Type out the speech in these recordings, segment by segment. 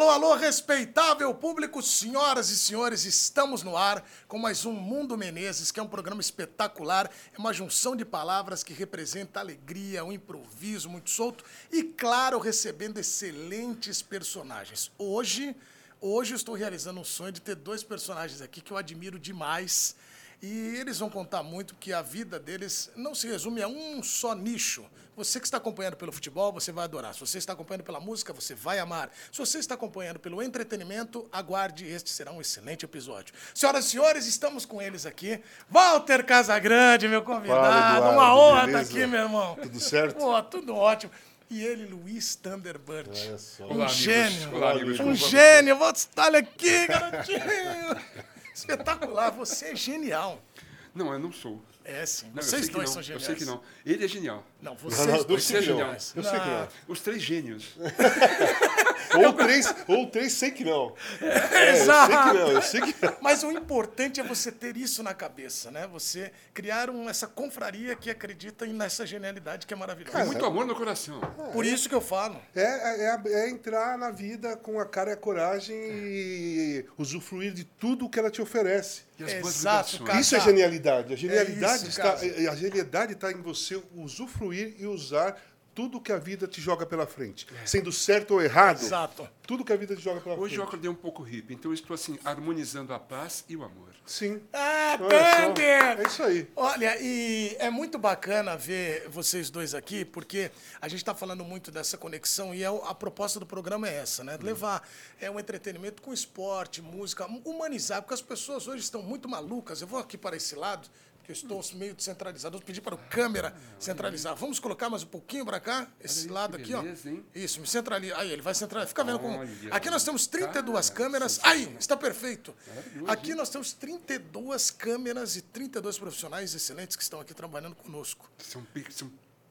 alô, alô, respeitável público, senhoras e senhores, estamos no ar com mais um Mundo Menezes, que é um programa espetacular, é uma junção de palavras que representa alegria, um improviso muito solto e, claro, recebendo excelentes personagens. Hoje, hoje estou realizando um sonho de ter dois personagens aqui que eu admiro demais. E eles vão contar muito que a vida deles não se resume a um só nicho. Você que está acompanhando pelo futebol, você vai adorar. Se você está acompanhando pela música, você vai amar. Se você está acompanhando pelo entretenimento, aguarde, este será um excelente episódio. Senhoras e senhores, estamos com eles aqui. Walter Casagrande, meu convidado. Fala, Eduardo, Uma honra beleza? estar aqui, meu irmão. Tudo certo? Pô, tudo ótimo. E ele, Luiz Thunderbird. Um Olá, gênio. Olá, amigos. Um gênio. Vou estar aqui, garotinho. Espetacular. Você é genial. Não, eu não sou. É sim. Não, eu Vocês dois não. são Eu geniais. sei que não. Ele é genial. Não, Não, vocês não, eu dois são não. geniais. Eu sei que Não. não. Os três gênios. Ou três, ou três sei que não. É, eu Exato. sei que não, eu sei que não. Mas o importante é você ter isso na cabeça, né? Você criar um- essa confraria que acredita em- nessa genialidade que é maravilhosa. Tem muito amor no coração. Por isso que eu falo. É, é, é entrar na vida com a cara e a coragem e usufruir de tudo o que ela te oferece. E as boas Exato, vibrações. Isso é genialidade. A genialidade, isso, está, a genialidade está em você usufruir e usar tudo que a vida te joga pela frente. Sendo certo ou errado, Exato. tudo que a vida te joga pela Hoje eu frente. acordei um pouco hippie, então eu estou assim, harmonizando a paz e o amor. Sim. Ah. Thunder! É isso aí. Olha, e é muito bacana ver vocês dois aqui, porque a gente está falando muito dessa conexão e é a proposta do programa é essa, né? Levar é, um entretenimento com esporte, música, humanizar, porque as pessoas hoje estão muito malucas. Eu vou aqui para esse lado, que eu estou meio descentralizado. Eu vou pedir para o câmera centralizar. Vamos colocar mais um pouquinho para cá? Esse lado aqui, ó. Isso, me centraliza. Aí, ele vai centralizar. Fica vendo como. Aqui nós temos 32 cara, câmeras. Aí, está perfeito. Aqui nós temos 32 câmeras e 32 profissionais excelentes que estão aqui trabalhando conosco. São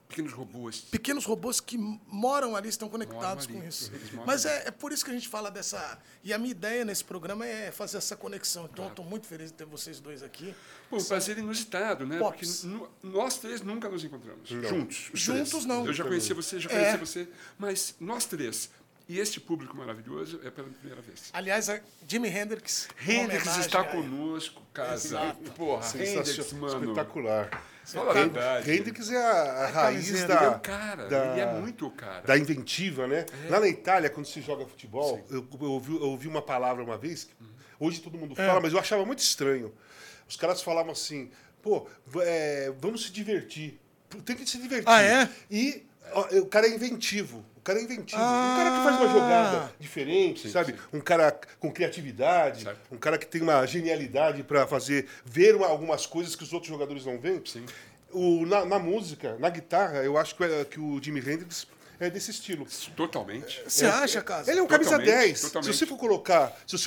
pequenos robôs. Pequenos robôs que moram ali, estão conectados ali, com isso. Mas é, é por isso que a gente fala dessa. E a minha ideia nesse programa é fazer essa conexão. Então, eu estou muito feliz de ter vocês dois aqui. Pô, um prazer inusitado, né? Pops. Porque nós três nunca nos encontramos. Juntos. os Juntos, três. não. Eu já conhecia você, já É. conhecia você. Mas nós três. E este público maravilhoso é pela primeira vez. Aliás, a Jimi Hendrix. Hendrix está conosco, casa. Exato. Porra, Hendrix, Sensacional, mano. espetacular. Fala a verdade. Hendrix é a, a raiz da, Ele é o cara. da- Ele é muito o cara. da inventiva, né? É. Lá na Itália, quando se joga futebol, eu, eu ouvi, eu ouvi uma palavra uma vez, que hoje todo mundo É. fala, mas eu achava muito estranho. Os caras falavam assim, pô, é, vamos se divertir. Tem que se divertir. Ah, é? E o cara é inventivo. Cara é inventivo. Ah. Um cara que faz uma jogada diferente, Sim, sabe? sim. Um cara com criatividade, Certo. um cara que tem uma genialidade para fazer, ver uma- algumas coisas que os outros jogadores não veem. Sim. O, na, na música, na guitarra, eu acho que, é- que o Jimi Hendrix é desse estilo. Totalmente. Você acha, Casa? Ele é um camisa Totalmente, 10. totalmente. Se você for colocar. Se o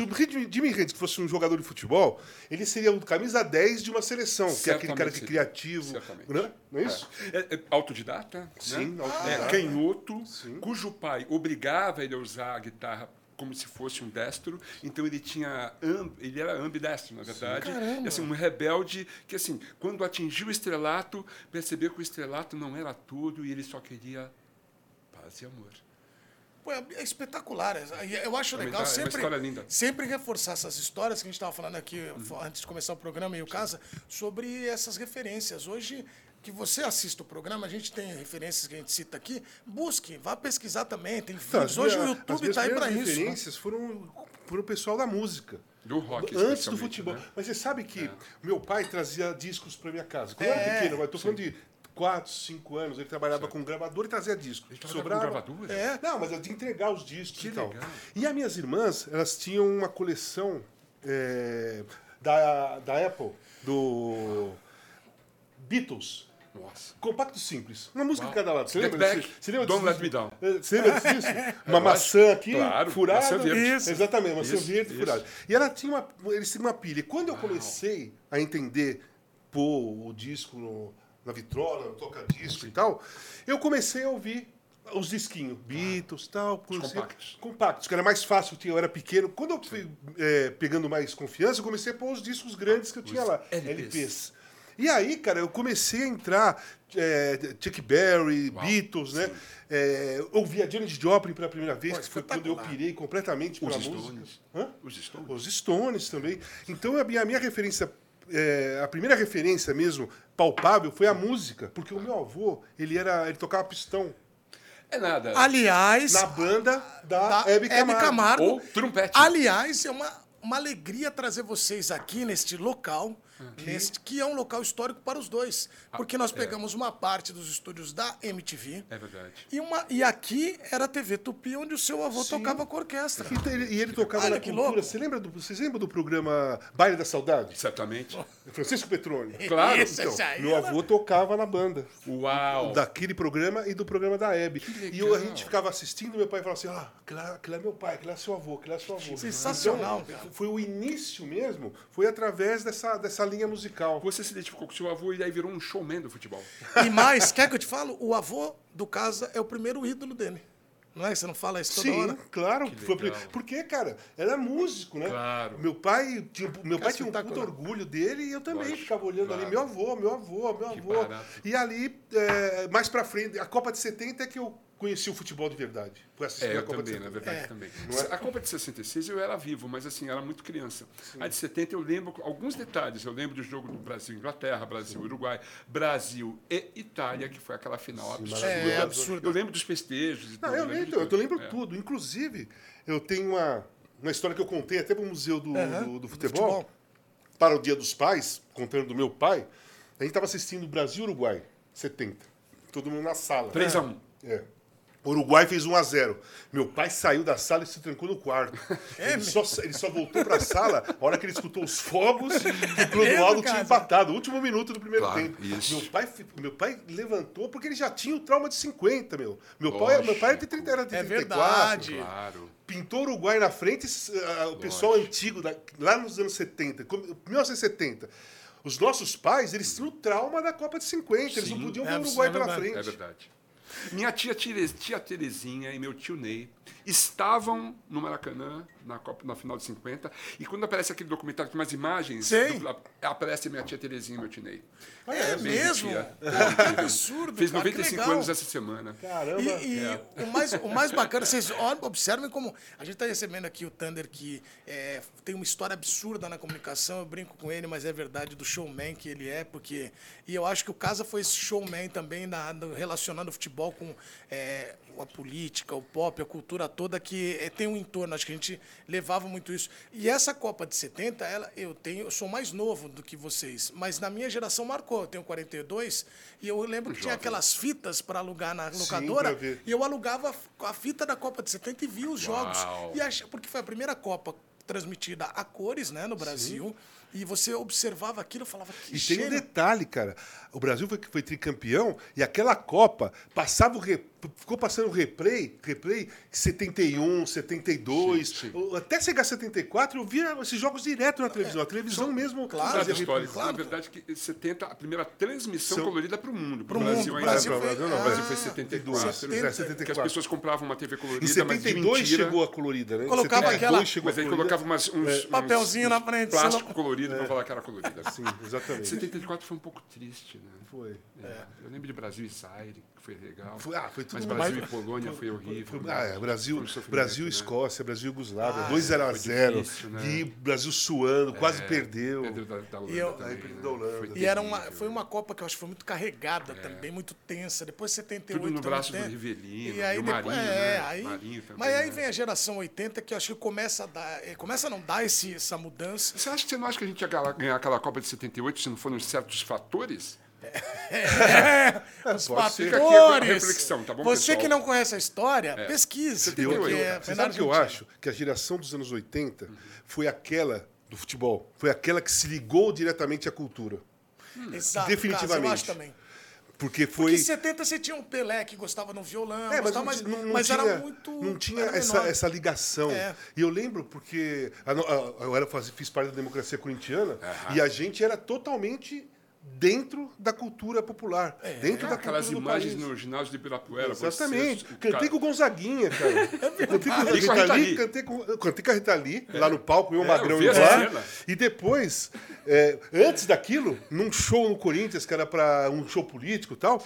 Jimi Hendrix fosse um jogador de futebol, ele seria o camisa 10 de uma seleção, que é aquele cara que é Certamente criativo. Certamente. Né? Não é isso? É, é autodidata, Sim, né? autodidata. É canhoto, cujo pai obrigava ele a usar a guitarra como se fosse um destro, então ele tinha amb- ele era ambidestro, na verdade. Caramba. E assim, um rebelde que assim, quando atingiu o estrelato, percebeu que o estrelato não era tudo e ele só queria paz e amor. Pô, é é espetacular. É- Eu acho É legal ida- é sempre, sempre reforçar essas histórias que a gente estava falando aqui antes de começar o programa e o Casa, sobre essas referências. Hoje, que você assista o programa, a gente tem referências que a gente cita aqui, busque, vá pesquisar também. Tem Então, vídeos. Hoje o as YouTube está aí para isso. né? referências foram para o pessoal da música. Do rock, Antes do futebol. né? Mas você sabe que meu pai trazia discos para minha casa. Quando É, eu era pequeno, mas estou falando de 4, 5 anos, ele trabalhava com gravador e trazia discos. Ele trabalhava com gravador? É. Não, mas é de entregar os discos Que e tal. legal. E as minhas irmãs, elas tinham uma coleção é, da, da Apple, do Beatles. Nossa. Compacto simples. Uma música de cada lado. Você Get lembra back, disso? Você lembra don't disso? let me down. É, Você lembra disso? Uma lógico. maçã aqui, Claro, furada. maçã verde. Isso. Exatamente, maçã Isso, verde isso. furada. E ela tinha uma, eles tinham uma pilha. E quando eu comecei a entender pôr o disco no- na vitrola, no toca-disco e tal, eu comecei a ouvir os disquinhos, Beatles tal, conhecia- compactos. compactos, que era mais fácil, eu era pequeno. Quando eu fui é, pegando mais confiança, eu comecei a pôr os discos grandes que eu tinha lá, LPs. LPs. E aí, cara, eu comecei a entrar. É, Chuck Berry, Beatles, né? É, eu ouvi a Janis Joplin pela primeira vez, Pô, que foi quando eu pirei completamente pela Os música. Stones. Hã? Os Stones. Os Stones também. Então a minha, a minha referência, é, a primeira referência mesmo palpável foi a música, porque o meu avô ele era, ele tocava pistão É nada. Aliás, na banda da, da Hebe Camargo. Camargo. Ou trompete. Aliás, é uma, uma alegria trazer vocês aqui neste local, neste, que é um local histórico para os dois. Porque nós pegamos uma parte dos estúdios da MTV. É verdade. E, uma, e aqui era a TV Tupi, onde o seu avô tocava com a orquestra. E ele, e ele tocava Olha na que cultura. louco. Você lembra do, vocês lembram do programa Baile da Saudade? Certamente. Francisco Petroni. Claro. Isso, Então, meu era. avô tocava na banda. Uau. Daquele programa e do programa da Hebe. E eu, a gente ficava assistindo, meu pai falava assim: ah, aquele lá, aquele lá é meu pai, aquele lá é seu avô, aquele lá é seu avô. Sensacional, Então, cara. Foi o início mesmo, foi através dessa, dessa linha musical. Você se identificou com seu avô e aí virou um showman do futebol. E mais, quer que eu te falo? O avô do Casa é o primeiro ídolo dele. Não é? Você não fala isso toda Sim, hora? claro. Porque, cara, era músico, né? Claro. Meu pai tinha, meu pai tinha um puto orgulho dele e eu também Lógico, ficava olhando claro. ali, meu avô, meu avô, meu Que avô. barato. E ali, é, mais pra frente, a Copa de 70 é que eu conheci o futebol de verdade. Foi assistindo É, a eu Copa também, de na 70. verdade, É. também. Não? A Copa de 66 eu era vivo, mas assim, era muito criança. A de 70 eu lembro alguns detalhes. Eu lembro do jogo do Brasil Inglaterra, Brasil e Uruguai, Brasil e Itália, que foi aquela final absurda. É, absurdo. Eu lembro dos festejos. e Não, tudo, eu lembro eu, tudo. lembro É. tudo. Inclusive, eu tenho uma, uma história que eu contei até para o Museu do, Aham, do, do do futebol, futebol. para o Dia dos Pais, contando do meu pai. A gente estava assistindo Brasil e Uruguai, 70. Todo mundo na sala. 3 a 1 É. O Uruguai fez 1 a 0 Meu pai saiu da sala e se trancou no quarto. É ele, só, ele só voltou pra sala a hora que ele escutou os fogos e o Clodoaldo tinha empatado. Último minuto do primeiro Claro, tempo. isso. Meu pai, meu pai levantou porque ele já tinha o trauma de 50, meu. Meu pai, meu pai era de 30, era de É 34. verdade. Claro. Pintou o Uruguai na frente, o pessoal antigo, da- lá nos anos 70, como- 1970. Os nossos pais, eles tinham o trauma da Copa de 50. Eles não Sim. podiam É ver o Uruguai é pela frente. É verdade. Minha tia, tia Terezinha e meu tio Ney estavam no Maracanã, na, Copa, na final de 50, e quando aparece aquele documentário com umas imagens, Sei. do- aparece minha tia Terezinha e meu tio Ney. É Bem mesmo? tia. Pô, que absurdo. Fez cara, que 95 legal. anos essa semana. Caramba. E, e o, mais, o mais bacana, vocês olham, observem como. A gente está recebendo aqui o Thunder, que é, tem uma história absurda na comunicação. Eu brinco com ele, mas é verdade do showman que ele é, porque. E eu acho que o Casa foi esse showman também, na, relacionando o futebol com é, a política, o pop, a cultura toda, que é, tem um entorno. Acho que a gente levava muito isso. E essa Copa de 70, ela, eu tenho, eu sou mais novo do que vocês, mas na minha geração marcou. Eu tenho 42 e eu lembro que tinha Jovem. aquelas fitas para alugar na Sim, locadora. ver. E eu alugava a fita da Copa de 70 e via os jogos. Uau. E ach... Porque foi a primeira Copa transmitida a cores, né, no Brasil. E você observava aquilo e falava que E tem um detalhe, cara. O Brasil foi, foi tricampeão e aquela Copa passava o re- ficou passando o replay, replay 71, 72, Sim, sim. o- até chegar 74, eu via esses jogos direto na televisão. A televisão mesmo Claro, Dados fazia históricos. replay. Na verdade, que 70, a primeira transmissão São- colorida para o mundo. Pro mundo. Brasil O ainda. Brasil não. foi- Brasil não, O Brasil Ah, foi 74. 70, Que as 74. pessoas compravam uma TV Em colorida, mas de 72 mentira. chegou a colorida, né? Em Colocava 72 aquela- chegou Mas aí colocava umas, uns, uns- Papelzinho na uns frente, Plástico sei colorido para falar que era colorida. Sim, exatamente. 74 foi um pouco triste, né? Foi. É. Eu lembro de Brasil e Zaire, que foi legal. Foi- ah, foi tudo Mas mais- Brasil e Polônia foi horrível. Foi- né? ah, é, Brasil, Brasil né? Escócia, Brasil Yugoslávia, Ah, 2 0 a foi 0 difícil, né? E Brasil suando, quase perdeu. Pedro da, da Holanda E eu- também, né? da Holanda. Foi E era uma, foi uma Copa que eu acho que foi muito carregada também, muito tensa. Depois 78 Tudo no também braço do. Rivelino, E aí e o depois, Marinho, é, né? aí, Marinho também, mas aí né? vem a geração 80 que eu acho que começa a dar, é, começa a não dar esse, essa mudança. Você acha que você não acha que a gente ia ganhar- ganhar aquela Copa de 78 se não foram certos fatores? É, os a fatores. reflexão, tá bom, Você pessoal? que não conhece a história, pesquise. 78, porque cara. foi Você sabe o que eu acho? Que a geração dos anos 80 foi aquela do futebol. Foi aquela que se ligou diretamente à cultura. Exato, Definitivamente. Eu acho também. Porque Porque foi. em 70 você tinha um Pelé que gostava no violão, É, mas, gostava, não, mas, não- não mas tinha, era muito. não tinha essa, menor. essa ligação. É. E eu lembro porque a a- eu era, fiz parte da democracia corintiana e a gente era totalmente dentro da cultura popular. dentro da Aquelas cultura do imagens no ginásio de Ibirapuera. Exatamente. Você, Cantei cara- com o Gonzaguinha, cara. Cantei com a Rita Lee, Lee. cantei com, cantei com a Rita Lee, lá no palco, eu, É, Magrão e o cena. E depois, é, antes daquilo, num show no Corinthians, que era para um show político e tal,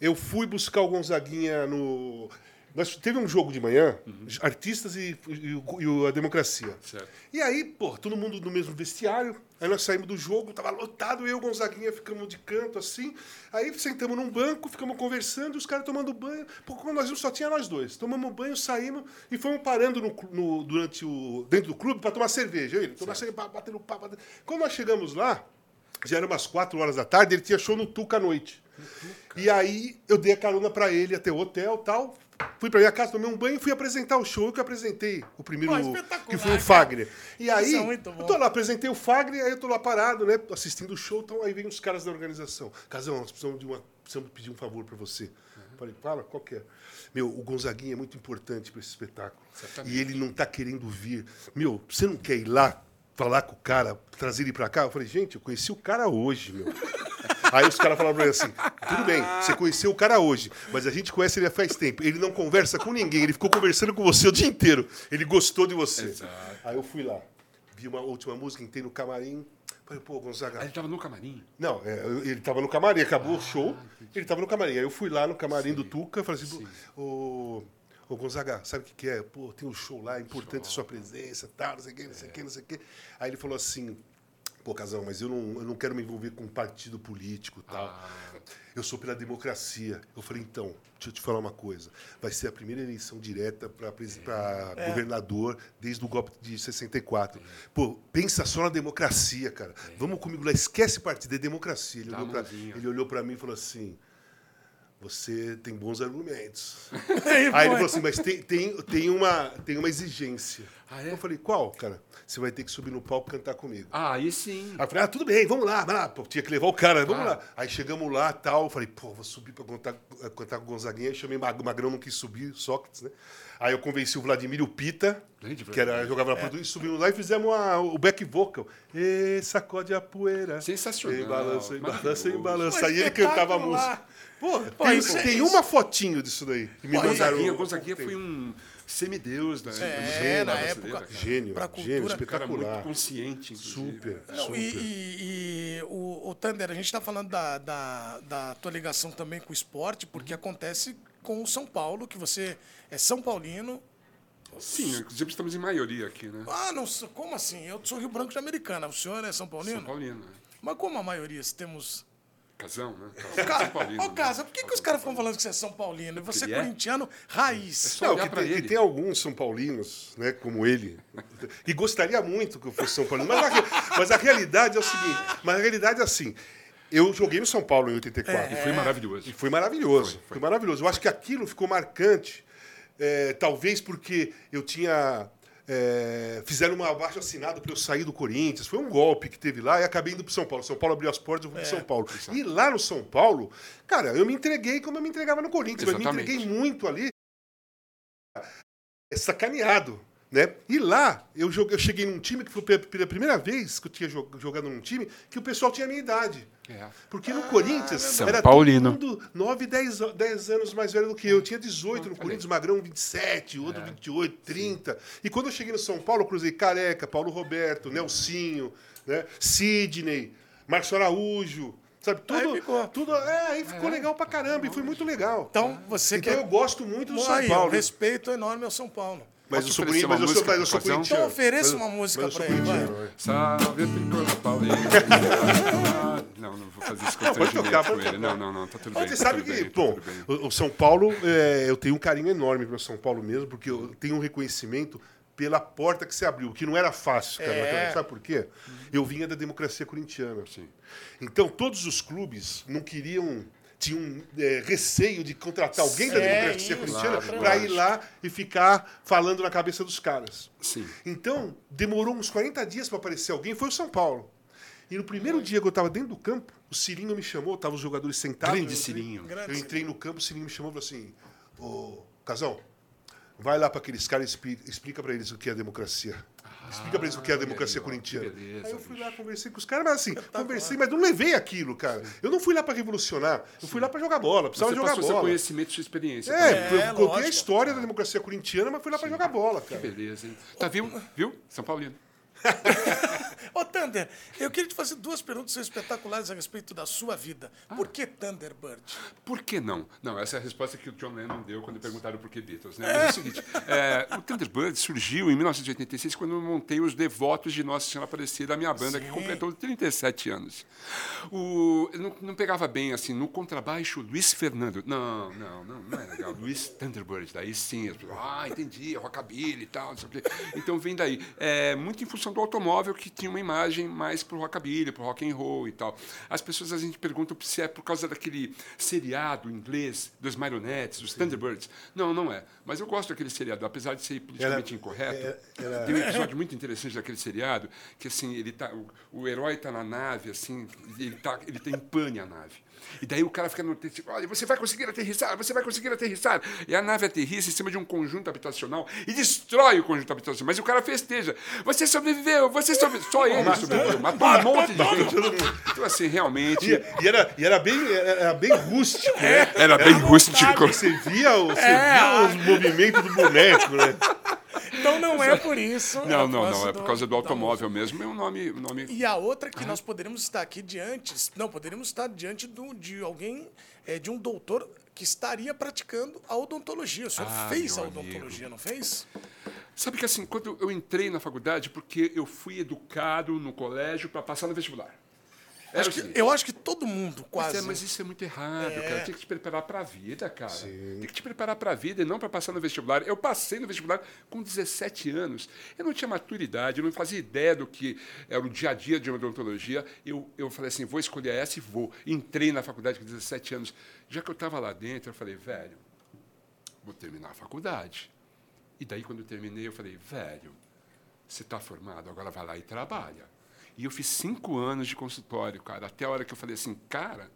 eu fui buscar o Gonzaguinha no. Nós teve um jogo de manhã, artistas e, e e a democracia. Certo. E aí, pô, todo mundo no mesmo vestiário. Aí nós saímos do jogo, tava lotado, eu e o Gonzaguinha ficamos de canto assim. Aí sentamos num banco, ficamos conversando, os caras tomando banho. Pô, quando nós vimos, só tinha nós dois. Tomamos banho, saímos e fomos parando no, no- durante o, dentro do clube para tomar cerveja. Ele, tomar cerveja, batendo papo. batendo- Quando nós chegamos lá, já era umas 4 horas da tarde, ele tinha show no Tuca à noite. E aí eu dei a carona para ele até o hotel tal. Fui para minha casa, tomei um banho e fui apresentar o show. Eu que apresentei o primeiro, Pô, que foi o. Fagner. E aí, é muito bom. eu tô lá, apresentei o Fagner, aí eu tô lá parado, né, assistindo o show. Então aí vem os caras da organização. Casão, nós precisamos, de uma, precisamos pedir um favor para você. Falei, fala, qual que é? Meu, o Gonzaguinha é muito importante para esse espetáculo. E ele não tá querendo vir. Meu, você não quer ir lá falar com o cara, trazer ele para cá? Eu falei, gente, eu conheci o cara hoje, meu. Aí os caras falaram pra mim assim: tudo bem, você conheceu o cara hoje, mas a gente conhece ele faz tempo. Ele não conversa com ninguém, ele ficou conversando com você o dia inteiro. Ele gostou de você. Exato. Aí eu fui lá, vi uma última música, entrei no camarim. Falei, pô, Gonzaga. Aí ele tava no camarim. Não, é, ele tava no camarim, acabou o show, ele tava no camarim. Aí eu fui lá no camarim do Tuca, falei assim, ô, ô Gonzaga, sabe o que, que é? Pô, tem um show lá, é importante a sua presença, tal, não sei o que, não sei o que, não sei o que. Aí ele falou assim, pô, Casão, mas eu não, eu não quero me envolver com partido político tal. Eu sou pela democracia. Eu falei, então, deixa eu te falar uma coisa. Vai ser a primeira eleição direta para governador desde o golpe de 64. Pô, pensa só na democracia, cara. Vamos comigo lá, esquece partido, é democracia. Ele ele olhou para mim e falou assim: você tem bons argumentos. Aí Aí ele falou assim, mas tem, tem, tem, uma, tem uma exigência. Ah, é? Eu falei, qual, cara? Você vai ter que subir no palco e cantar comigo. Ah, aí sim. Aí eu falei, ah, tudo bem, vamos lá, lá. Pô, tinha que levar o cara, vamos Claro. lá. Aí chegamos lá tal, eu falei, pô, vou subir pra cantar, cantar com o Gonzaguinha. Chamei Magrão, não quis subir, Sócrates, né? Aí eu convenci o Vladimir e o Pita, Grande que era, jogava na produção, e subimos lá e fizemos a- o back vocal. E sacode a poeira. Sensacional, Em balança, em balança, em balança. Aí ele cantava a espetacular. música. Pô, Pô, tem, isso é- tem isso- uma fotinho disso daí. me Pô, mandaram Gonzaguinha, Gonzaguinha foi um semideus da, É, do na época. Gênio, pra gênio, cultura. Um cara muito espetacular. consciente, inclusive. Super, Não, super. e, e- e o, o Thunder, a gente está falando da, da, da tua ligação também com o esporte, porque acontece com o São Paulo, que você é São Paulino. Sim, inclusive estamos em maioria aqui, né? Ah, não, sou- como assim? Eu sou Rio Branco de Americana. O senhor é São Paulino? São Paulino, né? Mas como a maioria? Se temos. Casão, né? Cara, São Paulino. ô, né? Casa, por que, que os caras ficam falando que você é São Paulino? E você é é? corintiano raiz. só Não, olhar que tem, que ele. tem alguns São Paulinos, né, como ele, que gostaria muito que eu fosse São Paulino. Mas a, mas a realidade é o seguinte: mas a realidade é assim. Eu joguei no São Paulo em 84. E foi maravilhoso. E foi maravilhoso. Foi, maravilhoso. Eu acho que aquilo ficou marcante, é, talvez porque eu tinha. é, fizeram um abaixo assinado para eu sair do Corinthians. Foi um golpe que teve lá e acabei indo para São Paulo. São Paulo abriu as portas, eu fui para São Paulo. E lá no São Paulo, cara, eu me entreguei como eu me entregava no Corinthians. Eu me Exatamente. entreguei muito ali é sacaneado. Né? E lá, eu, joguei, eu cheguei num time que foi pe- pela primeira vez que eu tinha jo- jogado num time que o pessoal tinha a minha idade. É. Porque no Corinthians São era Paulino. todo mundo 9, 10, an- 10 anos mais velho do que eu. Eu tinha 18 no Corinthians, Magrão 27, outro 28, 30. E quando eu cheguei no São Paulo, eu cruzei Careca, Paulo Roberto, Nelsinho, né? Sidney, Márcio Araújo. Sabe, tudo, Aí ficou. tudo, é, aí ficou legal pra caramba e foi muito legal. Então, você Então quer. eu gosto muito do São Aí, Paulo. um respeito enorme ao São Paulo. Mas eu sou bonito, mas eu sou, mas eu sou pro corintiano. Então ofereça uma música pra sou ele, vai. Salve tricolor paulista. Não, não vou fazer isso constrangimento tocar, com ele. tocar. Não, não, não, tá tudo Mas bem. você tá sabe tudo que, bem, tá bom, o, São Paulo, é, eu tenho um carinho enorme para São Paulo mesmo, porque eu tenho um reconhecimento pela porta que se abriu, que não era fácil, cara. É. Sabe por quê? Eu vinha da democracia corintiana. Sim. Então, todos os clubes não queriam. Tinham é, receio de contratar alguém da democracia isso, corintiana claro, para ir lá e ficar falando na cabeça dos caras. Sim. Então, demorou uns 40 dias para aparecer alguém, foi o São Paulo. E no primeiro dia que eu estava dentro do campo, o Cirinho me chamou, estavam os jogadores sentados. Grande eu entrei- Cirinho. Eu entrei no campo, o Cirinho me chamou e falou assim: Ô, Casão, vai lá para aqueles caras e expli- explica para eles o que é democracia. Explica para eles o que é a olha democracia corintiana. que beleza, aí eu fui lá, conversei com os caras, mas assim, conversei, mas não levei aquilo, cara. Eu não fui lá para revolucionar, eu fui lá para jogar bola, precisava Você jogar passou seu bola. conhecimento, sua experiência. É, eu É, contei a história da democracia corintiana, mas fui lá para jogar bola, cara. Beleza, hein? Tá, viu? Viu? São Paulino. Ô, Thunder, eu queria te fazer duas perguntas espetaculares a respeito da sua vida. Ah. Por que Thunderbird? Por que não? Não, essa é a resposta que o John Lennon deu quando perguntaram por que Beatles. Né? Mas é o seguinte, é, o Thunderbird surgiu em 1986 quando eu montei os Devotos de Nossa Senhora Aparecida, a minha banda, que completou 37 anos. O, não, não pegava bem, assim, no contrabaixo, Luiz Fernando. Não, não, não, não é legal. Luiz Thunderbird, daí sim. as pessoas, ah, entendi, rockabilly e tal, não sei o quê. Então vem daí. É, muito em função do automóvel, que tinha uma imagem mais pro rockabilly, pro rock and roll e tal. As pessoas, a gente pergunta se é por causa daquele seriado inglês dos marionetes, dos Thunderbirds. Não, não é. Mas eu gosto daquele seriado, apesar de ser politicamente Era- incorreto. era- era- Tem um episódio muito interessante daquele seriado, que assim, ele tá, o, o herói está na nave, assim, ele tá, ele tá em pane a nave. E daí o cara fica no texto, olha, você vai conseguir aterrissar, você vai conseguir aterrissar. E a nave aterrissa em cima de um conjunto habitacional e destrói o conjunto habitacional. Mas o cara festeja. Você sobreviveu, você sobreviveu. Só ele sobreviveu, matou um monte de gente. Então, assim, realmente, E, e era, e era bem, era bem rústico, né? era bem rústico. Você via, você É, via os movimentos do boneco, né? Então não é por isso. é Não, não, não, é por causa do automóvel mesmo. É um nome, um nome E a outra que nós poderíamos estar aqui diante, não, poderíamos estar diante do, de alguém, é, de um doutor que estaria praticando a odontologia. O senhor Ah, fez a odontologia, não fez? Sabe que assim, quando eu entrei na faculdade, porque eu fui educado no colégio para passar no vestibular. Acho que- eu acho que todo mundo mas, quase. é, mas isso é muito errado, É. cara. Tem que te preparar para a vida, cara. Tem que te preparar para a vida e não para passar no vestibular. Eu passei no vestibular com 17 anos. Eu não tinha maturidade, eu não fazia ideia do que era o dia a dia de odontologia. Eu, eu falei assim, vou escolher essa e vou. Entrei na faculdade com 17 anos. Já que eu estava lá dentro, eu falei, velho, vou terminar a faculdade. E daí, quando eu terminei, eu falei, velho, você está formado, agora vai lá e trabalha. E eu fiz cinco anos de consultório, cara, até a hora que eu falei assim, cara,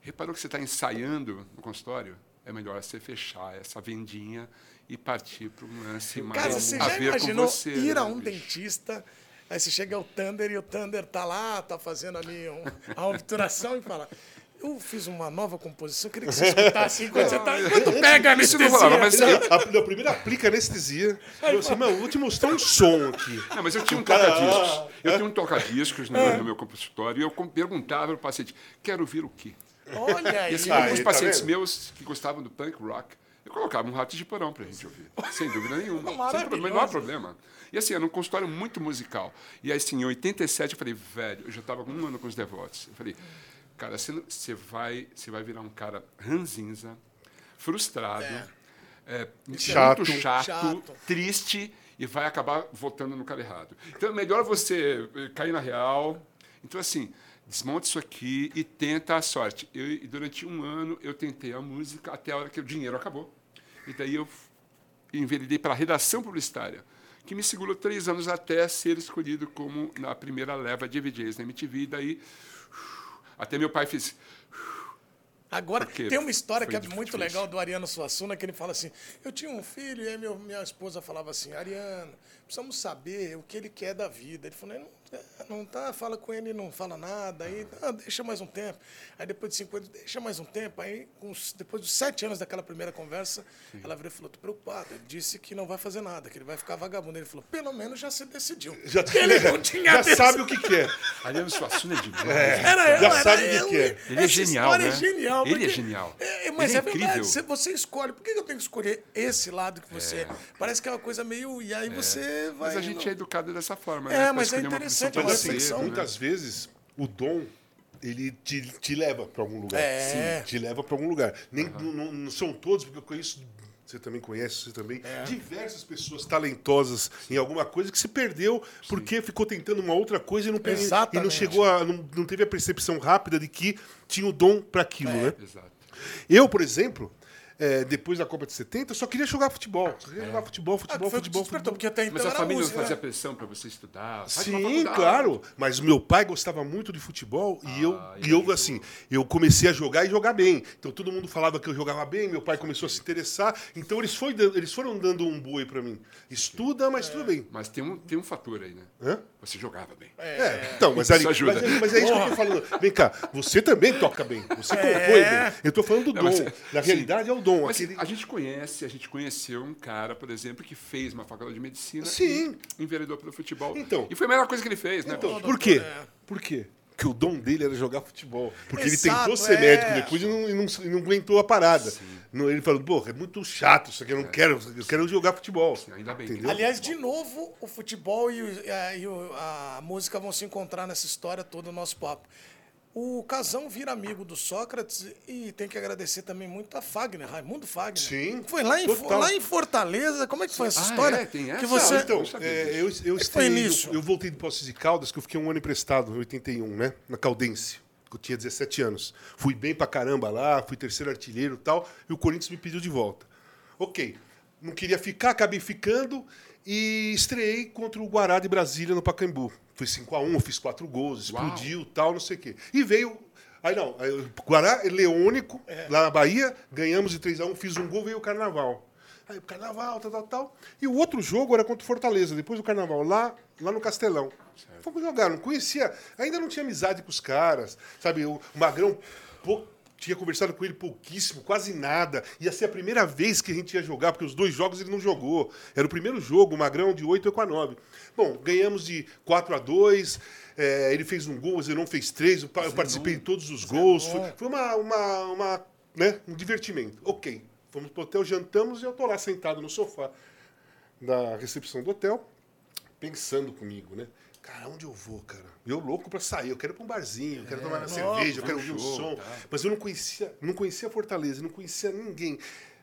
reparou que você está ensaiando no consultório? É melhor você fechar essa vendinha e partir para um lance mais Cara, você a já ver imaginou com você. ir a né, um bicho? dentista, aí você chega ao Thunder e o Thunder tá lá, tá fazendo ali um, a obturação e fala. Eu fiz uma nova composição, eu queria que você escutasse enquanto você tá. Enquanto pega a Isso não rolava, mas anestesia. A, a primeira aplica anestesia. Falou assim, mano, vou te mostrar um som aqui. Não, mas eu tinha um toca-discos. Eu tinha um toca-discos no, no meu consultório e eu perguntava para o paciente, quero ouvir o quê? Olha E aí. assim, Ah, alguns aí, tá pacientes vendo? meus que gostavam do punk rock, eu colocava um rato de porão pra gente ouvir. Sem dúvida nenhuma. Sem problema, não há problema. E assim, era um consultório muito musical. E assim, em 87 eu falei, velho, eu já estava com um ano com os devotos. Eu falei, cara, você, vai, você vai virar um cara ranzinza, frustrado, é, Chato. muito chato, Chato. triste e vai acabar votando no cara errado. Então é melhor você eh, cair na real. Então, assim, desmonta isso aqui e tenta a sorte. Eu, e durante um ano eu tentei a música até a hora que o dinheiro acabou. E daí eu enveredei para a redação publicitária, que me segurou três anos até ser escolhido como na primeira leva de DJs na MTV. E daí, até meu pai fez. Agora, Porque tem uma história que é muito difícil. legal do Ariano Suassuna, que ele fala assim: Eu tinha um filho, e aí meu, minha esposa falava assim: Ariano, precisamos saber o que ele quer da vida. Ele falou: Não, não tá, fala com ele, não fala nada, aí ah, deixa mais um tempo. Aí depois de cinco anos, deixa mais um tempo. Aí, com os- depois dos sete anos daquela primeira conversa, ela virou e falou: Tô preocupado. Ele disse que não vai fazer nada, que ele vai ficar vagabundo. Ele falou: Pelo menos já se decidiu. Já, ele não tinha já sabe o que quer. Ariano Suassuna é demais. Era Já ela, sabe era o que ele. quer. Ele é Essa genial, né? é genial. Ele é genial. É, mas Ele é é, verdade. incrível. Você, você escolhe. Por que eu tenho que escolher esse lado que você. Parece que é uma coisa meio. E aí você vai. Mas a gente indo- é educado dessa forma, É, né? Pra mas é uma interessante, é uma assim, né? muitas vezes o dom ele te, te leva para algum lugar. É. Sim, te leva para algum lugar. Nem, não, não são todos, porque eu conheço. Você também conhece, você também. É. Diversas pessoas talentosas em alguma coisa que se perdeu porque ficou tentando uma outra coisa e não, pe- e não chegou a. Não, não teve a percepção rápida de que tinha o dom para aquilo, É. né? Exato. Eu, por exemplo, é, depois da Copa de 70, eu só queria jogar futebol. Só queria jogar futebol, Ah, futebol, te futebol, futebol. porque até então Mas a família música, não fazia né? pressão para você estudar? Sim, claro. Mas meu pai gostava muito de futebol e eu, Ah, e eu, assim, eu comecei a jogar e jogar bem. Então todo mundo falava que eu jogava bem, meu pai começou a se interessar. Então eles, foi, eles foram dando um boi pra mim. Estuda, mas tudo bem. Mas tem um, tem um fator aí, né? Hã? Você jogava bem. É, então, mas, ali, ajuda. mas, mas é isso que eu tô falando. Vem cá, você também toca bem. Você compõe bem. Eu tô falando do Não, dom. mas- Na realidade é o dom. Mas aquele... a gente conhece, a gente conheceu um cara, por exemplo, que fez uma faculdade de medicina Sim. e enveredou pelo futebol. Então. E foi a melhor coisa que ele fez, né? Então, por quê? É. Por quê? Porque o dom dele era jogar futebol. Porque ele Exato, tentou ser é. médico depois e não, e não, e não aguentou a parada. Não, ele falou, pô, é muito chato isso aqui, eu não quero, eu quero jogar futebol. ainda bem. Entendeu? Aliás, de novo, o futebol e, o- a, e o- a música vão se encontrar nessa história toda do nosso papo. O Casão vira amigo do Sócrates e tem que agradecer também muito a Fagner, Raimundo Fagner. Sim, Foi lá em, total. lá em Fortaleza. Como é que foi essa Ah, história? é? Tem Que essa? você... Não, então, é, eu, eu, que nisso? eu, eu voltei de Poços de Caldas, que eu fiquei um ano emprestado, em 81, né? Na Caldense. que Eu tinha 17 anos. Fui bem pra caramba lá, fui terceiro artilheiro e tal, e o Corinthians me pediu de volta. Ok. Não queria ficar, acabei ficando e estreiei contra o Guará de Brasília no Pacaembu. Fui 5x1, fiz quatro gols, Uau. explodiu tal, não sei o quê. E veio. Aí não, Guará é Leônico, lá na Bahia, ganhamos de 3x1, fiz um gol, veio o Carnaval. Aí o Carnaval, tal, tal, tal. E o outro jogo era contra o Fortaleza, depois do Carnaval, lá, lá no Castelão. Fomos jogar, não conhecia, ainda não tinha amizade com os caras, sabe? O, Magrão, pô, tinha conversado com ele pouquíssimo, quase nada. Ia ser a primeira vez que a gente ia jogar, porque os dois jogos ele não jogou. Era o primeiro jogo, o Magrão de 8 eu com a 9. Bom, ganhamos de 4 a 2 é, ele fez um gol, o Zenon fez três, eu, eu participei de todos os gols. Foi, foi uma, uma, uma, né, um divertimento. Ok, fomos pro hotel, jantamos e eu tô lá sentado no sofá da recepção do hotel, pensando comigo, né? Cara, onde eu vou, cara? Eu louco pra sair, eu quero ir pra um barzinho, eu quero tomar uma cerveja, eu quero ouvir um show, som. tá. Mas eu não conhecia, não conhecia Fortaleza, não conhecia ninguém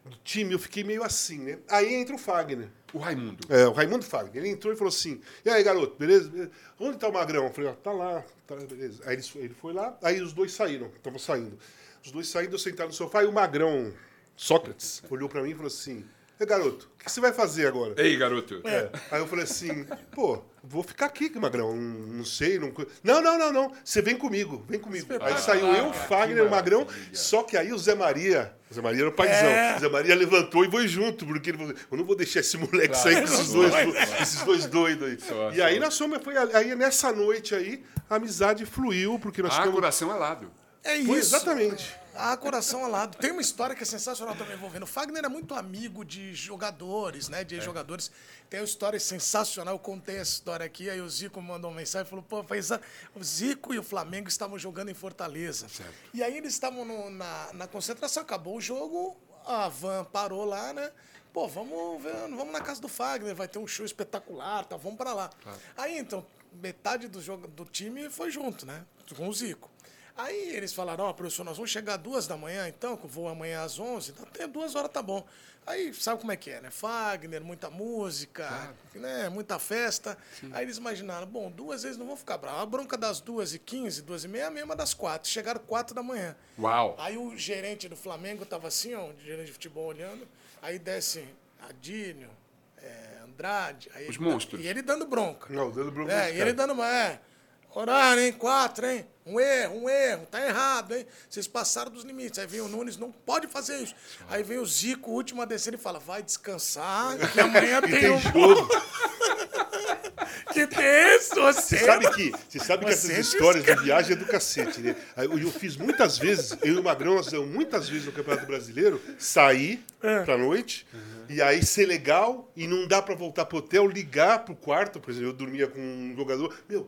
do time, eu fiquei meio assim, né? Aí entra o Fagner. O Raimundo. É, o Raimundo Fagner. Ele entrou e falou assim: E aí, garoto, beleza? beleza? Onde tá o Magrão? Eu falei: ó, tá lá, tá, beleza. Aí ele, ele foi lá, aí os dois saíram, estavam saindo. Os dois saindo, eu sentado no sofá, e o Magrão, Sócrates, olhou pra mim e falou assim: Garoto, o que você vai fazer agora? Ei, garoto. É. Aí eu falei assim, pô, vou ficar aqui, Magrão. Não, sei, não. Não, não, não, não. Você vem comigo, vem comigo. Aí saiu eu, o Fagner, o Magrão. Só que aí o Zé Maria. O Zé Maria era o paizão. É. O Zé Maria levantou e foi junto, porque ele falou: eu não vou deixar esse moleque sair com esses dois, esses dois doidos aí. Só, e aí só. nós fomos, foi aí nessa noite aí, a amizade fluiu, porque nós Ah, ficamos. coração alado. É isso. Foi exatamente. Ah, coração alado. Tem uma história que é sensacional também envolvendo. O Fagner é muito amigo de jogadores, né? De jogadores. Tem uma história sensacional. Eu contei essa história aqui. Aí o Zico mandou uma mensagem e falou: pô, faz a- o Zico e o Flamengo estavam jogando em Fortaleza. E aí eles estavam no- na, na concentração. Acabou o jogo, a van parou lá, né? Pô, vamos, ver, vamos na casa do Fagner, vai ter um show espetacular, tá? Vamos pra lá. Aí então, metade do, jogo, do time foi junto, né? Com o Zico. Aí eles falaram, ó, professor, nós vamos chegar duas da manhã, então, que eu vou amanhã às 11, então até duas horas tá bom. Aí sabe como é que é, né? Fagner, muita música, né? muita festa. Aí eles imaginaram, bom, duas vezes não vão ficar bravos. A bronca das duas e quinze, duas e meia, é a mesma das quatro. Chegaram quatro da manhã. Uau. Aí o gerente do Flamengo tava assim, ó, o gerente de futebol olhando, aí desce Adílio, é, Andrade. Aí Os ele- monstros. E ele dando bronca. Não, dando bronca É, nesse e cara. ele dando. É, horário, hein? Quatro, hein? Um erro, um erro, tá errado, hein? Vocês passaram dos limites. Aí vem o Nunes, não pode fazer isso. Aí vem o Zico, o último a descer, ele fala: vai descansar, que amanhã tem, Tem um. jogo. Que isso, você. Você sabe que, você sabe que Você essas histórias de viagem é do cacete, né? Eu, eu fiz muitas vezes, eu e o Magrão, nós fizemos muitas vezes no Campeonato Brasileiro, sair É. pra noite, e aí ser legal, e não dá pra voltar pro hotel, ligar pro quarto, por exemplo, eu dormia com um jogador, meu,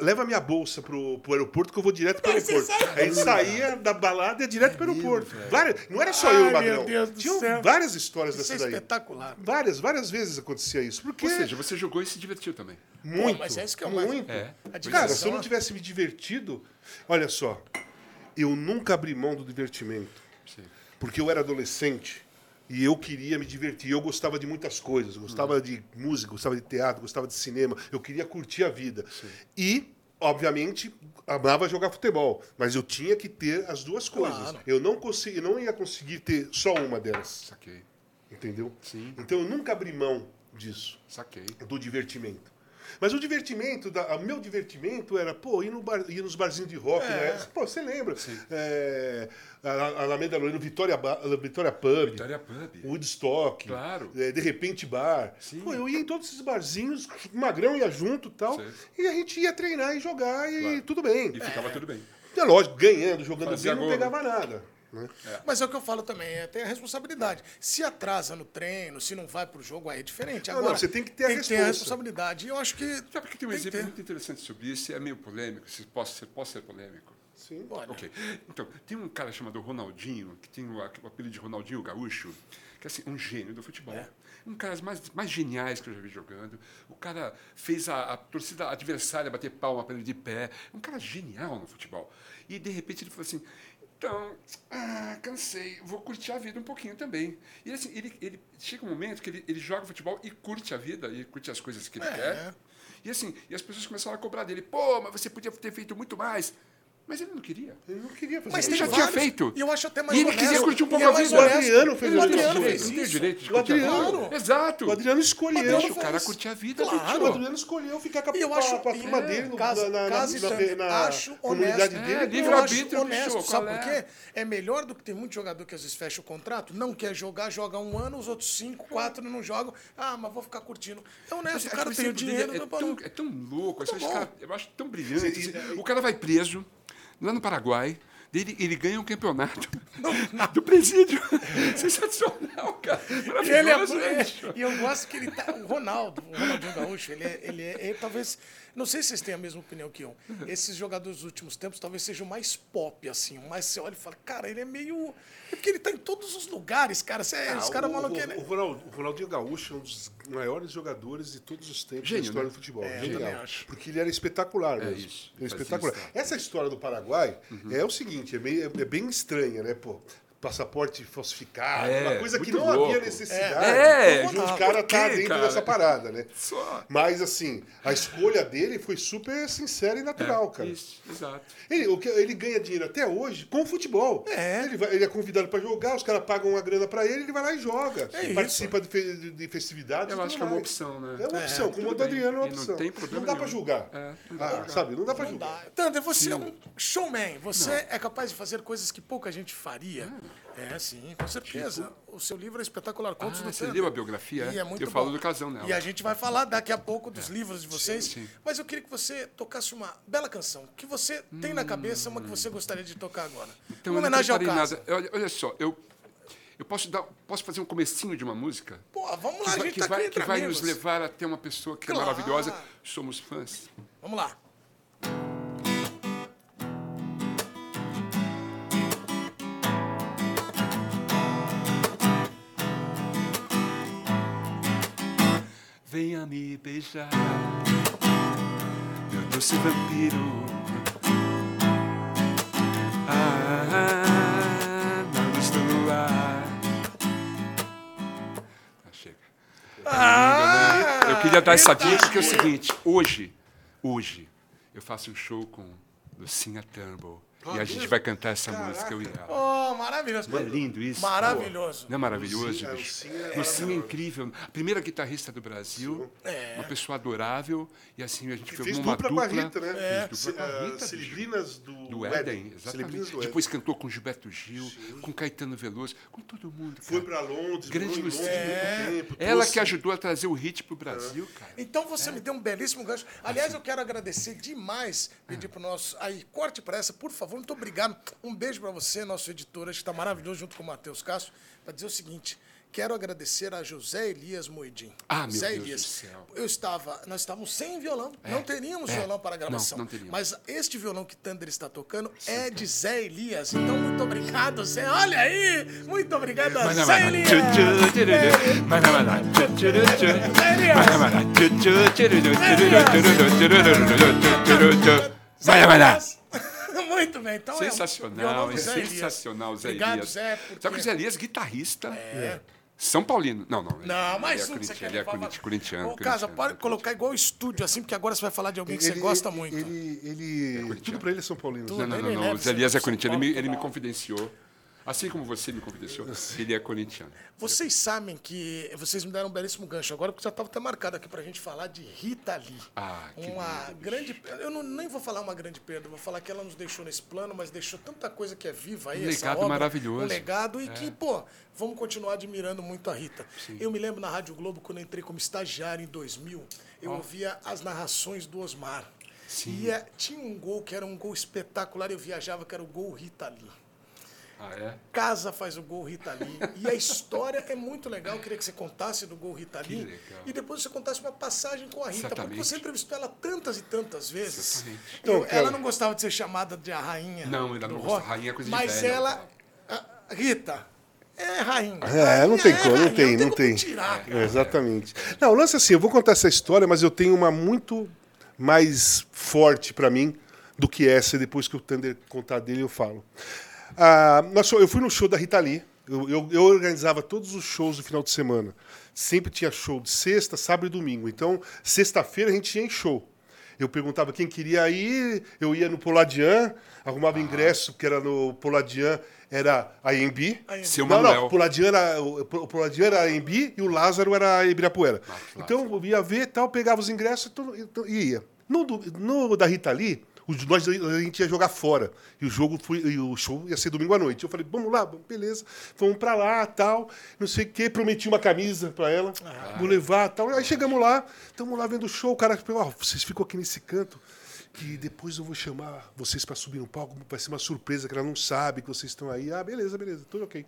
leva minha bolsa pro, pro aeroporto que eu vou direto pro aeroporto. sai- Aí saía da balada e ia direto pro aeroporto. Várias- não era só eu e Ai, o Magrão. meu Deus do Tinham céu. várias histórias Isso é dessas daí. espetacular. Várias, várias vezes acontecia isso. Porque Ou seja, você jogou e se divertiu também. muito, mas é isso que é o mais- muito. É. A Cara, se eu não tivesse me divertido, olha só, eu nunca abri mão do divertimento. Sim. Porque eu era adolescente e eu queria me divertir. Eu gostava de muitas coisas. Gostava de música, gostava de teatro, gostava de cinema. Eu queria curtir a vida. E obviamente, amava jogar futebol, mas eu tinha que ter as duas coisas. Claro. Eu não consegui, não ia conseguir ter só uma delas, Saquei, entendeu? Sim. Então eu nunca abri mão disso, saquei. do divertimento. Mas o divertimento, da, o meu divertimento era, pô, ir, no bar, ir nos barzinhos de rock, É. né? Pô, você lembra? É, a, Alameda Lorena, Vitória, Ba- Vitória Pub, Vitória Pub. Woodstock, Claro. é, De Repente Bar. Sim. Pô, eu ia em todos esses barzinhos, Magrão ia junto e tal, e a gente ia treinar e jogar e Claro. tudo bem. E ficava tudo bem. É lógico, ganhando, jogando Fazia bem, não gol. pegava nada. Né? Mas é o que eu falo também, é, tem a responsabilidade. Se atrasa no treino, se não vai pro jogo, aí é diferente. Não, Agora, não, você tem que ter a tem que ter a responsa. responsabilidade. E eu acho que. Sabe que tem um que exemplo ter. muito interessante sobre isso, é meio polêmico, se posso ser, posso ser polêmico. Sim. Olha, Ok. Então, tem um cara chamado Ronaldinho, que tem o, o apelido de Ronaldinho Gaúcho, que é assim, um gênio do futebol. É. Um dos caras mais, mais geniais que eu já vi jogando. O cara fez a, a torcida adversária bater palma para ele de pé. Um cara genial no futebol. E, de repente, ele falou assim, então, ah, cansei, vou curtir a vida um pouquinho também. E assim, ele, ele chega um momento que ele, ele joga futebol e curte a vida, e curte as coisas que ele É. quer. E assim, e as pessoas começaram a cobrar dele, pô, mas você podia ter feito muito mais. Mas ele não queria. Ele não queria fazer Mas Ele tem já tinha vários, feito. E eu acho até mais E ele honesto. queria curtir um pouco e é a mais vida. O. Adriano fez o isso. Adriano Não fez tem isso. direito de O curtir a vida. Adriano. Exato. O Adriano escolheu. Adriano Deixa o cara curtir a vida. Claro. O Adriano escolheu ficar com a, eu com a- acho- com a turma é, dele no, casa- na, na, casa na, na, na Acho comunidade honesto. dele. É, pô, livre Eu arbítrio, acho honesto, bicho, sabe qual por é? quê? É melhor do que tem muito jogador que às vezes fecha o contrato, não quer jogar, joga um ano, os outros cinco, quatro não jogam. Ah, mas vou ficar curtindo. É honesto, o é cara tem o dele dinheiro. É não tão, é tão louco. Tá assim, eu acho tão brilhante. Sim, assim. o cara vai preso lá no Paraguai. Ele, ele ganha um campeonato do presídio. Sensacional, cara. E ele é, é, e eu gosto que ele tá. O Ronaldo, o Ronaldinho Gaúcho, ele é, ele é- ele talvez. Não sei se vocês têm a mesma opinião que eu. Esses jogadores dos últimos tempos talvez sejam mais pop, assim. Mas você olha e fala, cara, ele é meio. É porque ele tá em todos os lugares, cara. Cê, Ah, os caras o- falam que o, ele. o, Ronald- o Ronaldinho Gaúcho é um dos maiores jogadores de todos os tempos Gênio, da história né? do futebol. É, eu Genial. também acho. Porque ele era espetacular mesmo. isso. Ele é Fazia espetacular. isso, tá. Essa história do Paraguai é o seguinte, é, meio- é bem estranha, né, pô? Passaporte falsificado, É, uma coisa que não louco. havia necessidade É, caras por quê, estar dentro cara? dessa parada, né? Só. Mas, assim, a escolha dele foi super sincera e natural, cara. É, Isso, exato. Ele, o que, ele ganha dinheiro até hoje com futebol. É. Ele, vai- ele é convidado para jogar, os caras pagam uma grana para ele, ele vai lá e joga. É participa de, fe- de- de festividades. Eu acho que é uma mais. opção, né? É uma opção, como tudo o do. Adriano é uma E não opção. tem problema dá para julgar. É, não dá Ah, pra julgar. sabe, não dá para Não julgar. Tander, você é um showman. Você é capaz de fazer coisas que pouca gente faria. É, sim, com certeza. O seu livro é espetacular. Contos Ah, do você Tander. leu a biografia? E é muito Eu falo bom. do casão nela. E a gente vai falar daqui a pouco dos livros de vocês. sim. Hum. Mas eu queria que você tocasse uma bela canção. Que você tem na cabeça, uma que você gostaria de tocar agora. Então, uma eu não homenagem ao caso. nada. Olha, olha só, eu, eu posso, dar, posso fazer um comecinho de uma música? Pô, vamos lá, que a gente que tá vai, aqui que vai amigos. nos levar até uma pessoa que Claro. é maravilhosa. Somos fãs. Vamos lá. Venha me beijar, meu doce vampiro. Ah, na luz do luar. Ah, chega. Ah, Eu queria dar essa dica porque é o gente. seguinte: hoje, hoje, eu faço um show com Lucinha Turnbull. E a gente vai cantar essa música, eu e ela. Oh, maravilhoso. Não é lindo isso? Maravilhoso. Não é maravilhoso, Lucinha- bicho? Lucinha é Lucinha é incrível. A primeira guitarrista do Brasil. É. Uma pessoa adorável. E assim, a gente fez uma dupla dupla. com a Rita, né? É. Fez dupla com a Ah, Rita, bicho. Cilibrinas do, Do Éden, exatamente. Do Depois cantou com Gilberto Gil, com Caetano Veloso, com todo mundo. Foi para Londres, Grande Lucinha. muito tempo. Ela trouxe- que ajudou a trazer o hit pro Brasil, cara. Então você me deu um belíssimo gancho. Aliás, eu quero agradecer demais, pedir pro nosso. Aí, corte para essa, por favor. Muito obrigado. Um beijo para você, nosso editor, que está maravilhoso, junto com o Matheus Castro, para dizer o seguinte. Quero agradecer a José Elias Moedim. Ah, meu Zé Deus Elias. do céu. Eu estava, nós estávamos sem violão, não teríamos é. violão para a gravação. Não, não teríamos. Mas este violão que Thunder está tocando é de Zé Elias. Então, muito obrigado, Zé. Olha aí! Muito obrigado a Zé Elias! Zé Elias. Muito bem, então é um Sensacional, é Zé Elias. sensacional, Zé Obrigado, Elias. Zé, porque... Sabe que o Zé Elias é guitarrista. É. São Paulino. Não, não. ele- Não, ele é um que você corinti- quer Ele é falar. corinti- corintiano. Ô, Casa, corintiano, pode é colocar igual estúdio, assim, porque agora você vai falar de alguém que você gosta muito. Ele, ele, tudo pra ele é São Paulino. Tudo. Não, não, não. Ele não. O Zé Elias é corintiano. Ele me, ele me confidenciou. Assim como você me confidenciou, ele é corintiano. Vocês sabem que vocês me deram um belíssimo gancho agora, porque já estava até marcado aqui pra gente falar de Rita Lee. Ah, que uma lindo, grande Eu não, nem vou falar uma grande perda, vou falar que ela nos deixou nesse plano, mas deixou tanta coisa que é viva aí. Um essa legado obra, maravilhoso. É. Um legado e que, pô, vamos continuar admirando muito a Rita. Eu me lembro na Rádio Globo, quando eu entrei como estagiário em 2000, eu ouvia as narrações do Osmar. E é, tinha um gol que era um gol espetacular, eu viajava, que era o gol Rita Lee. Ah, é? Casa faz o gol Rita Lee. E a história é muito legal. Eu queria que você contasse do gol Rita Lee. E depois você contasse uma passagem com a Rita. Porque Exatamente. você entrevistou ela tantas e tantas vezes. Exatamente. Então, Eu- ela não gostava de ser chamada de a rainha. Não, ela não rock, gosta- rainha é coisa de Mas velho, ela. Rita, é rainha. É, não tem é como, não tem, não tem. Tirar. É, exatamente. Não, o lance é assim, eu vou contar essa história, mas eu tenho uma muito mais forte pra mim do que essa, e depois que o Thunder contar dele eu falo. Ah, eu fui no show da Rita Lee, eu, eu- eu organizava todos os shows do final de semana. Sempre tinha show de sexta, sábado e domingo. Então, sexta-feira a gente tinha em show. Eu perguntava quem queria ir, eu ia no Poladian, arrumava ingresso, que era no Poladian, era a AMB. Seu Não, Manuel. não, o Poladian era, o Poladian era a Embi e o Lázaro era a Ibirapuera. claro. então eu ia ver tal, pegava os ingressos e tudo- e ia. No, no da Rita Lee, os- nós, a gente ia jogar fora. E o jogo foi, e o show ia ser domingo à noite. Eu falei, vamos lá, beleza. Fomos pra lá, tal, não sei o quê. Prometi uma camisa pra ela, vou levar, tal. Aí chegamos lá, estamos lá vendo o show. O cara falou, ó, vocês ficam aqui nesse canto que depois eu vou chamar vocês para subir no palco, vai ser uma surpresa que ela não sabe que vocês estão aí. Ah, beleza, beleza, tudo ok.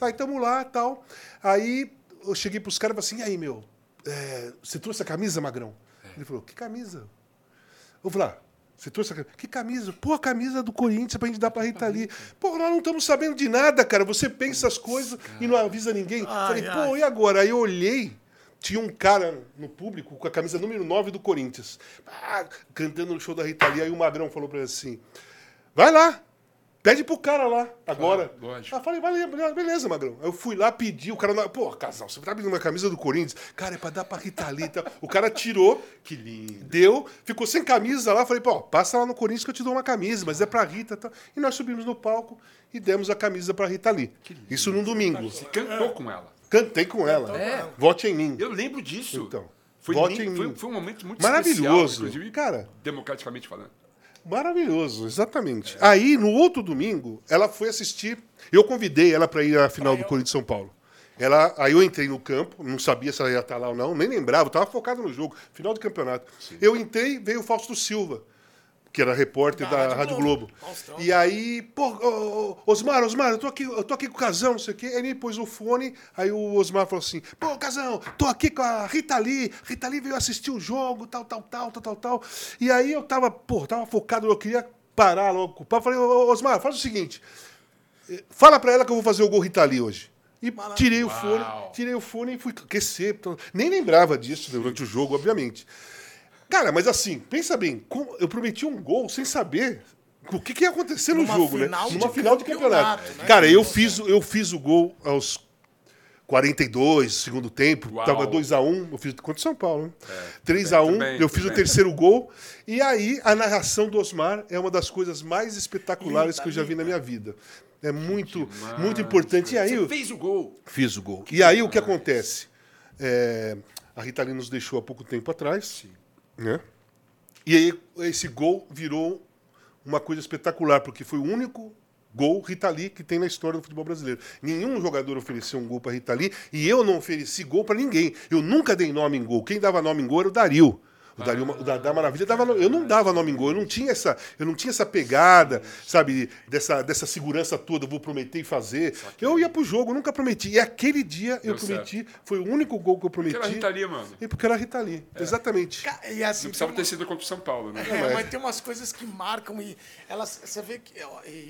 Aí estamos lá tal. Aí eu cheguei pros caras e falei assim, e aí, meu, é, você trouxe a camisa, Magrão? Ele falou, que camisa? Eu falei, ah, você trouxe a camisa? Que camisa? Pô, a camisa do Corinthians pra gente dar pra Rita Lee. Pô, nós não estamos sabendo de nada, cara. Você pensa as coisas e não avisa ninguém. Ai, Falei, ai. pô, e agora? Aí eu olhei, tinha um cara no público com a camisa número 9 do Corinthians, ah, cantando no show da Rita Lee. Aí o Magrão falou pra ele assim: vai lá, pede pro cara lá, agora. Claro, lógico. Ah, falei, "Vale- beleza, Magrão. Aí eu fui lá, pedi, o cara, pô, casal, você tá pedindo uma camisa do Corinthians? Cara, é pra dar pra Rita Lee. tal. O cara tirou, Que lindo. deu, ficou sem camisa lá. Falei, pô, passa lá no Corinthians que eu te dou uma camisa, mas é pra Rita. Tá? E nós subimos no palco e demos a camisa pra Rita Lee. Isso num domingo. Você cantou com ela. Cantei com ela. É. Vote em mim. Eu lembro disso. Então, foi, vote em foi, mim. foi um momento muito Maravilhoso. especial, inclusive, Cara, democraticamente falando. Maravilhoso, exatamente. Aí, no outro domingo, ela foi assistir. Eu convidei ela para ir à final do Corinthians São Paulo. Ela, aí eu entrei no campo, não sabia se ela ia estar lá ou não, nem lembrava, estava focado no jogo, final do campeonato. Eu entrei, veio o Fausto Silva, que era repórter Da da, Rádio Rádio Globo. Globo. E aí, pô, ô, ô, Osmar, Osmar, eu tô aqui, eu tô aqui com o Casão, não sei o quê. Aí ele pôs o fone, aí o Osmar falou assim: pô, Casão, tô aqui com a Rita Lee, Rita Lee veio assistir o jogo, tal, tal, tal, tal, tal, tal. E aí eu tava, pô, tava focado, eu queria parar logo com o papo. Falei, ô, Osmar, faz o seguinte: eh, fala pra ela que eu vou fazer o gol Rita Lee hoje. E tirei o fone, tirei o fone e fui aquecer. Nem lembrava disso durante o jogo, obviamente. Cara, mas assim, pensa bem, eu prometi um gol sem saber o que, que ia acontecer no Numa jogo, né? de Numa final de campeonato. campeonato, né? Cara, eu fiz, eu fiz o gol aos 42, segundo tempo. Uau. Tava 2x1, eu fiz contra o São Paulo, né? tudo 3x1, bem, tudo bem, eu fiz o terceiro gol. E aí, a narração do Osmar é uma das coisas mais espetaculares Linda, que eu já vi na minha vida. É muito, Demais. muito importante. E aí, Você fez o gol. Fiz o gol. E aí o que acontece? É, a Rita Lee nos deixou há pouco tempo atrás. Né? E aí esse gol virou uma coisa espetacular, porque foi o único gol Rita Lee que tem na história do futebol brasileiro. Nenhum jogador ofereceu um gol para RitaLee e eu não ofereci gol para ninguém. Eu nunca dei nome em gol. Quem dava nome em gol era o Dario. O, Dario, o da, da Maravilha dava. Eu não dava nome em gol, eu não tinha essa, eu não tinha essa pegada, sabe, dessa, dessa segurança toda, vou prometer e fazer. Eu ia pro jogo, nunca prometi. E aquele dia eu Deu prometi, foi o único gol que eu prometi. Porque era Rita Lee, mano. E porque era Rita Lee. Exatamente. E assim, Não precisava tem ter sido contra o São Paulo, né? É, mas tem umas coisas que marcam e elas, você vê que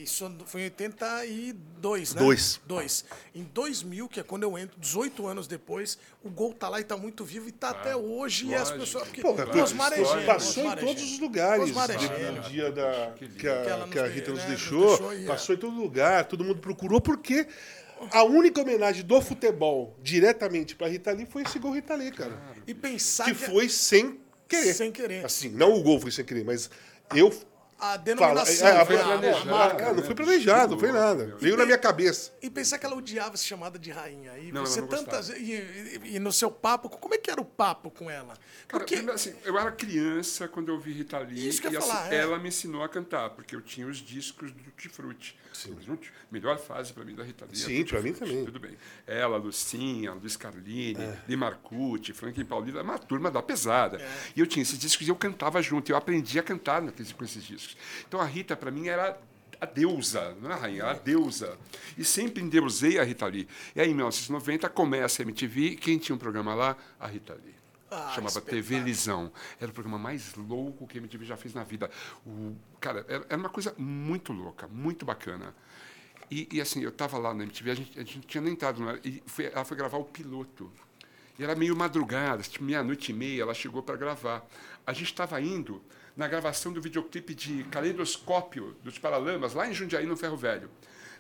isso foi em 82, né? Dois. Dois. Em 2000, que é quando eu entro, 18 anos depois, o gol tá lá e tá muito vivo e tá até hoje e as lógico. pessoas porque Pô, o Osmar é história. gênio, passou Osmar em é todos os lugares. Osmar é gênio. No dia da, que, Que a, que a Rita nos né, nos deixou. é. passou em todo lugar, todo mundo procurou, porque A única homenagem do futebol diretamente pra Rita Lee foi esse gol Rita Lee, cara. E pensar Que que, foi sem querer. Sem querer. Assim, não o gol foi sem querer, mas eu a denominação. É, foi a- a- a planejado, marca. Não foi planejado, não foi nada. Veio na minha cabeça. E pensar que ela odiava ser chamada de rainha. E Não, você tantas. E, e- e no seu papo, como é que era o papo com ela? Cara, Porque. primeiro, assim, eu era criança quando eu vi Rita Lee Isso que eu e ia assim, falar, é. ela me ensinou a cantar, porque eu tinha os discos do Tutti Frutti. Junto, melhor fase para mim da Rita Lee. é Sim, pra mim também. Tudo bem. Ela, Lucinha, Luiz Carlini, É. Marcucci, Franklin Paulino, uma turma da pesada. É. E eu tinha esses discos e eu cantava junto. Eu aprendi a cantar com esses discos. Então a Rita, para mim, era a deusa, não é a rainha, a deusa. E sempre endeusei a Rita Lee. E aí, em 1990, começa a MTV. Quem tinha um programa lá? A Rita Lee. Ah, Chamava TV. Lisão. Era o programa mais louco que a MTV já fez na vida. O, cara, era, era uma coisa muito louca, muito bacana. E, e, assim, eu estava lá na MTV, a gente, a gente não tinha nem entrado ar, e foi, ela foi gravar o piloto. E era meio madrugada, tipo, meia-noite e meia, ela chegou para gravar. A gente estava indo na gravação do videoclipe de Caleidoscópio dos Paralamas, lá em Jundiaí, no Ferro Velho.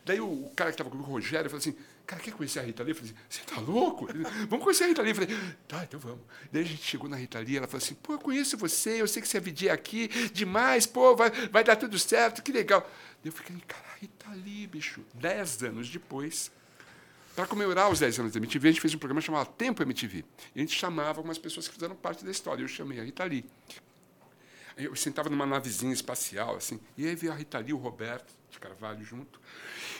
Daí o, cara que estava comigo, o Rogério, falou assim, cara, quer conhecer a Rita Lee? Eu falei assim, você tá louco? Vamos conhecer a Rita Lee. Eu falei, tá, então vamos. Daí a gente chegou na Rita Lee, ela falou assim, pô, eu conheço você, eu sei que você é VJ aqui, demais, pô, vai, vai dar tudo certo, que legal. Daí eu fiquei, cara, Rita Lee, bicho. Dez anos depois, para comemorar os 10 anos da MTV, a gente fez um programa chamado Tempo MTV. E a gente chamava algumas pessoas que fizeram parte da história. Eu chamei a Rita Lee. Eu sentava numa navezinha espacial, assim, e aí veio a Rita Lee o Roberto de Carvalho junto.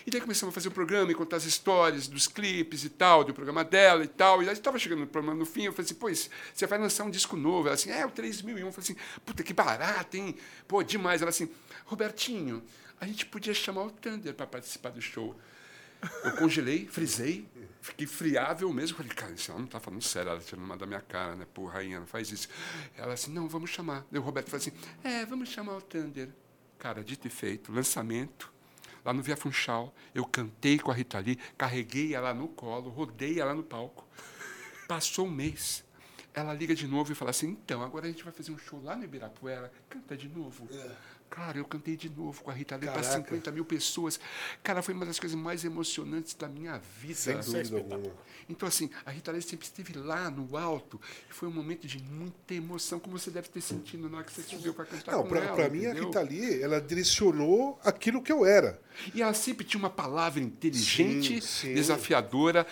E daí começamos a fazer o programa e contar as histórias dos clipes e tal, do programa dela e tal. E aí estava chegando no programa no fim, eu falei assim, pois, você vai lançar um disco novo. Ela assim, é, o 3001. Eu falei assim, puta, que barato, hein? Pô, demais. Ela assim, Robertinho, a gente podia chamar o Thunder para participar do show. Eu congelei, frisei, fiquei friável mesmo. Falei, cara, isso ela não está falando sério, ela tirando uma da minha cara, né? Pô, rainha, não faz isso. Ela assim, não, vamos chamar. Daí o Roberto falou assim, é, vamos chamar o Thunder. Cara, dito e feito, lançamento, lá no Via Funchal, eu cantei com a Rita Lee, carreguei ela no colo, rodei ela no palco. Passou um mês. Ela liga de novo e fala assim, então, agora a gente vai fazer um show lá no Ibirapuera, canta de novo. Cara, eu cantei de novo com a Rita Lee para Caraca. 50 mil pessoas. Cara, foi uma das coisas mais emocionantes da minha vida. Sem dúvida alguma. Então, assim, a Rita Lee sempre esteve lá no alto. E foi um momento de muita emoção, como você deve ter sentido na hora que você subiu para cantar Não, com pra, ela. pra mim a? Rita Lee, ela direcionou aquilo que eu era. E ela sempre tinha uma palavra inteligente, Sim, sim. desafiadora,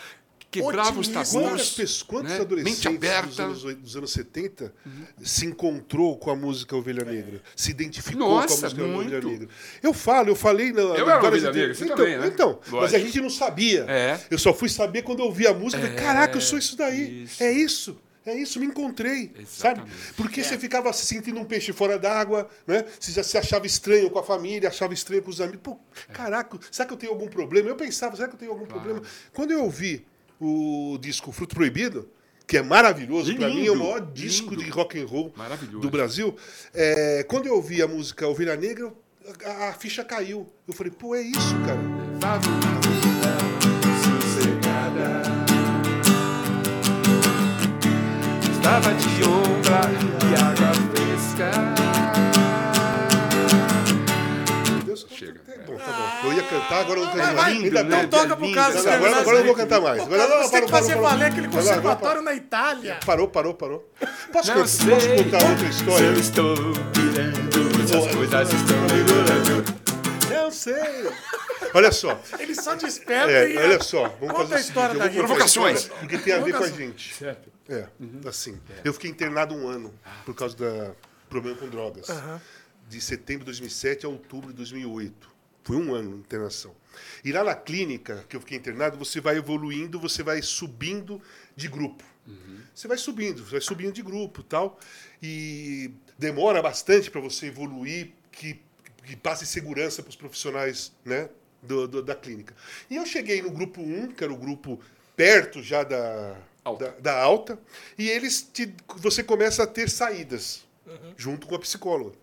quebrava os tabus. Quantas, pessoas, quantos né? adolescentes dos anos, dos anos 70 se encontrou com a música Ovelha Negra? Se identificou Nossa, com a música Ovelha muito. Negra? Eu falo, eu falei... Na, Eu era Ovelha Negra, você então, também, né? Então, mas a Lógico. gente não sabia. É. Eu só fui saber quando eu ouvi a música. falei, É, Caraca, eu sou isso daí. isso. É isso. É isso, me encontrei, sabe? Exatamente. Porque você ficava se sentindo um peixe fora d'água, né? Você já se achava estranho com a família, achava estranho com os amigos. Pô, caraca, será que eu tenho algum problema? Eu pensava, será que eu tenho algum problema? Quando eu ouvi o disco Fruto Proibido, que é maravilhoso, para mim é o Lindo, maior disco lindo. de rock and roll do Brasil. é, quando eu ouvi a música Ovelha Negra, a, a ficha caiu. Eu falei, pô, é isso, cara. Levava uma vida sossegada. Estava de ombra e Tá é. bom. Eu ia cantar, agora eu não tenho vai, mais. Ainda né? Então toca pro caso. Não, agora, agora eu não vou cantar mais. Agora, não, Você tem que fazer parou, valer parou. aquele conservatório na Itália. Parou, parou, parou. Posso, Não contar, sei posso contar outra história? eu estou pirando, se as coisas estão melhorando. Não sei. Olha só. Ele só desperta É, e... olha só, vamos Conta fazer a história seguinte, da a história Provocações. Porque tem a ver com a Provocações. gente. Certo. É, assim. Eu fiquei internado um ano por causa do problema com drogas. De setembro de 2007 a outubro de 2008. Foi um ano de internação. E lá na clínica que eu fiquei internado, você vai evoluindo, você vai subindo de grupo. Você vai subindo, você vai subindo de grupo tal. E demora bastante para você evoluir, que, que passe segurança para os profissionais né, do- do- da clínica. E eu cheguei no grupo 1, que era o grupo perto já da Alta. da, da alta, e eles te, você começa a ter saídas junto com a psicóloga.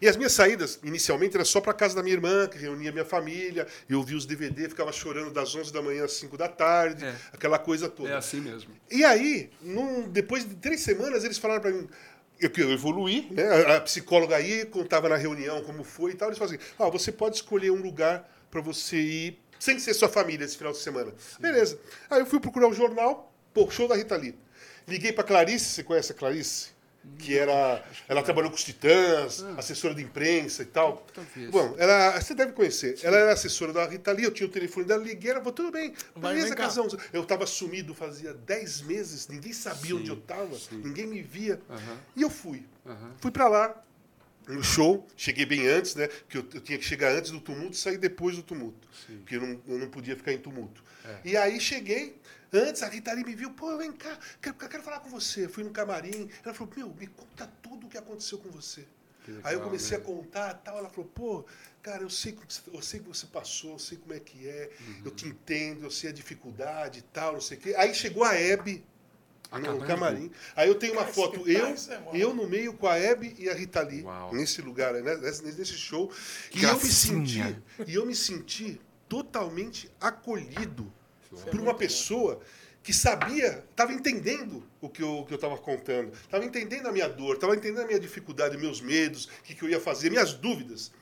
E as minhas saídas, inicialmente, era só para casa da minha irmã, que reunia minha família, eu via os DVD, ficava chorando das 11 da manhã às 5 da tarde, É. aquela coisa toda. É assim mesmo. E aí, num- depois de três semanas, eles falaram para mim eu, que eu evoluí, né? A, psicóloga aí contava na reunião como foi e tal. Eles falaram assim: ah, você pode escolher um lugar para você ir sem ser sua família esse final de semana. Beleza. Aí eu fui procurar o jornal, pô, show da Rita Lee. Liguei pra Clarice, você conhece a Clarice? Que era. Ela trabalhou com os Titãs, assessora de imprensa e tal. Ah. Talvez. Bom, ela, você deve conhecer. Ela era assessora da Rita Lee, eu tinha o telefone dela, liguei, ela falou, tudo bem, Vai, beleza, casão. Eu tava sumido fazia 10 meses, ninguém sabia onde eu tava, ninguém me via. E eu fui. Fui pra lá, no show, cheguei bem antes, né? Porque eu, eu tinha que chegar antes do tumulto e sair depois do tumulto. Porque eu não, eu não podia ficar em tumulto. E aí cheguei, antes a Rita Lee me viu, pô, vem cá, quero, quero falar com você. Fui no camarim, ela falou, meu, me conta tudo o que aconteceu com você. aí eu legal, comecei né? a contar tal, ela falou, pô, cara, eu sei, eu sei que você passou, eu sei como é que é, eu te entendo, eu sei a dificuldade e tal, não sei o quê. Aí chegou a Hebe, no Acabando. camarim. Aí eu tenho uma Cara, foto, eu, é eu no meio com a Hebe e a Rita Lee, Uau. nesse lugar, né, nesse, nesse show. E eu me senti, e eu me senti totalmente acolhido por uma pessoa que sabia, estava entendendo o que eu estava contando, estava entendendo a minha dor, estava entendendo a minha dificuldade, meus medos, o que, que eu ia fazer, minhas dúvidas.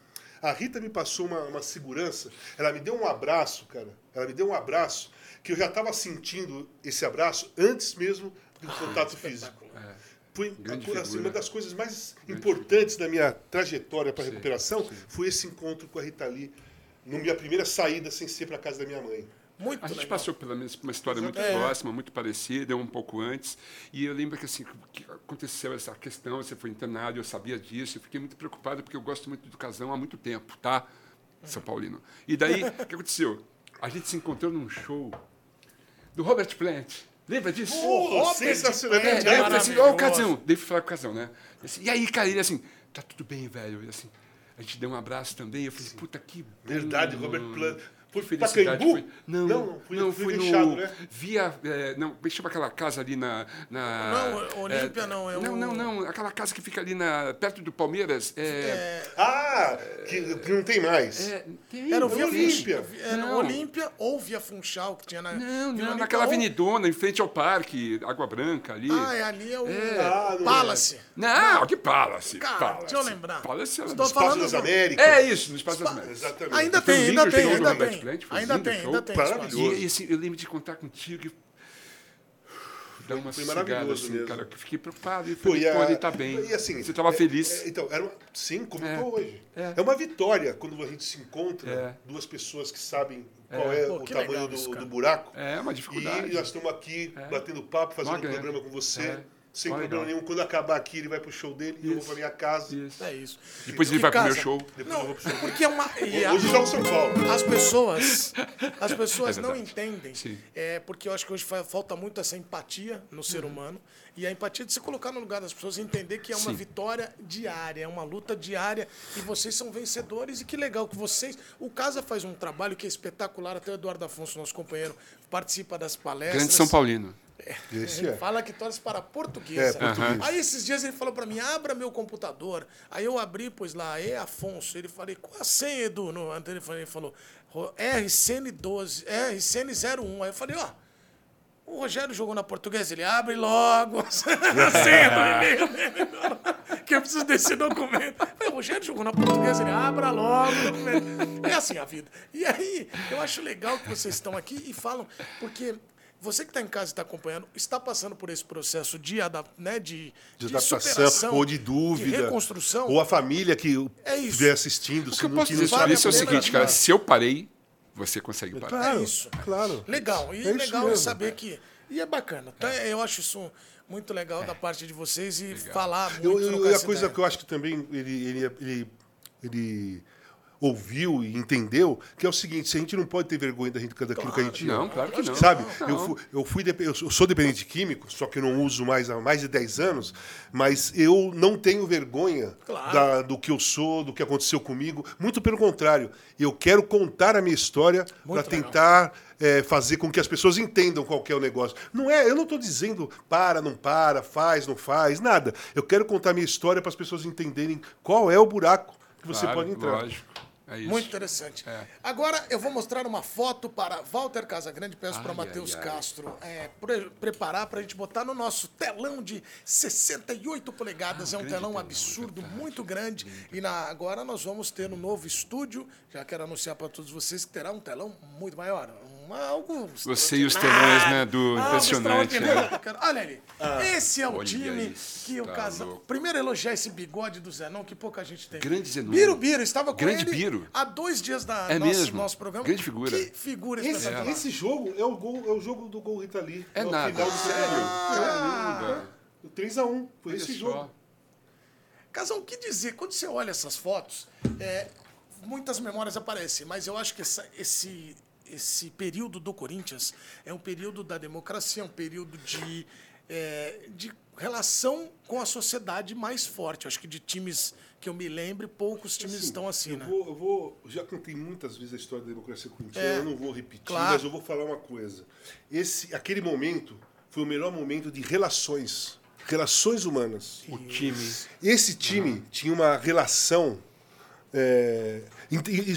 A Rita me passou uma, uma segurança, ela me deu um abraço, cara, ela me deu um abraço que eu já estava sentindo esse abraço antes mesmo do contato físico. Foi Grande a- assim, figura. uma das coisas mais importantes da minha trajetória para recuperação sim. foi esse encontro com a Rita Lee, na minha primeira saída sem ser para casa da minha mãe. Muito A gente legal. passou pela mesma uma história muito É. próxima, muito parecida, um pouco antes. E eu lembro que assim que aconteceu essa questão, você foi internado, eu sabia disso, eu fiquei muito preocupado porque eu gosto muito do casão há muito tempo, tá? São Paulino. E daí, o que aconteceu? A gente se encontrou num show do Robert Plant. Lembra disso? Pô, Robert sensacional. Plant, É, daí eu falei assim, ó, o. Casão. Daí fui falar com o Casão, né? Assim, e aí, cara, ele assim, tá tudo bem, velho. E assim, a gente deu um abraço também. Eu falei, puta que bom, Verdade, Robert. Plant. Pra felicidade foi. Não, Não, não, fui- não, fui fui no. né? Via. é, não, chama aquela casa ali na. na Não, Olímpia não, é Não, o- não, não. Aquela casa que fica ali na, perto do Palmeiras. É. Ah, que, que não tem mais. é, tem, Era o não Via. Olímpia. Funchal. Era Não. Olímpia ou Via Funchal, que tinha na. Não, não, Olímpia, naquela ou- avenidona, em frente ao parque, Água Branca ali. Ah, é ali é o Ah, não Palace. Não, que Palace. Cara, Palace. deixa eu lembrar. Palace era Estou dos- Espaço das Américas. É isso, no Espaço das Américas. Exatamente. Ainda um tem, ainda tem, ainda tem. Foi Ainda tem, show. ainda tem. Maravilhoso. E, assim, eu lembro de contar contigo e dar uma foi maravilhoso assim, mesmo. cara, que eu fiquei preocupado e falei, a- pô, ele tá bem. E assim, Você tava é- feliz. é, então, era uma, sim, como É. eu tô hoje. É. É. uma vitória quando a gente se encontra, É. duas pessoas que sabem qual é, Pô, o que tamanho legal do, do buraco. É uma dificuldade. E nós estamos aqui batendo papo, fazendo Uma um grande. programa com você. Sem Ó, problema legal. nenhum. Quando acabar aqui, ele vai pro show dele e eu vou pra minha casa. Isso. É isso. Depois ele vai pro meu show. Depois eu Não, vou pro show. porque é uma. e a- Hoje joga São Paulo. As pessoas, as pessoas É não verdade. entendem, Sim. é, porque eu acho que hoje fa- falta muito essa empatia no ser humano e a empatia de se colocar no lugar das pessoas e entender que é uma Sim. vitória diária, é uma luta diária e vocês são vencedores e que legal que vocês. O Casa faz um trabalho que é espetacular, até o Eduardo Afonso, nosso companheiro, participa das palestras. Grande São Paulino. Esse Ele é. fala que torce para portuguesa. É, português. Aí esses dias ele falou para mim, abra meu computador. Aí eu abri, pois lá, é Afonso. Ele falei, qual a senha, Edu? No, ele falou- ele falou, "Ro- RCN12, RCN01. Aí eu falei, ó, o Rogério jogou na portuguesa, ele abre logo a senha do e-mail dele, que eu preciso desse documento. Falei, o Rogério jogou na portuguesa, ele abra logo o documento. É assim a vida. E aí, eu acho legal que vocês estão aqui e falam, porque você que está em casa e está acompanhando, está passando por esse processo de, adap né, de, De de adaptação ou de dúvida. de reconstrução. Ou a família que É estiver assistindo. O se não- sobre vale isso é o seguinte, cara. cara. Se eu parei, você consegue parar. Claro, É isso. claro. Legal. E É legal é mesmo. saber que. E é bacana. Então, eu acho isso muito legal da parte de vocês e falar muito Eu, eu, trocar e a coisa ideia. que eu acho que também ele, ele, ele, ele ouviu e entendeu, que é o seguinte, se a gente não pode ter vergonha da gente, daquilo que a gente Não, claro que não. Sabe? Não. Eu, fui, eu, fui eu sou dependente químico, só que eu não uso mais há mais de 10 anos, mas eu não tenho vergonha Claro. da- do que eu sou, do que aconteceu comigo. Muito pelo contrário, eu quero contar a minha história para tentar é, fazer com que as pessoas entendam qual que é o negócio. Não é, eu não estou dizendo para, não para, faz, não faz, nada. Eu quero contar a minha história para as pessoas entenderem qual é o buraco que você Claro, pode entrar. Lógico. É isso. Muito interessante. É. Agora eu vou mostrar uma foto para Walter Casagrande, peço para Ai, Matheus ai, ai. Castro é, pre- preparar para a gente botar no nosso telão de 68 polegadas. é um Ah, telão telão, absurdo, é verdade. muito grande. E na- agora nós vamos ter no novo estúdio, já quero anunciar para todos vocês que terá um telão muito maior. Uma, algo Você e os telões, né, do Algo impressionante, né? Olha ali. esse é o Olha time isso, que o tá casal. louco. Primeiro elogiar esse bigode do Zenon, que pouca gente tem. Grande Zenon. Biro Biro, estava com Grande ele Biro. há dois dias da É nosso, mesmo. nosso programa. Grande figura. Que figura Esse, espetacular. esse jogo é o, gol, é o jogo do gol Rita Lee. É o nada. final do Sério? Ah. Caramba. O 3x1. Foi Olha esse só. jogo. Casal, o que dizer? Quando você olha essas fotos, é, muitas memórias aparecem, mas eu acho que essa- esse, esse período do Corinthians é um período da democracia, é um período de, é, de relação com a sociedade mais forte. Eu acho que de times que eu me lembre, poucos times Assim, estão assim, eu né? Vou, eu vou, já contei muitas vezes a história da democracia corintiana, É, eu não vou repetir, claro. mas eu vou falar uma coisa. Esse, aquele momento foi o melhor momento de relações, relações humanas. O time. Esse time tinha uma relação é,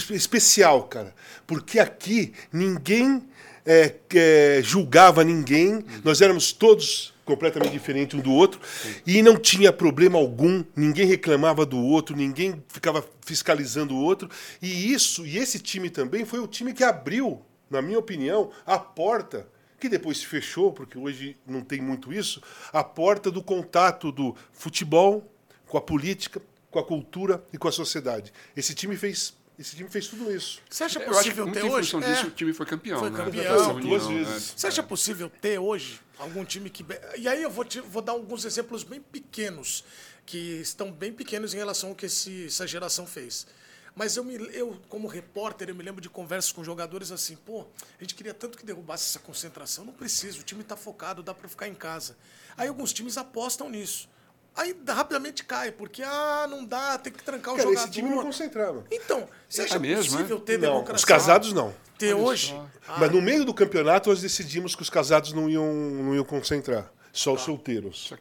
especial, cara. Porque aqui ninguém é, é, julgava ninguém, nós éramos todos completamente diferentes um do outro. E não tinha problema algum, ninguém reclamava do outro, ninguém ficava fiscalizando o outro. E isso, e esse time também foi o time que abriu, na minha opinião, a porta que depois se fechou, porque hoje não tem muito isso, a porta do contato do futebol com a política, com a cultura e com a sociedade. Esse time fez, esse time fez tudo isso. Você acha Eu acho que possível ter em hoje? função É. disso o time foi campeão. Foi né? campeão. União, Duas né? vezes. Você acha possível ter hoje algum time que. E aí eu vou, te- vou dar alguns exemplos bem pequenos, que estão bem pequenos em relação ao que esse- essa geração fez. Mas eu, me, eu, como repórter, eu me lembro de conversas com jogadores assim, pô, a gente queria tanto que derrubasse essa concentração, não precisa, o time está focado, dá para ficar em casa. Aí alguns times apostam nisso. Aí rapidamente cai, porque, ah, não dá, tem que trancar o Cara, jogador. esse time não concentrava. Então, você acha mesmo, possível é? ter Não, democracia? os casados não. Ter Olha hoje? só. Ah, Mas no meio do campeonato nós decidimos que os casados não iam, não iam concentrar, só Tá. os solteiros.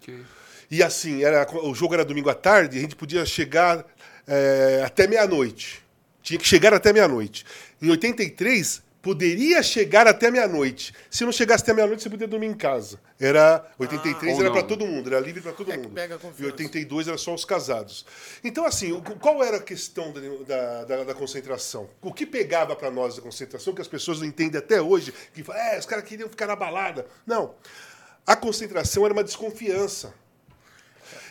E assim, era, o jogo era domingo à tarde, a gente podia chegar é, até meia-noite. Tinha que chegar até meia-noite. Em 83, poderia chegar até meia-noite. Se não chegasse até meia-noite, você podia dormir em casa. Era 83 Ou era para todo mundo, era livre para todo É mundo. a e confiança. 82 era só os casados. Então, assim, qual era a questão da, da, da- da concentração? O que pegava para nós da concentração, que as pessoas não entendem até hoje, que falam, é, os caras queriam ficar na balada. Não. A concentração era uma desconfiança.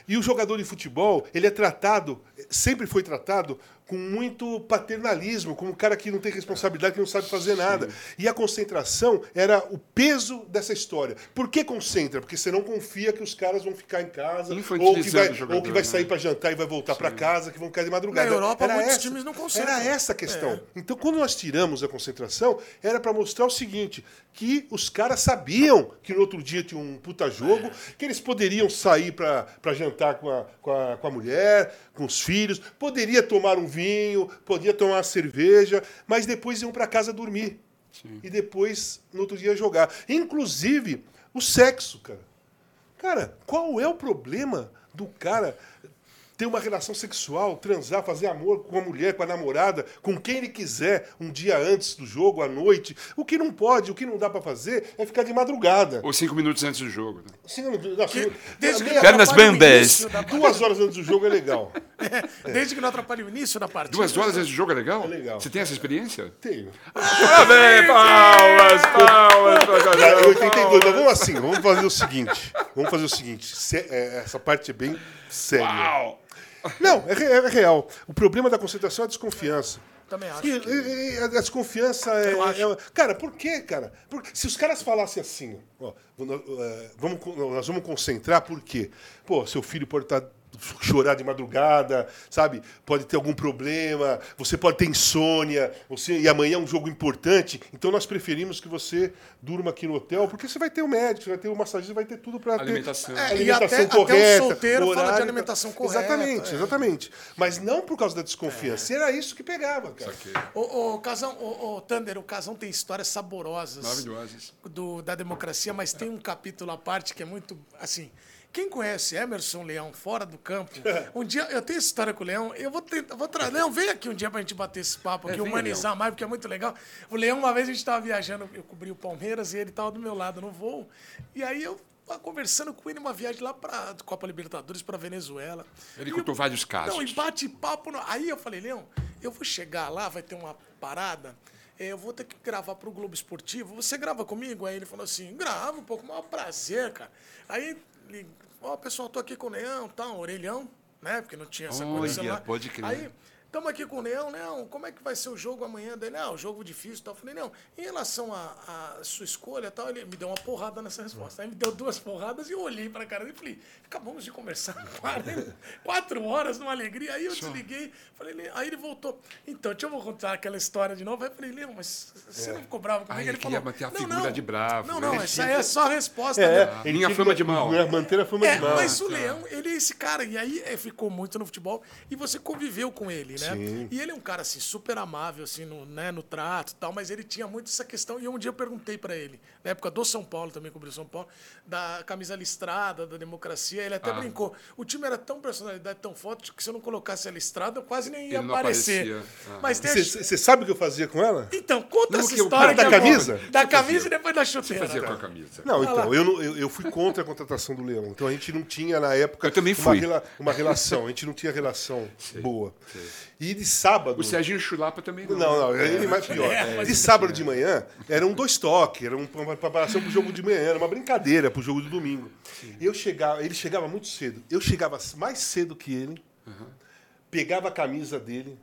E o jogador de futebol, ele é tratado, sempre foi tratado com muito paternalismo, como um cara que não tem responsabilidade, que não sabe fazer nada. E a concentração era o peso dessa história. Por que concentra? Porque você não confia que os caras vão ficar em casa, ou que vai, jogador, ou que vai né? sair para jantar e vai voltar para casa, que vão cair de madrugada. Na Europa, era muitos essa, times não concentram. Era essa a questão. É. Então, quando nós tiramos a concentração, era para mostrar o seguinte: que os caras sabiam que no outro dia tinha um puta jogo, que eles poderiam sair para jantar com a, com, a, com a mulher, com os filhos, poderia tomar um vinho, podia tomar uma cerveja, mas depois iam para casa dormir. E depois, no outro dia, jogar. Inclusive, o sexo, cara. Cara, qual é o problema do cara ter uma relação sexual, transar, fazer amor com a mulher, com a namorada, com quem ele quiser, um dia antes do jogo, à noite? O que não pode, o que não dá pra fazer é ficar de madrugada. Ou cinco minutos antes do jogo. Né? Assim, não- não- assim, Desde que Pernas atrapalhe o bambas. início da- duas horas antes do jogo é legal. Desde que não atrapalhe o início da partida. Duas horas antes do jogo é legal? É legal. Você tem essa experiência? Tenho. Parabéns, palmas, palmas. Já, Cajal, em 82, palmas. mas vamos assim, vamos fazer o seguinte. Vamos fazer o seguinte. sé- é, essa parte é bem séria. Uau! Não, é, é real. O problema da concentração é a desconfiança. Também acho. E, e- e a desconfiança é, é- Cara, por quê, cara? Porque se os caras falassem assim, ó, vamos, con- nós vamos concentrar, por quê? Pô, seu filho pode estar chorar de madrugada, sabe? Pode ter algum problema, você pode ter insônia, você e amanhã é um jogo importante, então nós preferimos que você durma aqui no hotel, porque você vai ter o médico, você vai ter o massagista, vai ter tudo para ter Alimentação. É, e alimentação até- até o correta, solteiro fala de alimentação correta, Exatamente, é. exatamente. Mas não por causa da desconfiança. Era isso que pegava, cara. Ô, ô, Casão, ô, ô, Thunder, o Casão tem histórias saborosas Maravilhosas. do, da democracia, mas tem um capítulo à parte que é muito, assim, quem conhece Emerson Leão fora do campo, um dia, eu tenho essa história com o Leão, eu vou tentar, vou trazer, Leão, vem aqui um dia pra gente bater esse papo aqui, É, humanizar Leão. mais, porque é muito legal. O Leão, uma vez a gente tava viajando, eu cobri o Palmeiras e ele tava do meu lado no voo, e aí eu tava conversando com ele uma viagem lá pra Copa Libertadores pra Venezuela. Ele E contou eu- vários casos. Não, e bate-papo. no- Aí eu falei, Leão, eu vou chegar lá, vai ter uma parada. eh, Eu vou ter que gravar pro Globo Esportivo. Você grava comigo? Aí ele falou assim: grava um pouco, maior prazer, cara. Aí, ó, pessoal, tô aqui com o Leão, tá, um orelhão, né? Porque não tinha essa Olha, condição lá. pode crer. Aí, estamos aqui com o Leão, Leão, como é que vai ser o jogo amanhã? Dele, ah, o jogo difícil e tal. Eu falei, Leão, em relação à sua escolha e tal, ele me deu uma porrada nessa resposta. Aí me deu duas porradas e eu olhei pra cara dele e falei, acabamos de conversar 40, quatro horas numa alegria. Aí eu desliguei, falei, aí ele voltou. Então, deixa eu vou contar aquela história de novo. Aí eu falei, Leão, mas você não ficou bravo comigo? Ah, ele queria manter a figura de bravo, Não, né? não, essa aí é só a resposta. É, né? ele Minha tinha fama de mal. ma- Manter a fama É, de mal. mas o Leão, ele é esse cara. E aí é, ficou muito no futebol. E você conviveu com ele, né? Sim. E ele é um cara, assim, super amável, assim, no, né, no trato e tal. Mas ele tinha muito essa questão. E um dia eu perguntei pra ele, na época do São Paulo, também cobriu São Paulo, da camisa listrada, da democracia. Ele até Ah. brincou. O time era tão personalidade, tão forte, que se eu não colocasse a listrada, eu quase nem ia aparecer. aparecia. Ah. Mas Você sabe o que eu fazia com ela? Então, conta Não, essa história. da camisa? Da camisa e depois da chuteira. fazia com a camisa. Não, então, eu, não- eu, eu fui contra a contratação do Leão. Então a gente não tinha, na época, Eu também uma, fui. rela- uma relação. A gente não tinha relação boa. E de sábado. O Serginho Chulapa também não. Não, não, ele mais pior. de sábado de manhã, era um dois toques, era um- uma preparação pro jogo de manhã, era uma brincadeira pro jogo de domingo. Eu chegava, ele chegava muito cedo. Eu chegava mais cedo que ele, pegava a camisa dele,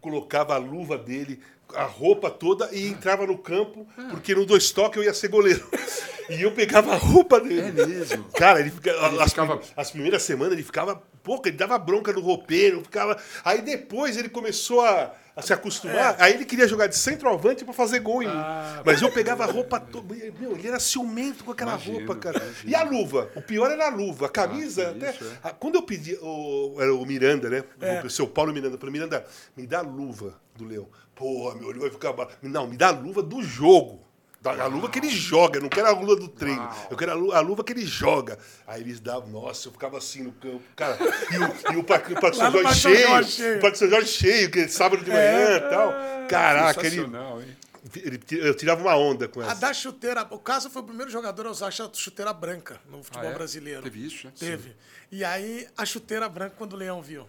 colocava a luva dele, a roupa toda e entrava no campo, porque no dois toques eu ia ser goleiro. E eu pegava a roupa dele. É mesmo? Cara, ele, fica, as, ficava- as primeiras semanas ele ficava. Pouco, ele dava bronca no roupeiro, ficava. Aí depois ele começou a, a se acostumar. Aí ele queria jogar de centroavante pra fazer gol em mim. Mas eu pegava a roupa toda. Meu, ele era ciumento com aquela Imagino, roupa, cara. imagino. E a luva? O pior era a luva. A camisa, Ah, até. isso, é. quando eu pedi. O, era o Miranda, né? O seu Paulo Miranda. Falei, Miranda, me dá a luva do Leão. Porra, meu olho vai ficar. Não, me dá a luva do jogo. Da- A luva que ele joga, eu não quero a luva do treino. Eu quero a lu- a luva que ele joga. Aí eles davam, nossa, eu ficava assim no campo. Cara, e o, e o Parque, o Parque São Jorge cheio. O Parque São Jorge cheio, que é sábado de manhã e tal. Caraca, ele, Sensacional, hein? ele- Eu tirava uma onda com A essa. da chuteira. O Caso foi o primeiro jogador a usar a chuteira branca no futebol Ah, é? brasileiro. Teve isso, né? Teve. E aí, a chuteira branca, quando o Leão viu.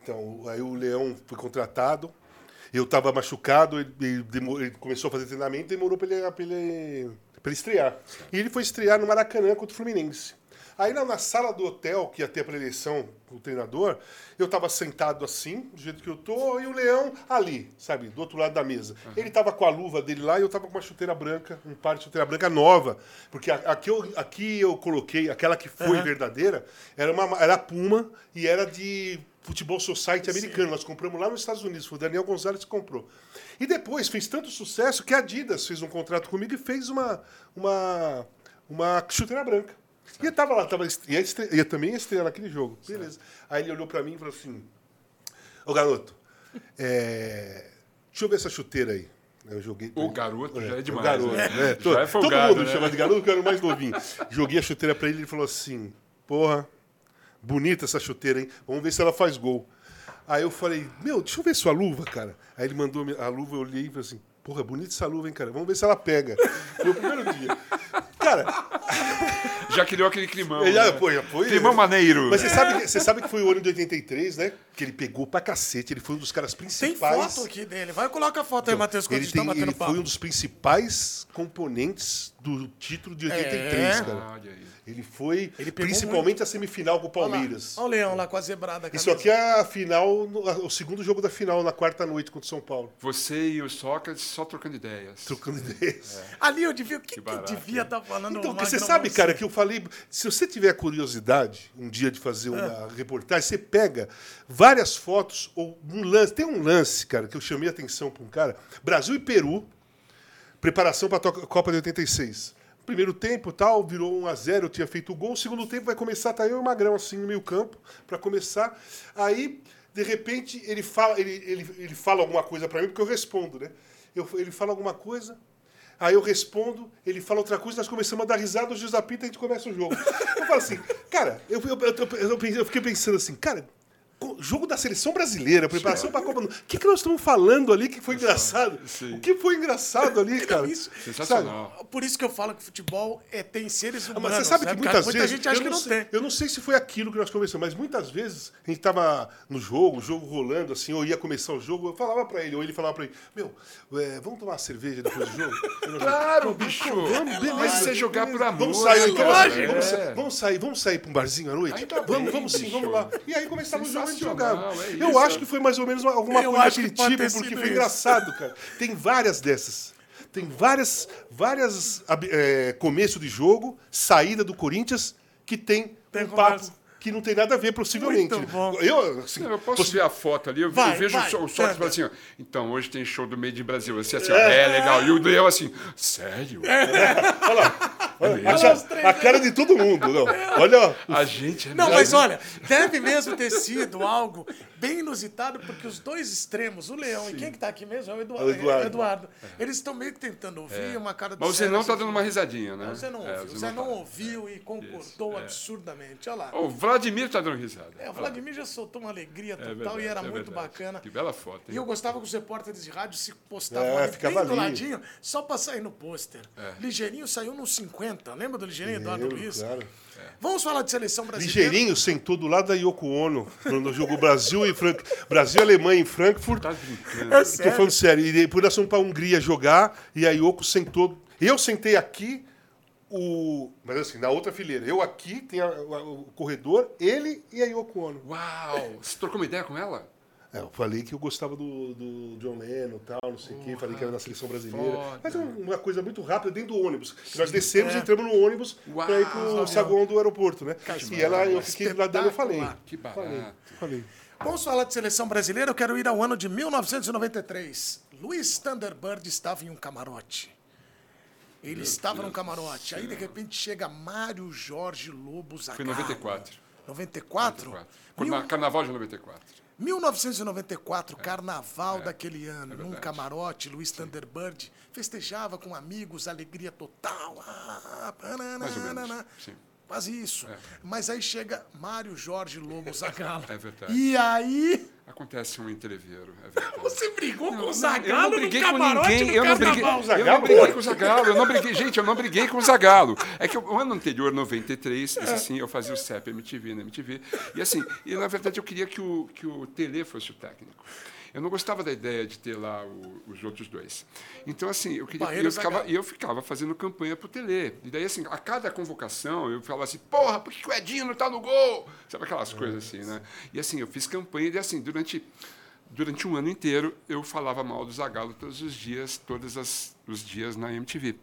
Então, aí o Leão foi contratado. Eu estava machucado, ele, ele começou a fazer treinamento e demorou para ele, pra ele, pra ele estrear. E ele foi estrear no Maracanã contra o Fluminense. Aí na, na sala do hotel, que ia ter a preleção com o treinador, eu estava sentado assim, do jeito que eu tô, e o Leão ali, sabe, do outro lado da mesa. Ele estava com a luva dele lá e eu estava com uma chuteira branca, um par de chuteira branca nova. Porque a- aqui eu, aqui eu coloquei, aquela que foi verdadeira, era, uma, era Puma e era de futebol society americano. Nós compramos lá nos Estados Unidos, foi o Daniel Gonzalez que comprou. E depois fez tanto sucesso que a Adidas fez um contrato comigo e fez uma, uma, uma chuteira branca. E eu tava lá, tava, ia também ia estrear naquele jogo. Beleza. Aí ele olhou pra mim e falou assim: Ô garoto, é, deixa eu ver essa chuteira aí. Eu joguei. O garoto já é demais, garoto, né? né? Já Todo, é todo folgado, mundo me né? chama de garoto, porque eu era o mais novinho. Joguei a chuteira pra ele e ele falou assim: Porra, bonita essa chuteira, hein? Vamos ver se ela faz gol. Aí eu falei: Meu, deixa eu ver sua luva, cara. Aí ele mandou a luva, eu olhei e falei assim: Porra, bonita essa luva, hein, cara? Vamos ver se ela pega. Foi o primeiro dia. Cara, Já criou aquele climão. ele já, né? pô, já foi. Climão maneiro. Mas você sabe, que, você sabe que foi o ano de 83, né? Que ele pegou pra cacete. Ele foi um dos caras Tem principais. foto aqui dele. Vai, coloca a foto aí, Matheus, quando a Ele, gente tá tem, batendo ele papo. foi um dos principais componentes do título de 83, É. cara. Aí. Ele foi Ele principalmente a semifinal com o Olha lá, Palmeiras. Olha o Leão lá com a zebrada. Isso aqui é a final, o segundo jogo da final, na quarta noite contra o São Paulo. Você e o Sócrates só trocando ideias. Trocando ideias. Ali eu devia... O que, que, eu barato, devia estar falando? Então, no porque você sabe, Moura? cara, que eu falei. Se você tiver curiosidade um dia de fazer uma reportagem, você pega várias fotos ou um lance. Tem um lance, cara, que eu chamei a atenção para um cara. Brasil e Peru, preparação para a Copa de 86. Primeiro tempo, tal, virou 1 a 0 eu tinha feito o gol. Segundo tempo vai começar, tá eu e o Magrão assim no meio campo para começar. Aí, de repente, ele fala, ele, ele, ele fala alguma coisa para mim, porque eu respondo, né? Eu, ele fala alguma coisa, Aí eu respondo, ele fala outra coisa, nós começamos a dar risada, o juiz apita e a gente começa o jogo. Eu fala assim, cara, eu, eu, eu, eu, fiquei pensando assim, cara, jogo da seleção brasileira, preparação para a Copa do Mundo. O que, que nós estamos falando ali que foi engraçado? Sim. O que foi engraçado ali, cara? isso. Sensacional. Por isso que eu falo que futebol é, tem seres Ah, humanos. Mas você sabe que né, cara? muitas Muita vezes. gente acha eu que não sei, tem. Eu não sei se foi aquilo que nós conversamos, mas muitas vezes a gente tava no jogo, o jogo rolando, assim, ou ia começar o jogo, eu falava pra ele, ou ele falava pra ele, meu, é, vamos tomar uma cerveja depois do jogo? Claro, bicho. Vamos, beleza. Mas é jogar por amor. Vamos sair, né, então, cara? vamos, É. vamos sair, vamos sair pra um barzinho à noite? Ainda vamos, bem, vamos sim, bicho. vamos lá. E aí começava o jogo e Sensacional, jogava. é eu acho que foi mais ou menos uma- alguma Eu coisa daquele tipo, porque foi isso. engraçado, cara. Tem várias dessas. Tem várias, várias é, começo de jogo, saída do Corinthians, que tem, Tem um papo que não tem nada a ver, possivelmente. Muito bom. Eu, assim, eu posso ver a foto ali, eu, Vai, eu vejo vai. o Sócrates e falo assim, ó, então hoje tem show do Made in Brasil. Assim, assim, ó, é legal. E o Leão assim, sério? olha, a, a cara de todo mundo. Não. Olha, A gente é Não, mesmo. mas olha, deve mesmo ter sido algo bem inusitado, porque os dois extremos, o Leão e quem que tá aqui mesmo? É o Eduardo. É o Eduardo. Eduardo. Eles estão meio que tentando ouvir uma cara do Mas o Zé Zenão nessa- tá dando uma risadinha, né? Não, Zé não É, ouviu. Zé não tá. ouviu e concordou é. absurdamente. Olha lá. O Vladimir tá dando risada. É, o Vladimir já soltou uma alegria total É verdade, e era é muito verdade. bacana. Que bela foto, E eu gostava que os repórteres de rádio se postavam É, ali bem do ladinho, só pra sair no pôster. É. Ligeirinho saiu nos 50. Lembra do Ligeirinho, Eduardo Luiz? claro. Vamos falar de seleção brasileira. Ligeirinho sentou do lado da Yoko Ono no jogo Brasil e Frank... Brasil e Alemanha em Frankfurt. Tá brincando. É falando sério. E depois nós fomos pra Hungria jogar e a Yoko sentou. Eu sentei aqui, o. Mas assim, na outra fileira. Eu aqui, tem a- o, o corredor, ele e a Yoko Ono. Uau! Você trocou uma ideia com ela? É, eu falei que eu gostava do, do John Lennon e tal, não sei o quê. Falei que era da seleção brasileira. foda. Mas é uma coisa muito rápida dentro do ônibus. Que Nós descemos É. e entramos no ônibus Uau. pra ir pro saguão do aeroporto, né? E ela, eu fiquei lá dentro e eu falei. Que barato. Falei. falei. Vamos falar de seleção brasileira. Eu quero ir ao ano de 1993. Luiz Thunderbird estava em um camarote. Ele estava num camarote. Aí, de repente, chega Mário Jorge Lobo Zagallo. Foi em 94. 94? 94. Foi Mil- na Carnaval de 94. 1994, carnaval daquele ano, num É. verdade. camarote, Luiz Thunderbird festejava com amigos, alegria total. Ah, pananana, Mais ou menos, sim. Quase isso. Mas aí chega Mário Jorge Lobo Zagallo. É verdade. E aí, Acontece um entreveiro, é você brigou com o eu não briguei com ninguém. Eu não briguei, eu não briguei com o Zagalo. Eu não briguei, gente, eu não briguei com o Zagalo. É que o ano anterior, 93, esse assim, eu fazia o CEP MTV na MTV. E assim, e na verdade eu queria que o, que o Tele fosse o técnico. Eu não gostava da ideia de ter lá o- os outros dois. Então, assim, eu queria. Barreiro Eu ficava, e eu ficava fazendo campanha pro Tele. E daí, assim, a cada convocação, eu falava assim, porra, por que o Edinho não tá no gol? Sabe aquelas coisas assim, né? E assim, eu fiz campanha e assim, durante. Durante um ano inteiro, eu falava mal do Zagallo todos os dias, todos as- os dias na MTV.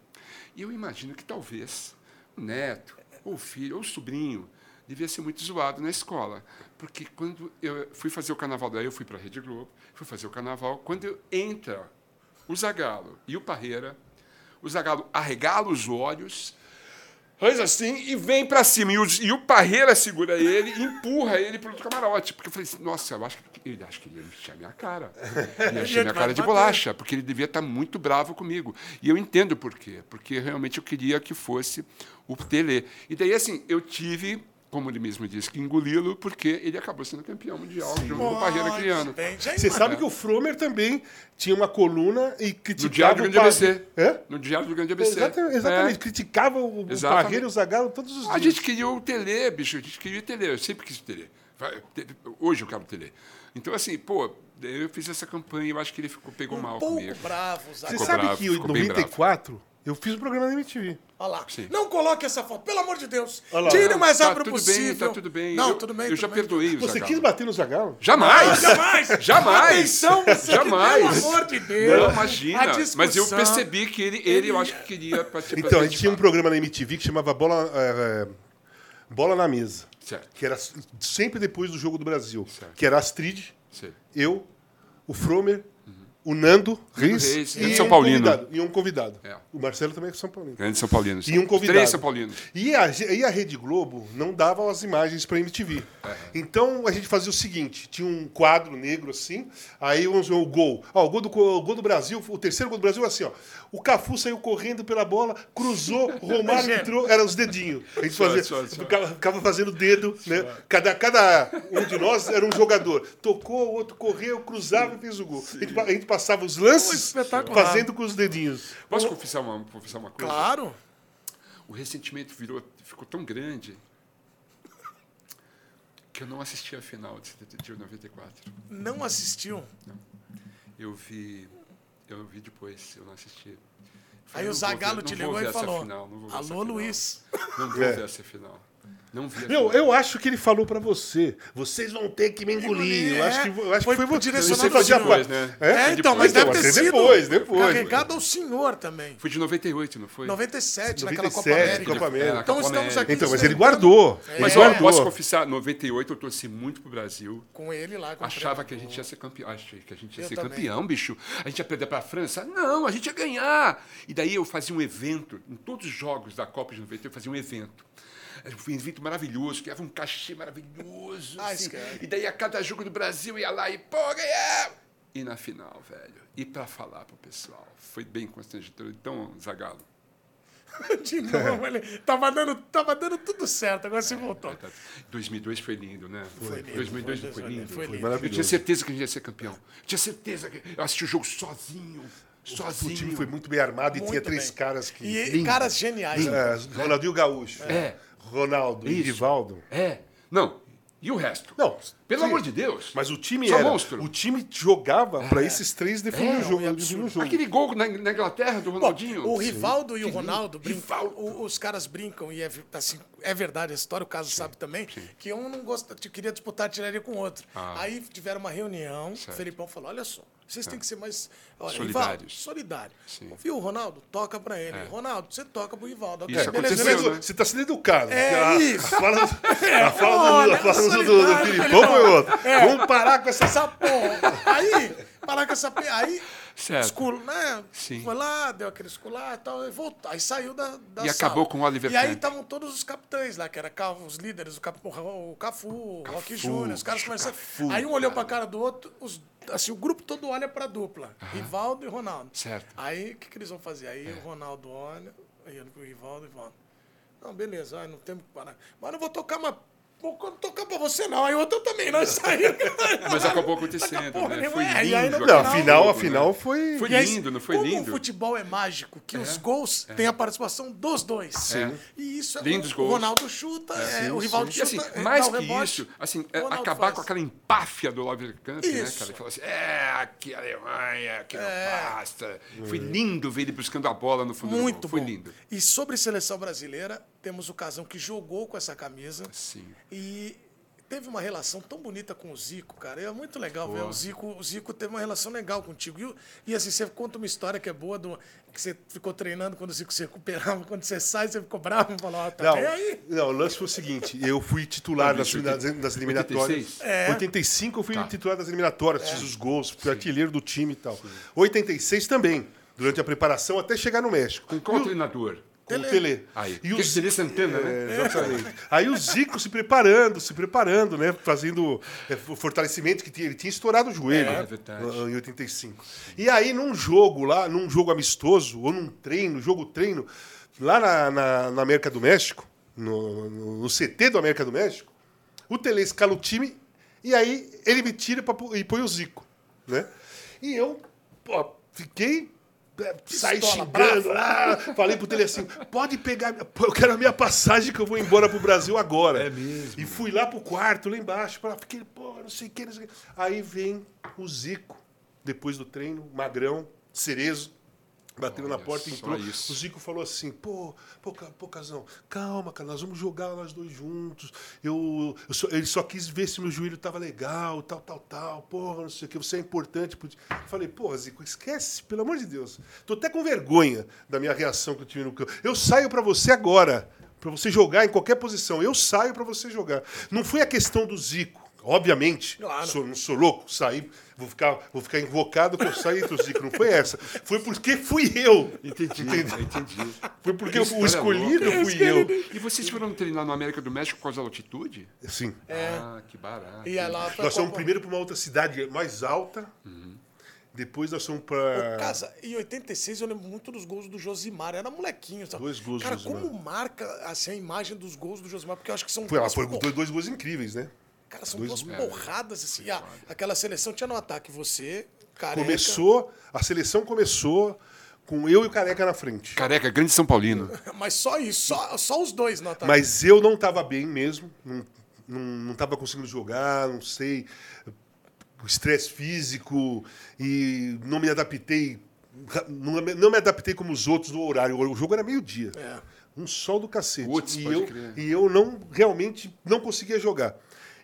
E eu imagino que talvez o neto, ou o filho, ou o sobrinho, devia ser muito zoado na escola. Porque quando eu fui fazer o carnaval, daí eu fui para a Rede Globo, fui fazer o carnaval, quando entra o Zagallo e o Parreira, o Zagallo arregala os olhos, faz assim e vem para cima. E o, e o Parreira segura ele e empurra ele para o camarote. Porque eu falei assim, nossa, eu acho que ele, acho que ele ia encher a minha cara. Ele ia encher a minha cara de bolacha, porque ele devia estar muito bravo comigo. E eu entendo por quê. Porque realmente eu queria que fosse o Tele. E daí, assim, eu tive, como ele mesmo disse, que engoli-lo, porque ele acabou sendo campeão mundial junto com o Parreira criando. Você sabe que o Fromer também tinha uma coluna e No criticava Diário do o Grande. ABC. Hã? No Diário do Grande ABC. Exatamente, exatamente. É. criticava o, Exatamente. Parreira e o Zagallo todos os dias. A gente queria o Tele, bicho. A gente queria o Tele. Eu sempre quis o Tele. Hoje eu quero o Tele. Então, assim, pô, eu fiz essa campanha e eu acho que ele ficou, pegou um mal pouco comigo. bravo, Você Zagallo. Ficou sabe bravo, que em ficou bem 94 eu fiz um programa na MTV. Olha lá. Sim. Não coloque essa foto, pelo amor de Deus. Olha lá. Tire o mais Tá rápido tudo possível. bem, tá tudo bem. Não, eu, tudo bem. Eu tudo já bem. perdoei o Você quis bater no Zagallo? Jamais! Jamais! Jamais! Atenção, você Jamais! pelo amor de Deus! Não, imagina. Mas eu percebi que ele, ele, eu acho que queria participar. Então, a gente tinha um programa na MTV que chamava Bola, é, é, Bola na Mesa. Certo. Que era sempre depois do Jogo do Brasil. Certo. Que era a Astrid, Sei. eu, o Fromer. O Nando Reis, Reis, e, São um Paulino. convidado, e um convidado. É. O Marcelo também é São Paulino. Grande São Paulino. E um convidado. Três São Paulinos. E a, e a Rede Globo não dava as imagens para MTV. Então a gente fazia o seguinte: tinha um quadro negro assim, aí vamos ver o gol. Ó, o, gol do, o gol do Brasil, o terceiro gol do Brasil, assim, ó. O Cafu saiu correndo pela bola, cruzou, o Romário entrou, eram os dedinhos. A gente fazia, só, só. Ficava, ficava fazendo dedo, né? Cada, cada um de nós era um jogador. Tocou, o outro correu, cruzava e fez o gol. A gente, a gente passava os lances fazendo com os dedinhos. Posso confessar uma, confessar uma coisa? Claro. O ressentimento virou, ficou tão grande que eu não assisti a final de, de, de 94. Não assistiu. Eu vi, eu vi depois, eu não assisti. Aí Eu o não ver- te não ligou e falou: final, não Alô. Luiz. Não vou É. ver essa final. Não vi Eu, eu acho que ele falou pra você. Vocês vão ter que me engolir. Eu É, acho que, eu acho foi que foi você. direcionado Você fazia depois, né? É? É, então, mas Então, deve ter mas sido depois, depois. carregado ao senhor também. Foi de 98, não foi? 97, naquela Copa 97, América. Copa América. É, Então Copa estamos América. aqui. Então, mas ele guardou. Mas Ele olha, guardou. posso confessar, 98 eu torci muito pro Brasil. Com ele lá. com o Achava que a gente ia ser campeão. Achei que a gente ia Eu ser também. campeão, bicho. A gente ia perder para a França? Não, a gente ia ganhar. E daí eu fazia um evento, em todos os jogos da Copa de 98, eu fazia um evento. Foi um evento maravilhoso, que era um cachê maravilhoso. Ah, assim. E daí a cada jogo do Brasil ia lá e, pô, ganhamos! E na final, velho. E para falar pro pessoal, foi bem constrangedor. Então, Zagalo. De novo, ele tava dando, tava dando tudo certo, agora você voltou. 2002 foi lindo, né? Foi, lindo, 2002 foi não foi lindo, lindo? foi lindo. Eu maravilhoso. tinha certeza que a gente ia ser campeão. Eu tinha certeza que eu assisti o jogo sozinho. O Sozinho. time foi muito bem armado e Muito tinha três bem. caras que. E Lindo. caras geniais. né? É, Ronaldinho Gaúcho. É. Ronaldo e Isso. Rivaldo. É. Não. E o resto? Não. Pelo sim. amor de Deus. Mas o time Só era. monstro. O time jogava pra esses três definir É, o jogo. é definir o jogo. Aquele gol na, na Inglaterra do Bom, Ronaldinho. o Rivaldo e o. Ronaldo, Rivaldo. o- os caras brincam, e é, assim, é verdade a história, o caso sabe também, que um não gosta, queria disputar artilharia com o outro. Ah. Aí tiveram uma reunião, o Certo. Felipão falou, olha só, vocês têm que ser mais olha, Solidários. Rivaldo, solidário. Sim. Viu Ronaldo? Toca pra ele. Ronaldo, você toca pro Rivaldo. Ok, Isso beleza, aconteceu, né? Você tá sendo educado. É a, isso. A fala, a fala do, olha, a fala do, do, do Filipão foi outra. Vamos parar com essa. essa porra. Aí, parar com essa Aí, Certo. esculo, né? Sim. Foi lá, deu aquele escular e tal, e voltou. Aí saiu da, da E sala. acabou com o Oliver E aí estavam todos os capitães lá, que eram ca- os líderes, o, Cap- o Cafu, o Roque Júnior, os caras começaram. Aí um olhou pra cara do outro, os- assim, o grupo todo olha pra dupla. Rivaldo e Ronaldo. Certo. É. Aí o que, que eles vão fazer? Aí o Ronaldo olha, aí olha pro Rivaldo e Rivaldo. Não, beleza, ai, não temos que parar. Mas não vou tocar uma. Vou tocar pra você, não. Aí o outro também, nós saímos. Mas acabou acontecendo, porra né? nenhuma. Foi É, e aí lindo. no Não, aquele a final- final, a jogo, final né? foi. Foi E aí, lindo, não foi como lindo? o futebol é mágico, que os gols têm a participação dos dois. Sim. E isso é Lindos o gols. Ronaldo chuta, é, o Rivaldo E chuta, assim, ele mais dá o que rebote, isso, assim, o é, acabar faz. com aquela empáfia do Oliver Kahn, né, cara? Que falou assim, é, aqui a Alemanha, aqui É. não basta. Foi lindo ver ele buscando a bola no fundo Muito do gol. Foi bom. lindo. E sobre seleção brasileira, temos o Casão que jogou com essa camisa. Sim. E teve uma relação tão bonita com o Zico, cara. É muito legal ver o Zico. O Zico teve uma relação legal contigo. E, e assim, você conta uma história que é boa, do, que você ficou treinando quando o Zico se recuperava. Quando você sai, você ficou bravo e falou, ó, tá Não, bem aí. não, o lance foi o seguinte: eu fui titular das, das, das eliminatórias. 86? É. 85 eu fui Tá. titular das eliminatórias, fiz os gols, fui artilheiro do time e tal. 86 também, durante a preparação até chegar no México. Com qual treinador? Com o Tele. Aí. E o Tele Santana, né? É, exatamente. Aí o Zico se preparando, se preparando, né? Fazendo é, o fortalecimento que tinha, ele tinha estourado o joelho É, verdade. em 85. E aí, num jogo lá, num jogo amistoso, ou num treino, jogo treino, lá na, na, na América do México, no, no, no CT do América do México, o Tele escala o time e aí ele me tira pra, e põe o Zico, né? E eu, pô, fiquei. É, Pistola, xingando lá, falei pro Tele assim: pode pegar, eu quero a minha passagem que eu vou embora pro Brasil agora. É mesmo. E fui lá pro quarto, lá embaixo, pra, fiquei, pô, não sei o que, não sei o que. Aí vem o Zico, depois do treino, magrão, cerezo, bateu na Olha porta e entrou. isso. O Zico falou assim: pô, pô, pô, Casão, calma, cara, nós vamos jogar nós dois juntos. Eu, eu só, ele só quis ver se meu joelho tava legal, tal, tal, tal. Porra, não sei o que, você é importante. pro time." Eu falei, porra, Zico, esquece, pelo amor de Deus. Tô até com vergonha da minha reação que eu tive no campo. Eu saio pra você agora, pra você jogar em qualquer posição. Eu saio pra você jogar. Não foi a questão do Zico. Obviamente, Claro. sou, não sou louco, saí, vou ficar, vou ficar invocado que eu saí entre os Zico. Não foi essa. Foi porque fui eu. Entendi, Entendeu? entendi. Foi porque Que o escolhido louca. fui eu. E vocês foram treinar no América do México por causa da altitude? Sim. Ah, que barato. E aí lá Nós fomos primeiro para uma outra cidade mais alta. Depois nós fomos para. Casa, em 86 eu lembro muito dos gols do Josimar. Era molequinho. Sabe? Dois gols do Cara, Josimar. como marca assim, a imagem dos gols do Josimar? Porque eu acho que são Foi lá, duas foi dois gols incríveis, né? Cara, são dois- duas porradas, assim. Ah, aquela seleção tinha no ataque você, careca. Começou, a seleção começou com eu e o Careca na frente. Careca, grande São Paulino. Mas só isso, só, só os dois no ataque. Mas eu não estava bem mesmo, não, não, não tava conseguindo jogar, não sei, o estresse físico e não me adaptei, não, me- não me adaptei como os outros no horário. O jogo era meio-dia. É. Um sol do cacete. Putz, e, eu, crer. e eu não realmente não conseguia jogar.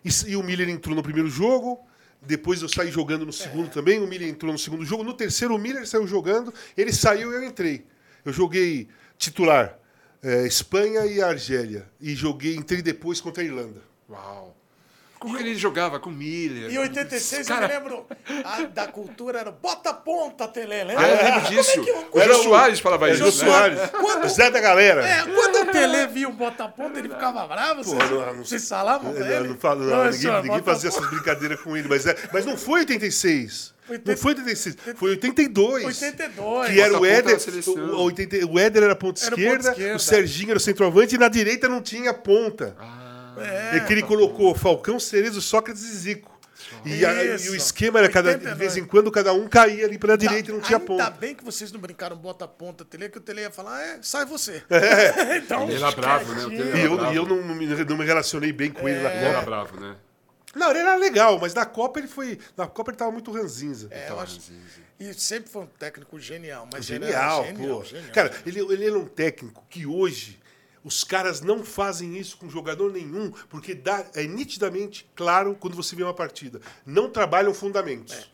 E, e o Miller entrou no primeiro jogo, depois eu saí jogando no É. segundo também, o Miller entrou no segundo jogo. No terceiro, o Miller saiu jogando, ele saiu e eu entrei. Eu joguei titular, eh, Espanha e Argélia. E joguei, entrei depois contra a Irlanda. Uau. Como que ele jogava? Com Miller. Em 86 Cara, eu me lembro a, da cultura era bota a ponta, Tele, lembra? Ah, eu lembro disso. Como é que- O Era Jô o- Soares falava isso. o Jô né? Soares. Quando- Zé da galera. É, quando o Tele via o bota a ponta, ele ficava bravo. Pô, vocês, não- não- vocês falavam Eu ele? não falo, não, Ô, ninguém, ninguém fazia essas brincadeiras com ele, mas, é, mas não foi 86. Foi Não foi 86, foi 82. 82. Que era o Éder. O, o 80 o Éder era ponta esquerda, esquerda. o Serginho era o centroavante e na direita não tinha ponta. É. É que ele colocou Falcão, Cerezo, Sócrates e Zico. E, a- e o esquema era cada, de 89. vez em quando cada um caía ali pela direita e não tinha Ainda ponta. bem que vocês não brincaram bota a ponta Tele, que o Tele ia falar, é, sai você. então, Ele era bravo, né? E era eu, bravo. e eu não, me, não me relacionei bem com ele na Ele era Copa. bravo, né? Não, ele era legal, mas na Copa ele foi. Na Copa ele tava muito ranzinza. É, eu acho, e sempre foi um técnico genial. Mas ele Genial, era pô. genial. Cara, ele, ele era um técnico que hoje os caras não fazem isso com jogador nenhum, porque dá, é nitidamente claro quando você vê uma partida. Não trabalham fundamentos.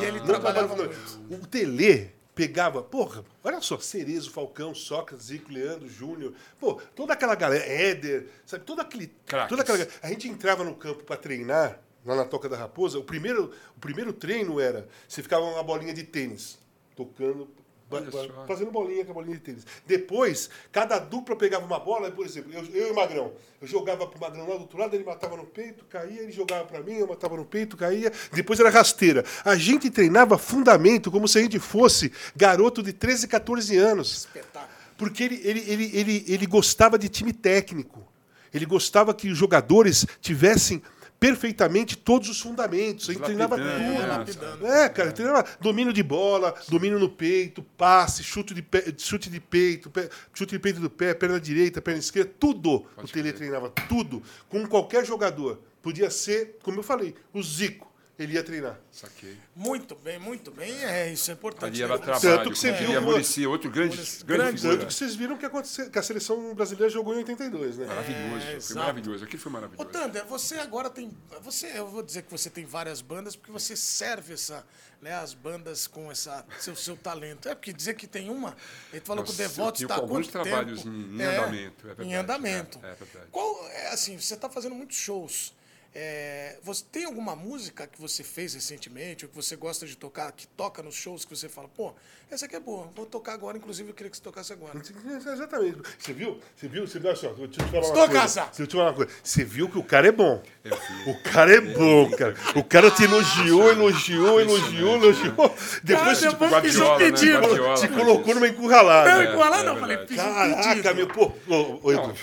e ele Não trabalhava fundamentos. O Tele pegava, porra, olha só, Cerezo, Falcão, Sócrates, Zico, Leandro, Júnior, pô, toda aquela galera, Éder, sabe, toda aquele, Craques. toda aquela, a gente entrava no campo para treinar lá na Toca da Raposa, o primeiro, o primeiro treino era, você ficava uma bolinha de tênis, tocando, fazendo bolinha com a bolinha de tênis. Depois, cada dupla pegava uma bola, por exemplo, eu, eu e o Magrão, eu jogava pro Magrão lá do outro lado, ele matava no peito, caía, ele jogava para mim, eu matava no peito, caía, depois era rasteira. A gente treinava fundamento como se a gente fosse garoto de 13, 14 anos. Espetáculo. Porque ele, ele, ele, ele, ele gostava de time técnico. Ele gostava que os jogadores tivessem perfeitamente todos os fundamentos. Ele treinava tudo. né? lapidando. É, cara, ele treinava domínio de bola, domínio no peito, passe, chute de, pé, chute de peito, pé- chute de peito do pé, perna direita, perna esquerda, tudo. o Tele treinava tudo. Com qualquer jogador. Podia ser, como eu falei, o Zico. Ele ia treinar. Saquei. Muito bem, muito bem. É, isso é importante. Ali era né? trabalho. Tanto que você Ele viu Muricy, outro grande, Muricy- grande. Tanto que vocês viram que, aconteceu, que a seleção brasileira jogou em 82, né? Maravilhoso, foi exato. maravilhoso. Aquilo foi Ô, maravilhoso. Tander, você agora tem. Você, eu vou dizer que você tem várias bandas, porque você serve essa, né, as bandas com essa, seu, seu talento. É porque dizer que tem uma. Ele falou que o Nossa, Devoto está há alguns trabalhos tempo? em- em andamento, é verdade, em andamento. é, é verdade. Qual, é, assim, você está fazendo muitos shows. É, você tem alguma música que você fez recentemente, ou que você gosta de tocar, que toca nos shows, que você fala, pô, essa aqui é boa, vou tocar agora, inclusive eu queria que você tocasse agora. Exatamente. Você viu? Você viu? Você viu? Olha só, deixa eu te falar uma Estou coisa. caçado. Deixa eu te falar uma coisa. Você viu que o cara é bom. O cara é bom, cara. O cara te elogiou, elogiou, elogiou, elogiou. Depois Cara, fiz um né? pedido. Te colocou numa encurralada. Não, É, igual lá é não, falei, fiz um Caraca, pedido. meu, pô. Ô, ô, Edu.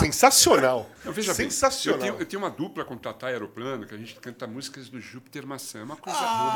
Sensacional. Veja bem, sensacional. eu tenho, eu tenho uma dupla com o Tatá Aeroplano, que a gente canta músicas do Júpiter Maçã. É uma coisa. Ah,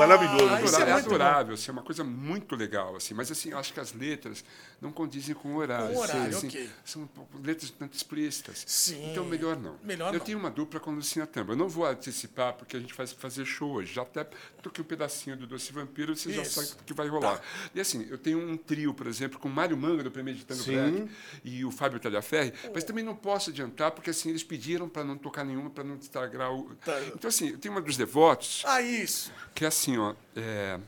isso é adorável, é adorável, assim, é uma coisa muito legal, assim. Mas assim, acho que as letras não condizem com o horário. Com o horário, assim, ok. São um pouco letras tanto explícitas. Sim. Então melhor não. Melhor eu não. tenho uma dupla com a Lucinha Tamba. Eu não vou antecipar porque a gente vai fazer show hoje. Já até toquei um pedacinho do Doce Vampiro, você já sabe o que vai rolar. E assim, eu tenho um trio, por exemplo, com o Mário Manga do Premeditando Black e o Fábio Talhaferri, mas também não posso adiantar porque assim eles pediram para não tocar nenhuma para não estragar o. Tá. Então assim, eu tenho uma dos devotos Ah, isso. que é assim, ó. É,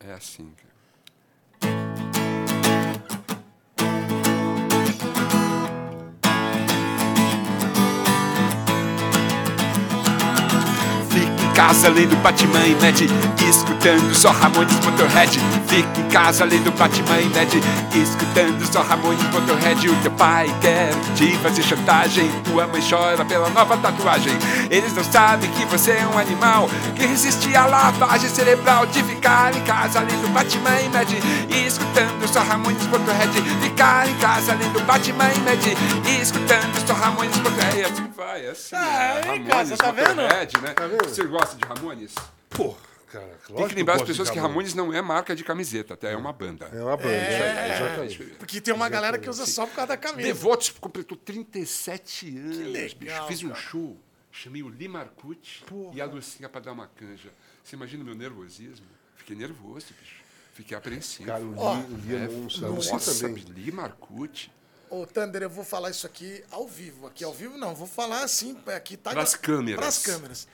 é assim. cara. Casa lendo Batman e Mad, escutando só Ramones Motorhead. Fica em casa lendo Batman e Mad, escutando só Ramones Motorhead. O teu pai quer te fazer chantagem, tua mãe chora pela nova tatuagem. Eles não sabem que você é um animal que resiste à lavagem cerebral de ficar em casa lendo Batman e Mad, escutando só Ramones Motorhead. Ficar em casa lendo Batman e Mad, escutando só Ramones Motorhead. E assim vai, assim. Ah, é, cara, você tá vendo? Motorhead, né? Tá vendo? Você gosta de Ramones? Pô, cara, Tem que lembrar as eu gosto pessoas que Ramones não é marca de camiseta, até é uma banda. É uma banda, É, exatamente. Porque tem uma galera que usa só por causa da camisa. Devotos completou 37 anos. legal, bicho. Fiz um cara. show, chamei o Limarcute e a Lucinha para dar uma canja. Você imagina o meu nervosismo? Fiquei nervoso, bicho. Fiquei apreensivo. Cara, o Li, Ó, o Li é, monstro. A Lucy Nossa, também. Limarcute. Ô, Thunder, eu vou falar isso aqui ao vivo. Aqui ao vivo não, vou falar assim, aqui tá... Pras câmeras. Pras câmeras.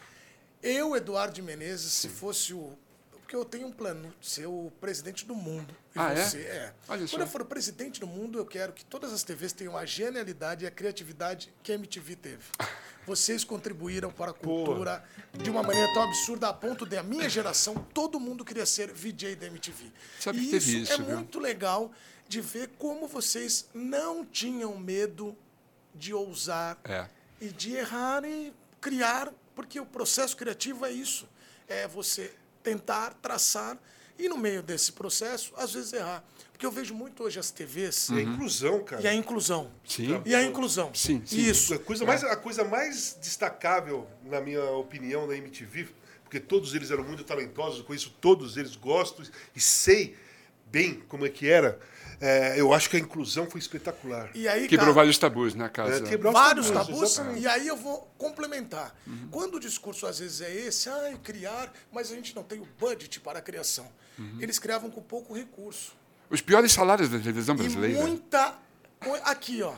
Eu, Eduardo Menezes, se fosse o... Porque eu tenho um plano de ser o presidente do mundo. E Ah, é? você é. Olha Quando eu for presidente do mundo, eu quero que todas as TVs tenham a genialidade e a criatividade que a MTV teve. Vocês contribuíram para a cultura de uma maneira tão absurda a ponto de a minha geração, todo mundo queria ser VJ da MTV. Sabe e isso, isso, é viu? muito legal de ver como vocês não tinham medo de ousar É. e de errar e criar, porque o processo criativo é isso. É você tentar traçar e no meio desse processo, às vezes errar. Porque eu vejo muito hoje as TVs E a inclusão, cara. e a inclusão. Sim. E a inclusão. Sim, sim. Isso. A coisa, mais, a coisa mais destacável, na minha opinião, da MTV, porque todos eles eram muito talentosos, conheço todos eles, gosto e sei bem como é que era, é, eu acho que a inclusão foi espetacular. E aí, Quebrou cara, vários tabus na casa. É, quebrou os vários tabus, exatamente. e aí eu vou complementar. Quando o discurso às vezes é esse, ah, criar, mas a gente não tem o budget para a criação. Eles criavam com pouco recurso. Os piores salários da televisão E brasileira. muita. Aqui, ó.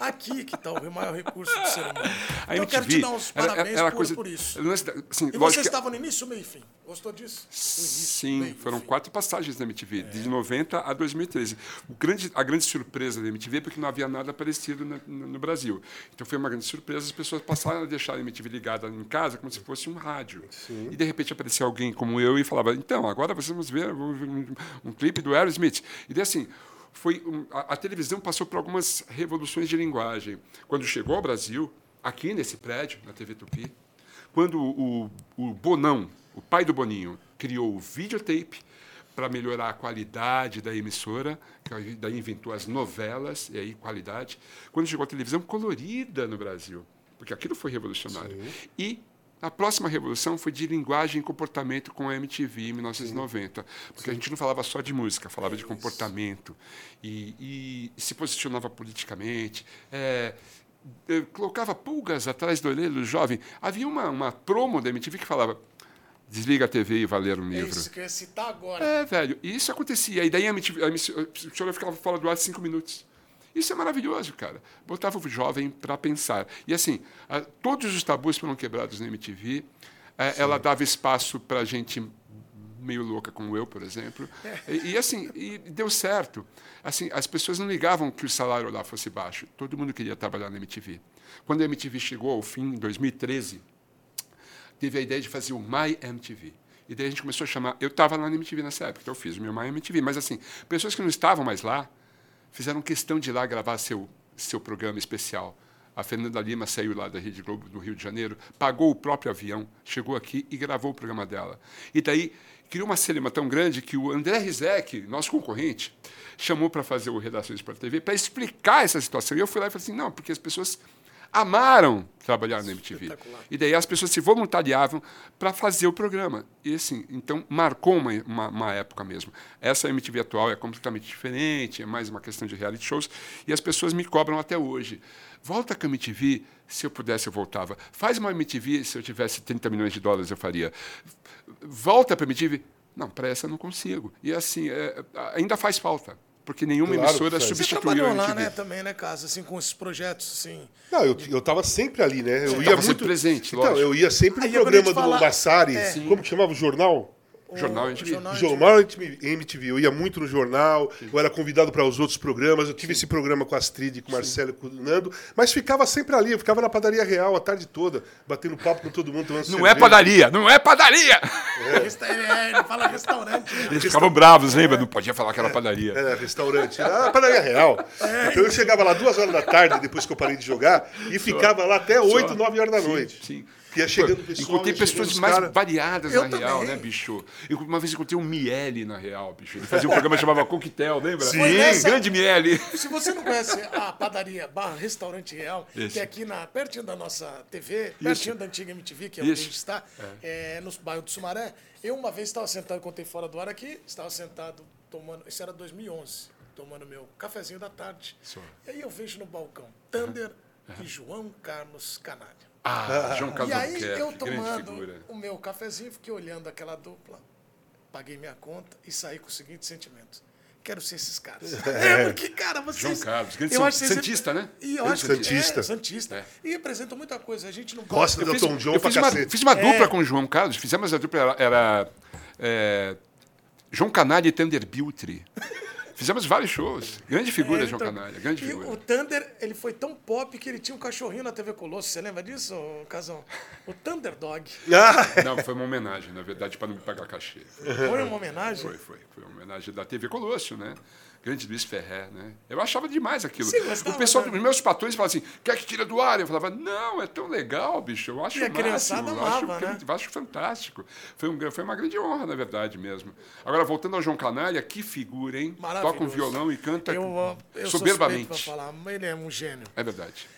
Aqui que está o maior recurso do ser humano. A eu quero te dar uns era- parabéns era por, coisa- por isso. da- assim, E você estava no início, meio e fim. Gostou disso? Início, Sim, meio foram fim. quatro passagens da MTV, É. de 90 a 2013. O grande, a grande surpresa da MTV é porque não havia nada parecido no, no Brasil. Então foi uma grande surpresa, as pessoas passaram a deixar a MTV ligada em casa como se fosse um rádio. E de repente aparecia alguém como eu e falava: então, agora vocês vamos ver um, um clipe do Aerosmith. E daí assim. Foi a, a televisão passou por algumas revoluções de linguagem. Quando chegou ao Brasil, aqui nesse prédio, na TV Tupi, quando o, o Bonão, o pai do Boninho, criou o videotape para melhorar a qualidade da emissora, que aí daí inventou as novelas, e aí qualidade. Quando chegou a televisão colorida no Brasil, porque aquilo foi revolucionário. E a próxima revolução foi de linguagem e comportamento com a MTV em 1990, porque a gente não falava só de música, falava de comportamento e, e se posicionava politicamente. é, eh, colocava pulgas atrás do olho do jovem. Havia uma, uma promo da MTV que falava desliga a TV e vai ler um É livro. isso que eu ia citar agora. É, velho, e isso acontecia. E daí a, MTV, a emissora ficava fora do ar cinco minutos. Isso é maravilhoso, cara. Botava o jovem para pensar. E assim, todos os tabus foram quebrados na MTV. É, ela dava espaço para gente meio louca como eu, por exemplo. E, e, assim, e deu certo. Assim, as pessoas não ligavam que o salário lá fosse baixo. Todo mundo queria trabalhar na MTV. Quando a MTV chegou ao fim, em 2013, teve a ideia de fazer o My MTV. E daí a gente começou a chamar. Eu estava lá na MTV nessa época, então eu fiz o meu My MTV. Mas, assim, pessoas que não estavam mais lá fizeram questão de ir lá gravar seu, seu programa especial. A Fernanda Lima saiu lá da Rede Globo do Rio de Janeiro, pagou o próprio avião, chegou aqui e gravou o programa dela. E daí criou uma cinema tão grande que o André Rizek, nosso concorrente, chamou para fazer o Redações para TV para explicar essa situação. E eu fui lá e falei assim: não, porque as pessoas amaram trabalhar na MTV. E daí as pessoas se voluntariavam para fazer o programa. E assim, então marcou uma, uma, uma época mesmo. Essa MTV atual é completamente diferente, é mais uma questão de reality shows. E as pessoas me cobram até hoje. Volta com a MTV, se eu pudesse eu voltava. Faz uma MTV, se eu tivesse 30 milhões de dólares eu faria. Volta para a MTV. Não, para essa eu não consigo. E assim, é, ainda faz falta. Porque nenhuma Claro emissora faz. Você substituiu a trabalhou MTV. lá, né, também, né, Casa? Assim, com esses projetos, assim. Não, eu, eu tava sempre ali, né? Eu Você ia tava muito sempre presente, Então, lógico. eu ia sempre no Aí programa do falar- Massari. É. Como que chamava o jornal? O Jornal MTV. Jornal Jornal MTV. Eu ia muito no jornal, eu era convidado para os outros programas. Eu tive esse programa com a Astrid, com o Marcelo e com o Nando, mas ficava sempre ali, eu ficava na padaria real a tarde toda, batendo papo com todo mundo. tomando Não cerveja. é padaria, não é padaria! É, ele fala restaurante. né? Eles ficavam bravos, lembra? Não podia falar que era padaria. É, restaurante. Era a padaria real. Então eu chegava lá duas horas da tarde, depois que eu parei de jogar, e ficava lá até oito, nove horas da noite. Sim. Ia chegando pessoal, encontrei ia chegando pessoas mais cara. variadas Eu na também. Real, né, bicho? Eu, uma vez encontrei um Miele na Real, bicho. Ele fazia um programa que chamava Coquetel, lembra? Sim. Nessa- grande Miele. Se você não conhece a padaria barra restaurante real, Isso. que é aqui na, pertinho da nossa TV, pertinho da antiga MTV, que é onde a Isso. gente está, é, no bairro do Sumaré, eu uma vez estava sentado, contei fora do ar aqui, estava sentado tomando, isso era 2011, tomando meu cafezinho da tarde. Só. E aí eu vejo no balcão Thunder e João Carlos Canalha. Ah, João Carlos E aí eu tomando o meu cafezinho, fiquei olhando aquela dupla, paguei minha conta e saí com o seguinte sentimento. Quero ser esses caras. É, porque, cara, vocês... João Carlos, grande eu acho que Santista, né? E eu acho que Santista. É, Santista. É. E representa muita coisa. A gente não Gosta do Elton John eu fiz uma, fiz uma É. dupla com o João Carlos. Fizemos a dupla, era, era, é, João Canalha e Thunder Biltri. Fizemos vários shows. Grande figura, É, João então, Canalha. Grande e figura. o Thunder, ele foi tão pop que ele tinha um cachorrinho na TV Colosso. Você lembra disso, Casão? O Thunder Dog. Ah, Não, foi uma homenagem, na verdade, para não me pagar cachê. Foi uma homenagem? Foi, foi. Foi uma homenagem da TV Colosso, né? Grande Luiz Ferrer, né? Eu achava demais aquilo. Gostava, o pessoal, né? os meus patrões falavam assim, quer que tira do ar? Eu falava, não, é tão legal, bicho. Eu acho E a máximo, eu acho, né? eu acho fantástico. Foi, um, foi uma grande honra, na verdade, mesmo. Agora, voltando ao João Canalha, que figura, hein? Toca um violão e canta Eu, eu soberbamente. falar, ele é um gênio. É verdade.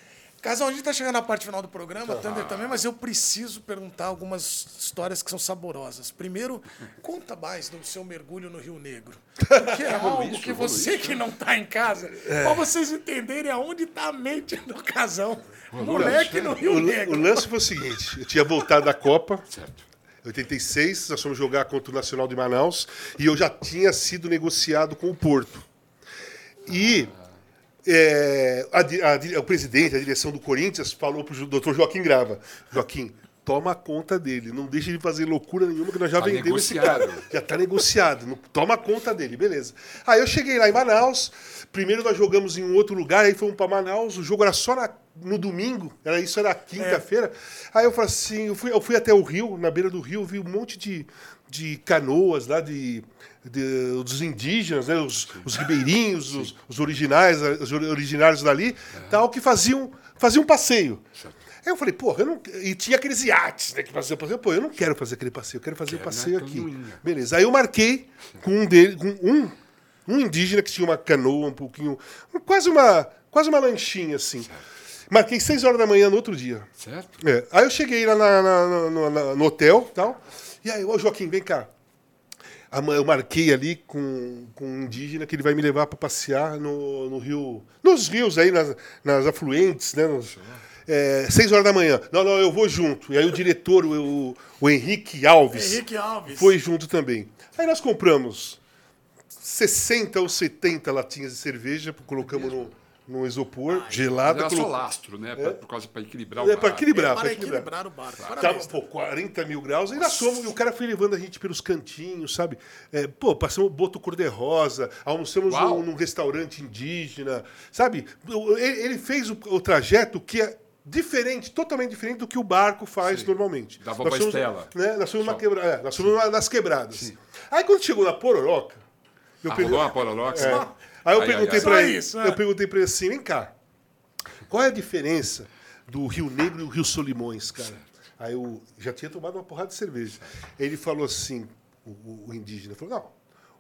Casal, a gente tá chegando na parte final do programa, Thunder também, mas eu preciso perguntar algumas histórias que são saborosas. Primeiro, conta mais do seu mergulho no Rio Negro. Porque é algo isso, que você que não tá em casa, pra vocês entenderem aonde tá a mente do casal. Moleque no Rio o, Negro. o lance foi o seguinte: eu tinha voltado da Copa, Certo. 86, nós fomos jogar contra o Nacional de Manaus e eu já tinha sido negociado com o Porto. E é, a a o presidente, a direção do Corinthians, falou para o doutor Joaquim Grava: Joaquim, toma conta dele, não deixa de fazer loucura nenhuma, que nós já Tá vendemos esse cara. Já está negociado, não- toma conta dele, beleza. Aí eu cheguei lá em Manaus, primeiro nós jogamos em um outro lugar, aí fomos para Manaus, o jogo era só na- no domingo, era, isso era quinta-feira. Aí eu falei assim, eu fui, eu fui até o rio, na beira do rio, vi um monte de, de canoas lá de, de- dos indígenas, né, os, os ribeirinhos, os, os originais, os ori- originários dali, tal, que faziam, faziam um passeio. Aí eu falei, porra, eu não. E tinha aqueles iates, né? Que faziam passeio. Pô, eu não quero fazer aquele passeio, eu quero fazer o Quero passeio na aqui. Beleza. Aí eu marquei com um dele, com um, um indígena que tinha uma canoa um pouquinho. um- quase uma. Quase uma lanchinha, assim. Marquei seis horas da manhã no outro dia. Certo? É. Aí eu cheguei lá na- na- na- no hotel tal. E aí, ô Joaquim, vem cá. Eu marquei ali com, com um indígena que ele vai me levar para passear no, no rio. Nos rios aí, nas, nas afluentes, né? nos- é, seis horas da manhã. Não, não, eu vou junto. E aí o diretor, o, o Henrique Alves, Henrique Alves. foi junto também. Aí nós compramos 60 ou 70 latinhas de cerveja, colocamos no, no isopor, gelada. Era só colo- lastro, né? Pra, por causa para equilibrar o É, para bar. equilibrar. para pra equilibrar. equilibrar o barco. Tava, pô, 40 mil graus, ainda somos, e o cara foi levando a gente pelos cantinhos, sabe? É, pô, passamos boto cor-de-rosa, almoçamos num, num restaurante indígena, sabe? Ele, ele fez o, o trajeto que é diferente, totalmente diferente do que o barco faz normalmente. Da Vovó Nós fomos, Estela. Né, nós fomos, quebra, é, nós fomos uma- nas quebradas. Aí quando chegou na Pororoca, eu Ah, peguei- rolou uma pororoca? é. Aí eu Ai, perguntei para ele, isso, é. eu perguntei para ele assim, vem cá, qual é a diferença do Rio Negro e o Rio Solimões, cara? Aí eu já tinha tomado uma porrada de cerveja. Ele falou assim, o, o- o indígena falou,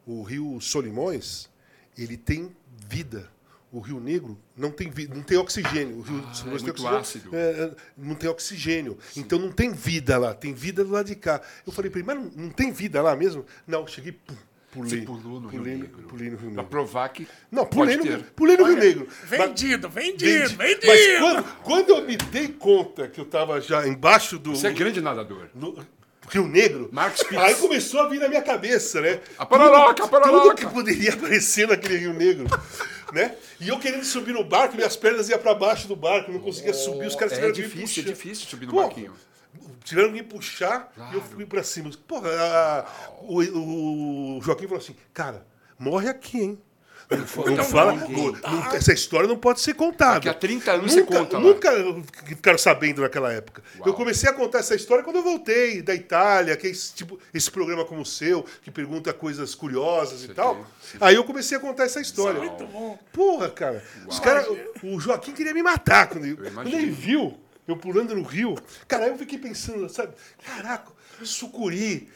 não, o Rio Solimões, ele tem vida. O Rio Negro não tem vida, não tem oxigênio. O Rio Solimões é tem muito oxigênio, ácido. é, é, não tem oxigênio. Então não tem vida lá, tem vida do lado de cá. Eu falei para ele, mas não, não tem vida lá mesmo? Não, cheguei, pum, pulei. Você pulou no Rio pulei, Negro. Pulei no Rio Pra Negro. provar que Não, pulei pode no, ter. pulei no Rio Olha, Negro. Mas- Vendido, vendido, Vendi. vendido. Mas quando, quando eu me dei conta que eu estava já embaixo do Você é grande nadador. no Rio Negro, Marcos aí começou a vir na minha cabeça, né? A pororoca, a Tudo pororoca. que poderia aparecer naquele Rio Negro, né? E eu querendo subir no barco, minhas pernas iam para baixo do barco, não conseguia subir, os caras É tiveram que me difícil, é difícil subir no Pô, barquinho. Tiveram que me puxar e eu fui pra cima. Porra, a- o, o Joaquim falou assim, cara, morre aqui, hein? Não, fa- não fala, não- não- essa história não pode ser contada. Daqui a 30 anos nunca, você conta lá. Nunca ficaram sabendo naquela época. Uau. Eu comecei a contar essa história quando eu voltei da Itália, que é esse, tipo, esse programa como o seu, que pergunta coisas curiosas e tal. Aí eu comecei a contar essa história. Muito bom. Porra, cara. Os cara, o Joaquim queria me matar quando, quando ele viu eu pulando no rio. Cara, eu fiquei pensando, sabe? Caraca, sucuri,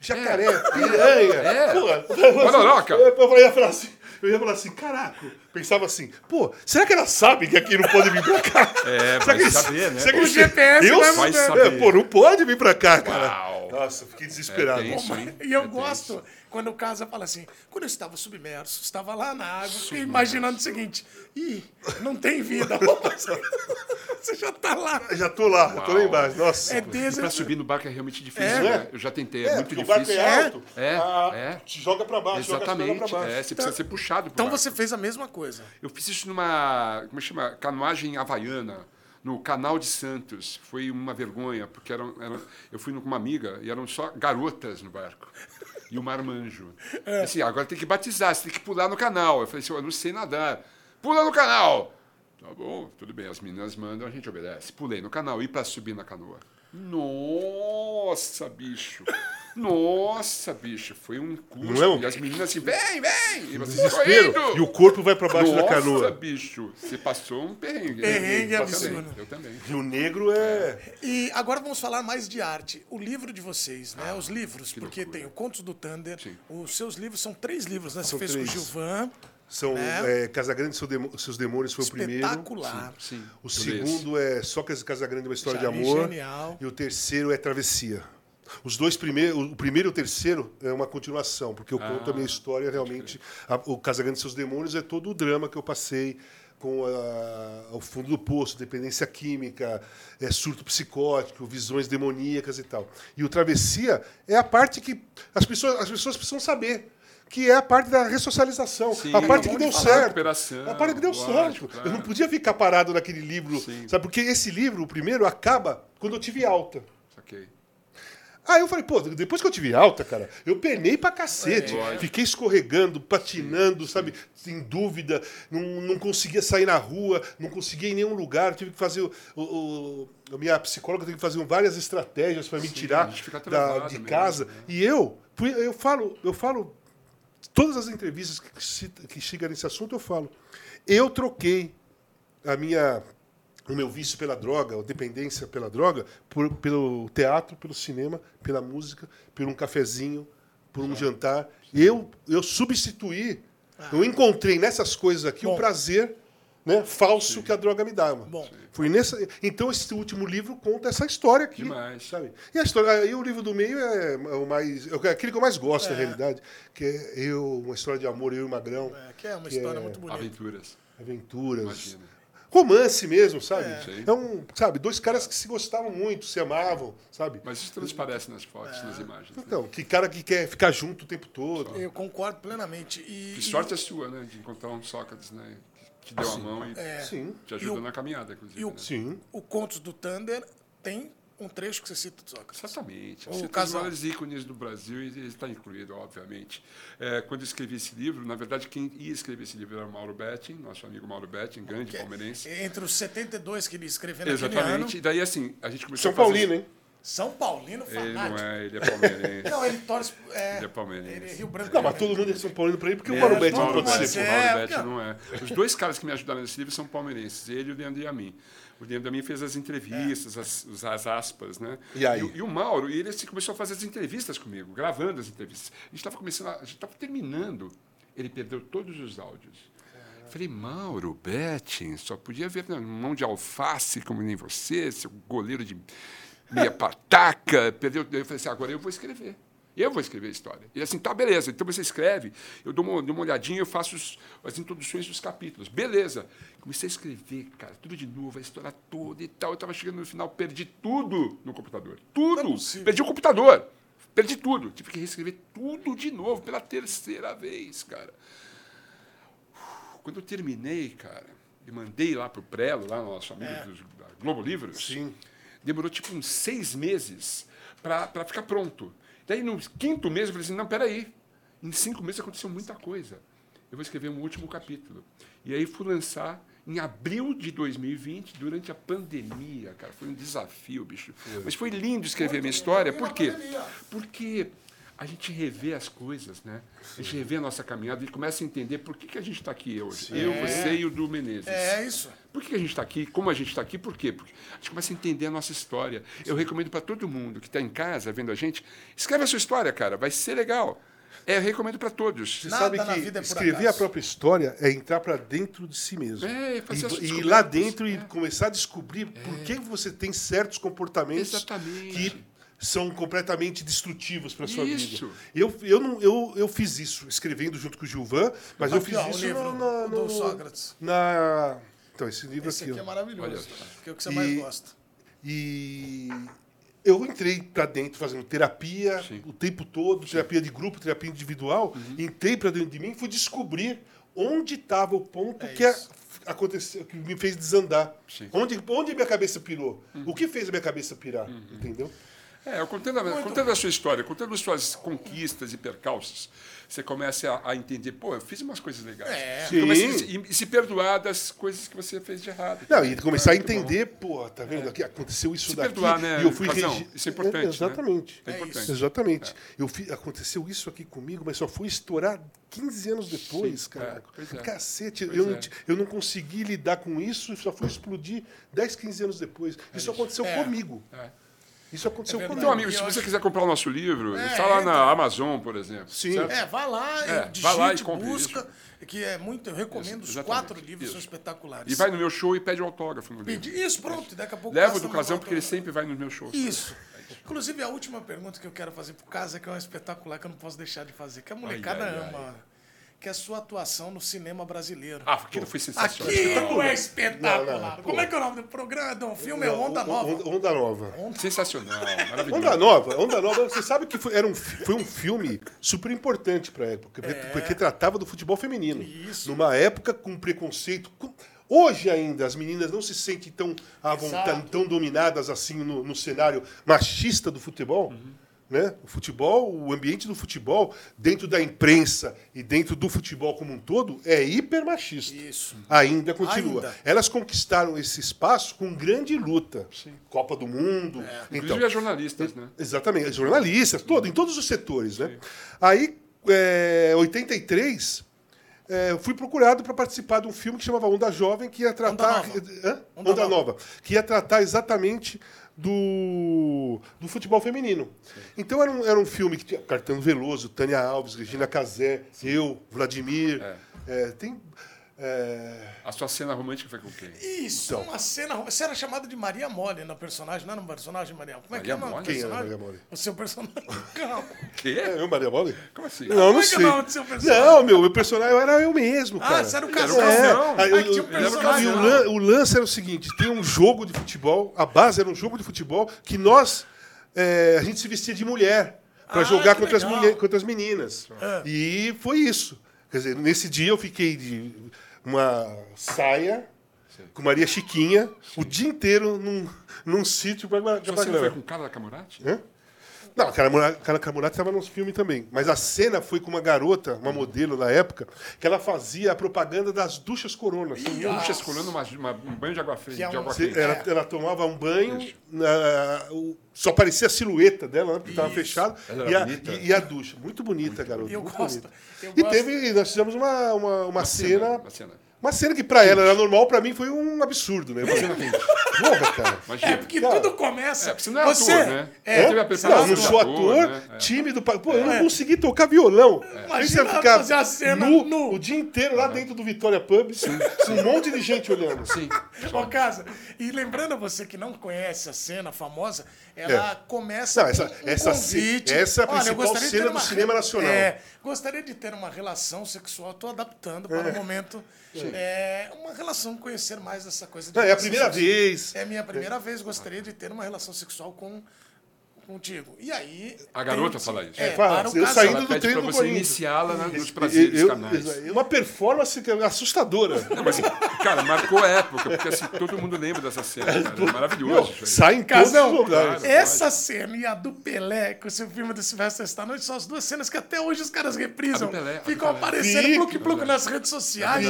jacaré, piranha. É. Porra. Pororoca. Eu, eu ia falar assim, eu ia falar assim, caraca. Pensava assim, pô, será que elas sabem que aqui não pode vir pra cá? É, Será vai que saber, né? será que O GPS eu, vai saber. É, pô, não pode vir pra cá, cara. Uau. Nossa, fiquei desesperado. É tenso, hein? E eu É gosto quando o Casa fala assim, quando eu estava submerso, estava lá na água, fiquei imaginando o seguinte, ih, não tem vida. Você já tá lá. Já tô lá, já tô lá embaixo. Nossa. É desse... pra subir no barco é realmente difícil, É? né? Eu já tentei, é, É, muito porque o difícil. barco é alto, É, a- é. te joga pra baixo, joga Exatamente. pra baixo. É, você precisa ser puxado Então barco. você fez a mesma coisa. Eu fiz isso numa, como é que chama? Canoagem havaiana, no Canal de Santos. Foi uma vergonha, porque eram, eram, eu fui com uma amiga e eram só garotas no barco. E o marmanjo. Assim, agora tem que batizar, você tem que pular no canal. Eu falei assim, eu não sei nadar. Pula no canal! Tá bom, tudo bem, as meninas mandam, a gente obedece. Pulei no canal, e para subir na canoa? Nossa, bicho! Nossa, bicho, foi um. Não é um- E as meninas assim, vem, vem! E você Desespero. correndo! E o corpo vai pra baixo da Nossa, canoa. bicho, você passou um perrengue. Perrengue eu absurdo. Também, eu também. Rio Negro é. E agora vamos falar mais de arte. O livro de vocês, né? Os livros, porque loucura. tem o Contos do Thunder. Sim. Os seus livros são três livros, né? Você São fez três. com o Gilvan. São Né? é, Casagrande e Seus Demônios foi o primeiro. Espetacular. Sim. O eu segundo é Sócrates e Casagrande, uma história Já de li, amor. genial. E o terceiro é Travessia. Os dois primeiros, o primeiro e o terceiro é uma continuação, porque eu conto a Ah, minha história realmente. A- o Casagrande e Seus Demônios é todo o drama que eu passei com a- o fundo do poço, dependência química, é, surto psicótico, visões demoníacas e tal. E o Travessia é a parte que as pessoas, as pessoas precisam saber. Que é a parte da ressocialização. Sim, a parte que deu certo. A parte que deu lógico, certo. claro. Eu não podia ficar parado naquele livro. Sim. Sabe? Porque esse livro, o primeiro, acaba quando eu tive alta. Saquei. Aí eu falei, pô, depois que eu tive alta, cara, eu penei pra cacete. É. Fiquei escorregando, patinando, sabe? Em dúvida, não, não conseguia sair na rua, não conseguia ir em nenhum lugar. Tive que fazer. O, o- a minha psicóloga teve que fazer várias estratégias para me Sim, tirar da- de mesmo, casa. né? E eu, eu falo, eu falo, todas as entrevistas que, que chegam nesse assunto, eu falo. Eu troquei a minha o meu vício pela droga, a dependência pela droga, por- pelo teatro, pelo cinema, pela música, por um cafezinho, por um jantar. Eu eu substituí, eu encontrei nessas coisas aqui o Bom. prazer né, falso que a droga me dava. Bom. Foi nessa, então esse último livro conta essa história aqui, Demais. sabe? E a história, aí o livro do meio é o mais, é aquele que eu mais gosto na realidade, que é eu, uma história de amor, eu e o Magrão, É, que é uma Que história é muito bonita. Aventuras. aventuras. Imagina. Romance mesmo, sabe? Sim. É. um, sabe, dois caras que se gostavam muito, se amavam, sabe? Mas isso transparece nas fotos, nas imagens. Né? Então, que cara que quer ficar junto o tempo todo. Eu concordo plenamente. E, Que sorte a sua, né? De encontrar um Sócrates, né? Te deu a mão e Sim, te ajuda E o- na caminhada, inclusive. e o- né? sim. o Contos do Thunder tem um trecho que você cita do Sócrates. Exatamente. O Você tem os casal. maiores ícones do Brasil e ele está incluído, obviamente. É, quando eu escrevi esse livro, na verdade, quem ia escrever esse livro era o Mauro Betting, nosso amigo Mauro Betting, grande palmeirense. Entre os 72 que ele escreveu naquele ano, Exatamente. E daí, assim, a gente começou São a fazer... Paulino, hein? São Paulino Ele não fanático. é, ele é palmeirense. Não, ele torce... É, Ele é palmeirense. Ele é Rio Branco. Não, mas todo mundo é São Paulino pra ele, porque o É, Mauro Betti não pode ser. é. O Mauro É, Betti não é. Os dois caras que me ajudaram nesse livro são palmeirenses, ele e o Leandro Yamin. O Leandro Yamin fez as entrevistas, as, os- as aspas, né? E aí? o- E, o Mauro, ele assim, começou a fazer as entrevistas comigo, gravando as entrevistas. A gente estava começando, a, a gente estava terminando. Ele perdeu todos os áudios. Falei, Mauro, Betting, só podia ver na mão de alface como nem você, seu goleiro de meia pataca. Perdeu. Eu falei assim, agora eu vou escrever. Eu vou escrever a história. E assim, tá, beleza. Então você escreve, eu dou uma, dou uma olhadinha, eu faço os- as introduções dos capítulos. Beleza. Comecei a escrever, cara, tudo de novo, a história toda e tal. Eu estava chegando no final, perdi tudo no computador. Tudo. possível. perdi o computador. Perdi tudo. Tive que reescrever tudo de novo, pela terceira vez, cara. Quando eu terminei, cara, e mandei lá pro Prelo, lá no nosso amigo É. da Globo Livros. Sim. Demorou tipo uns seis meses para ficar pronto. Daí no quinto mês eu falei assim, não, peraí, em cinco meses aconteceu muita coisa. Eu vou escrever um último capítulo. E aí fui lançar em abril de 2020, durante a pandemia, cara. Foi um desafio, bicho. Mas foi lindo escrever minha história. Por quê? Porque a gente revê as coisas, né? A gente revê a nossa caminhada e começa a entender por que, que a gente está aqui hoje. Eu, você e o do Menezes. É isso. Por que a gente está aqui? Como a gente está aqui? Por quê? Porque a gente começa a entender a nossa história. Eu recomendo para todo mundo que está em casa vendo a gente, escreve a sua história, cara. Vai ser legal. É, eu recomendo para todos. Você Nada sabe na que vida é por escrever acaso. a própria história é entrar para dentro de si mesmo. É, e, e ir lá dentro e É. começar a descobrir por que você tem certos comportamentos Exatamente. que são completamente destrutivos para sua Isso. vida. Eu, eu, não, eu, eu fiz isso escrevendo junto com o Gilvan, mas eu fiz ó, isso livro na, do no- Sócrates. na então esse livro Esse aqui, aqui é maravilhoso. Olha. Que é o que você E- mais gosta. E eu entrei para dentro fazendo terapia Sim. o tempo todo, terapia de grupo, terapia individual. Uhum. Entrei para dentro de mim e fui descobrir onde estava o ponto É que a- aconteceu, que me fez desandar. Sim. Onde, onde minha cabeça pirou? Uhum. O que fez a minha cabeça pirar? Entendeu? É, eu contando, a, contando a sua história, contando as suas conquistas e percalços, você começa a, a entender, pô, eu fiz umas coisas legais. É. E, a Sim. se- e, se perdoar das coisas que você fez de errado. Não, e começar a É, muito bom. entender, pô, tá vendo? Aqui aconteceu isso Se daqui. perdoar, né, e eu fui Fazão? regi- Isso é importante, né? exatamente. É importante. Exatamente. Eu fi- aconteceu isso aqui comigo, mas só foi estourar 15 anos depois, Sim, cara. é, é. Cacete, Pois eu, não, é. eu não consegui lidar com isso e só foi explodir 10, 15 anos depois. Isso aconteceu É. comigo. É. Isso aconteceu É verdade. Então, comigo. amigo, se você quiser comprar o nosso livro, É, está lá entra. na Amazon, por exemplo. Sim. certo? É, vai lá, É, digite, vai lá e compre busca, que é muito, eu recomendo Isso, os quatro livros, isso. são espetaculares. E vai no meu show e pede o autógrafo no livro. Pedi- Isso, pronto, daqui a pouco Leva do no Casão, porque ele sempre vai nos meus shows. Isso. Inclusive, a última pergunta que eu quero fazer pro Casa, que é uma espetacular, que eu não posso deixar de fazer, que a molecada ai, ai. ama, que é a sua atuação no cinema brasileiro. Ah, aquilo foi sensacional. Aquilo é Não, espetacular. não, Como é que é o nome do programa, do filme? É Onda Nova. Onda, Onda Nova. Sensacional, maravilhoso. Onda Nova, Onda Nova, você sabe que foi, era um, foi um filme super importante para a época, porque, porque tratava do futebol feminino. É. Isso. Numa época com preconceito. com- Hoje ainda as meninas não se sentem tão à vontade, Exato. tão dominadas assim no, no cenário machista do futebol. Uhum. Né? O futebol, o ambiente do futebol, dentro da imprensa e dentro do futebol como um todo, é hiper machista. Isso. Ainda continua. Ainda. Elas conquistaram esse espaço com grande luta. Copa do Mundo. Então, Inclusive as jornalistas, né? Exatamente, jornalistas, todo, em todos os setores, né? Aí, é, 83, é, eu fui procurado para participar de um filme que chamava Onda Jovem, que ia tratar. Nova. Hã? Onda Onda, Nova. Nova. Que ia tratar exatamente do, do futebol feminino. Então era um, era um filme que tinha Cartão Veloso, Tânia Alves, Regina Casé, eu, Vladimir. é, tem. É, A sua cena romântica foi com quem? Isso, Então. uma cena. Você era chamada de Maria Mole na personagem, não era um personagem, Maria? Como é que é o Maria nome do Mole? Quem era personagem? Maria Mole? O seu personagem. Calma. Quê? é eu, Maria Mole? Como assim? Não, não Como é que é o sei. nome do seu personagem? Não, meu, meu personagem eu era eu mesmo, Ah, cara. você era o Ele era o casal. Ah, tinha um o- personagem. e o, lan- o lance era o seguinte: tem um jogo de futebol, a base era um jogo de futebol que nós é, a gente se vestia de mulher para Ah, jogar contra as, mulher, contra as meninas. É. E foi isso. Quer dizer, nesse dia eu fiquei de uma saia com Maria Chiquinha o dia inteiro num, num sítio para Sua cena foi com o cara da Camurati? Hã? Não, a Caramurati estava nos filmes também. Mas a cena foi com uma garota, uma modelo da época, que ela fazia a propaganda das duchas coronas. Uma, uma- um banho de água fria. Que é de um- água Você- quente. ela, ela tomava um banho, na- o- só aparecia a silhueta dela, né, porque estava Ela e era a, e, e a ducha. Muito bonita, garota. Eu muito gosto, bonita. eu E gosto. teve, nós fizemos uma, uma, uma cena. Uma cena. Uma cena que pra ela era normal, pra mim foi um absurdo, né? Falei, Porra, cara. Imagina. É, porque Cara, tudo começa. É, porque você não é ator, né? É, Você Não, sou ator, né? É. tímido. pra- Pô, eu não consegui tocar violão. Imagina Aí você ficar fazer a cena nu, nu. o dia inteiro lá dentro do Vitória Pub, com um monte de gente olhando. Sim. Ô, Casa, e lembrando a você que não conhece a cena famosa, ela É. começa Não, essa- com um essa convite. essa é a Olha, principal ter cena do uma cinema nacional. É, gostaria de ter uma relação sexual, estou adaptando para o momento. É, uma relação, conhecer mais essa coisa é a primeira sexual. vez. É a minha primeira vez, gostaria de ter uma relação sexual com contigo. E aí. A garota fala isso. É, Fala, para o eu casal. saindo Ela do treino pra você iniciá-la na- nos prazeres eu- carnais. eu- Uma performance é assustadora. Não, mas, cara, marcou época, porque assim, todo mundo lembra dessa cena, cara. É maravilhoso. Meu, sai em lugares. Claro. essa cena e a do Pelé, com esse filme do Sylvester Stallone, são as duas cenas que até hoje os caras reprisam. Pelé, Ficam Pelé. aparecendo pluque-pluque nas redes sociais.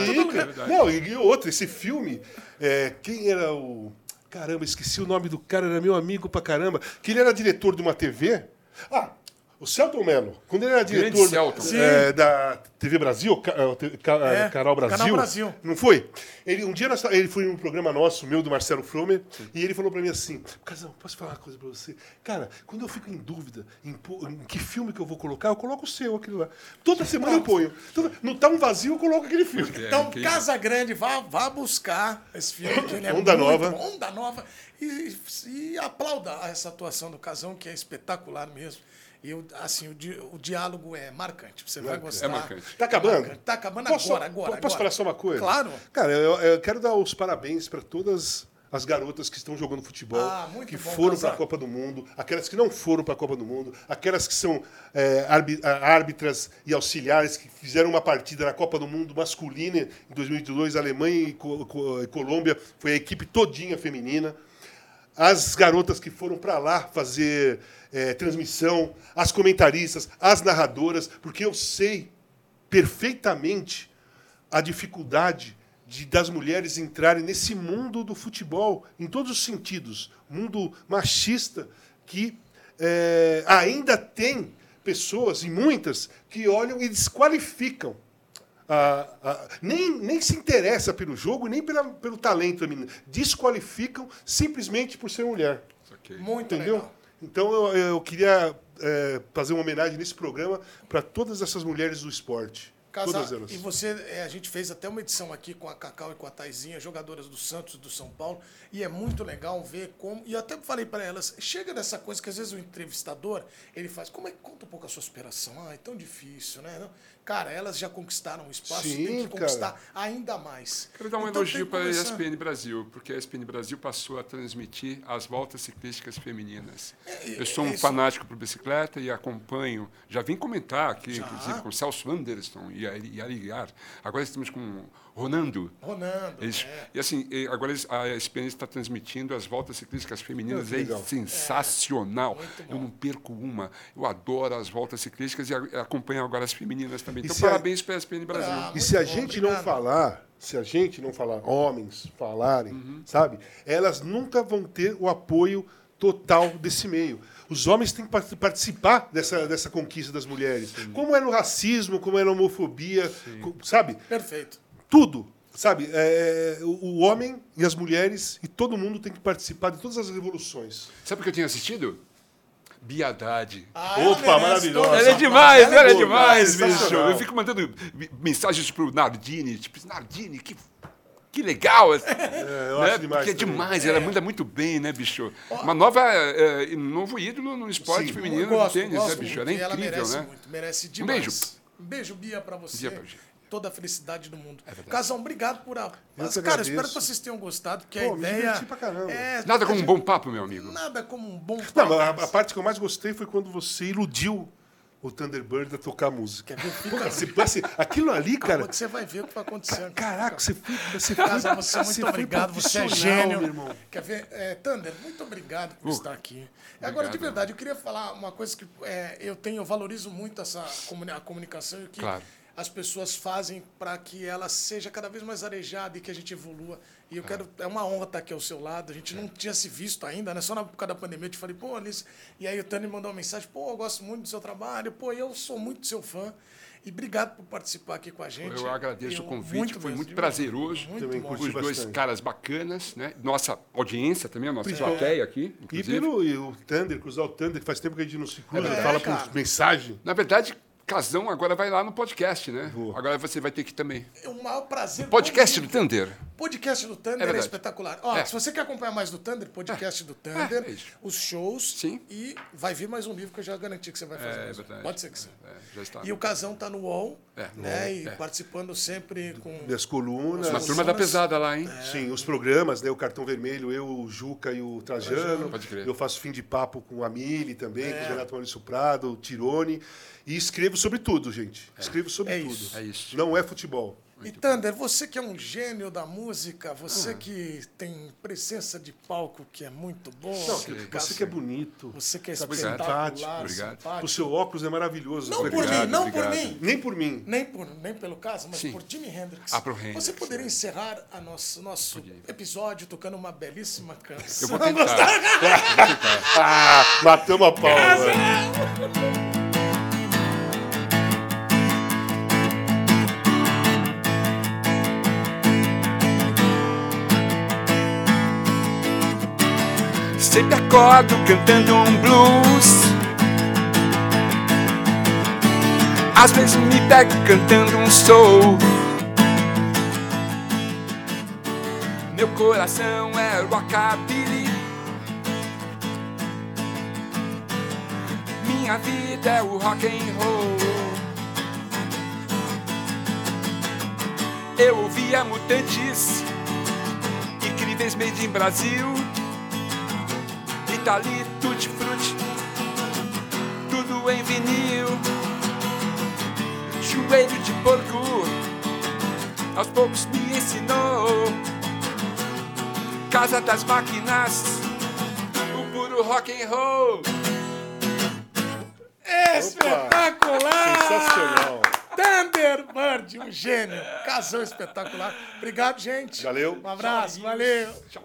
Não, e outro, esse filme, é, quem era o. Caramba, esqueci o nome do cara, era meu amigo pra caramba. Que ele era diretor de uma TV. Ah, o Celton Mello. Quando ele era diretor Celton. é, da TV Brasil, Ca- é, Ca- Ca- É, Canal Brasil. Canal Brasil. Não foi? Ele, um dia nós- ele foi num programa nosso, meu, do Marcelo Fromer, e ele falou pra mim assim: Casão, posso falar uma coisa pra você? Cara, quando eu fico em dúvida em, em que filme que eu vou colocar, eu coloco o seu, aquele lá. Toda semana eu ponho. Toda- não tá um vazio, eu coloco aquele filme. É, Então, incrível. Casa Grande, vá, vá buscar esse filme, que ele é Onda muito Nova. bom, Onda Nova. E, e aplauda essa atuação do Casão, que é espetacular mesmo. E, eu, assim, o, di- o diálogo é marcante. Você vai gostar. É marcante. Tá acabando? marcante. Tá acabando Posso, agora, agora. Posso agora. falar só uma coisa? Claro. Cara, eu, eu quero dar os parabéns para todas as garotas que estão jogando futebol, Ah, muito que bom, foram para a Copa do Mundo, aquelas que não foram para a Copa do Mundo, aquelas que são é, árbitras e auxiliares que fizeram uma partida na Copa do Mundo masculina em 2022, Alemanha e, Co- e Colômbia, foi a equipe todinha feminina. As garotas que foram para lá fazer é, transmissão, as comentaristas, as narradoras, porque eu sei perfeitamente a dificuldade de, das mulheres entrarem nesse mundo do futebol, em todos os sentidos. Mundo machista que é, ainda tem pessoas, e muitas, que olham e desqualificam. Nem, nem se interessa pelo jogo, nem pela, pelo talento feminino. Desqualificam simplesmente por ser mulher. Ok. Muito Entendeu? legal. Então eu, eu queria é, fazer uma homenagem nesse programa para todas essas mulheres do esporte. Casar, todas elas. e você, é, a gente fez até uma edição aqui com a Cacau e com a Taizinha, jogadoras do Santos e do São Paulo, e é muito legal ver como. E eu até falei para elas, chega dessa coisa que às vezes o entrevistador ele faz, como é que conta um pouco a sua superação? Ah, é tão difícil, né? Não. Cara, elas já conquistaram o espaço, Sim, tem que cara. conquistar ainda mais. Quero dar um Então, elogio para a começar. ESPN Brasil, porque a ESPN Brasil passou a transmitir as voltas ciclísticas femininas. É, Eu sou um é fanático por bicicleta e acompanho. Já vim comentar aqui, Já. inclusive, com Celso Anderson e a- Guiar. Agora estamos com Ronando. Ronando. Eles- é. E assim, agora a ESPN está transmitindo as voltas ciclísticas femininas. É legal. sensacional. Bom. Eu não perco uma. Eu adoro as voltas ciclísticas e a- acompanho agora as femininas também. E Então, se a- parabéns para a ESPN Brasil. Ah, E se a bom, gente não obrigado. falar, se a gente não falar, homens falarem, Uhum. sabe? Elas nunca vão ter o apoio total desse meio. Os homens têm que part- participar dessa, dessa conquista das mulheres. Como é no racismo, como é na homofobia, co- sabe? Perfeito. Tudo. Sabe? É, o, o homem e as mulheres e todo mundo tem que participar de todas as revoluções. Sabe o que eu tinha assistido? Bia Haddad. Ah, ela Opa, maravilhosa. todas Ela é demais, ela ela é demais, bicho. Eu fico mandando mensagens pro Nardini, tipo, Nardini, que, que legal. assim, eu né? acho demais Porque é também. demais, ela manda muito bem, né, bicho? Uma nova, é, um novo ídolo no esporte Sim. feminino gosto, do tênis, gosto né, bicho? muito, Era e ela incrível, merece né? muito, merece Um demais. beijo. Um beijo, Bia, pra você. Bia pra você. Toda a felicidade do mundo. verdade. Casão, obrigado por a. Mas, que cara, agradeço. espero que vocês tenham gostado, porque Pô, a me ideia. diverti pra caramba. É, Nada como um bom papo, meu amigo. Nada como um bom Não, papo. mas a, a parte que eu mais gostei foi quando você iludiu o Thunderbird a tocar música. Quer ver? Fica- Porra, você- assim, aquilo ali, cara. que você vai ver o que vai acontecer. Caraca, você foi. Você Casa, você é muito foi obrigado, você é gênio. meu irmão. Quer ver? É, Thunder, muito obrigado por Uh, estar aqui. Agora, de obrigado. verdade, eu queria falar uma coisa que é, eu tenho, eu valorizo muito essa comuni- a comunicação e que Claro. As pessoas fazem para que ela seja cada vez mais arejada e que a gente evolua. E eu quero, é uma honra estar aqui ao seu lado. A gente não tinha se visto ainda, né? Só na época da pandemia eu te falei, pô, Alice. E aí o Tânia mandou uma mensagem, pô, eu gosto muito do seu trabalho, pô, eu sou muito seu fã. E obrigado por participar aqui com a gente. Eu agradeço Eu- o convite, foi mesmo, muito prazeroso. Muito Também curti Os dois bastante. caras bacanas, né? Nossa audiência também, a nossa plateia aqui, E inclusive. pelo e o Thunder, cruzar o Thunder, que faz tempo que a gente não se cruza, É, fala cara. por mensagem. Na verdade, Casão agora vai lá no podcast, né? Vou. Agora você vai ter que ir também. É um maior prazer. Podcast do. Thunder. Podcast do Thunder é, verdade. espetacular. Ó, É. se você quer acompanhar mais do Thunder, podcast do Thunder, É, é isso. os shows Sim. e vai vir mais um livro que eu já garanti que você vai fazer. É verdade. Pode ser que sim. É, já está. E o Casão tá no UOL, É. né? E É. participando sempre com. Minhas colunas. Uma turma da pesada lá, hein? Sim, os programas, né? O Cartão Vermelho, eu, o Juca e o Trajano. Pode crer. Eu faço fim de papo com a Mili também, É. com o Renato Maurício Prado, o Tirone. E escrevo sobre tudo, gente. Escrevo sobre É tudo. isso. É isso. Não é futebol. E Thunder, você que é um gênio da música, você Ah. que tem presença de palco que é muito boa, Não, você, você que é bonito. você que é espetacular. Obrigado. simpático. O seu óculos é maravilhoso. Não por Obrigado, mim, não por obrigado. mim. Nem por mim. Nem, por, nem pelo caso, mas Sim. por Jimi Hendrix. Ah, pro Hendrix, Você poderia é. encerrar a nosso, nosso episódio tocando uma belíssima canção. Eu vou tentar. Ah, matamos a pau, Sempre acordo cantando um blues. Às vezes me pego cantando um soul. Meu coração é rockabilly. Minha vida é o rock and roll. Eu ouvia mutantes, incríveis made in Brasil. Itali, tutti frutti, tudo em vinil. Joelho de porco, aos poucos me ensinou. Casa das máquinas, o puro rock and roll. Espetacular! Sensacional. Thunderbird, um gênio. Casão espetacular. Obrigado, gente. Valeu. Um abraço, valeu. Tchau.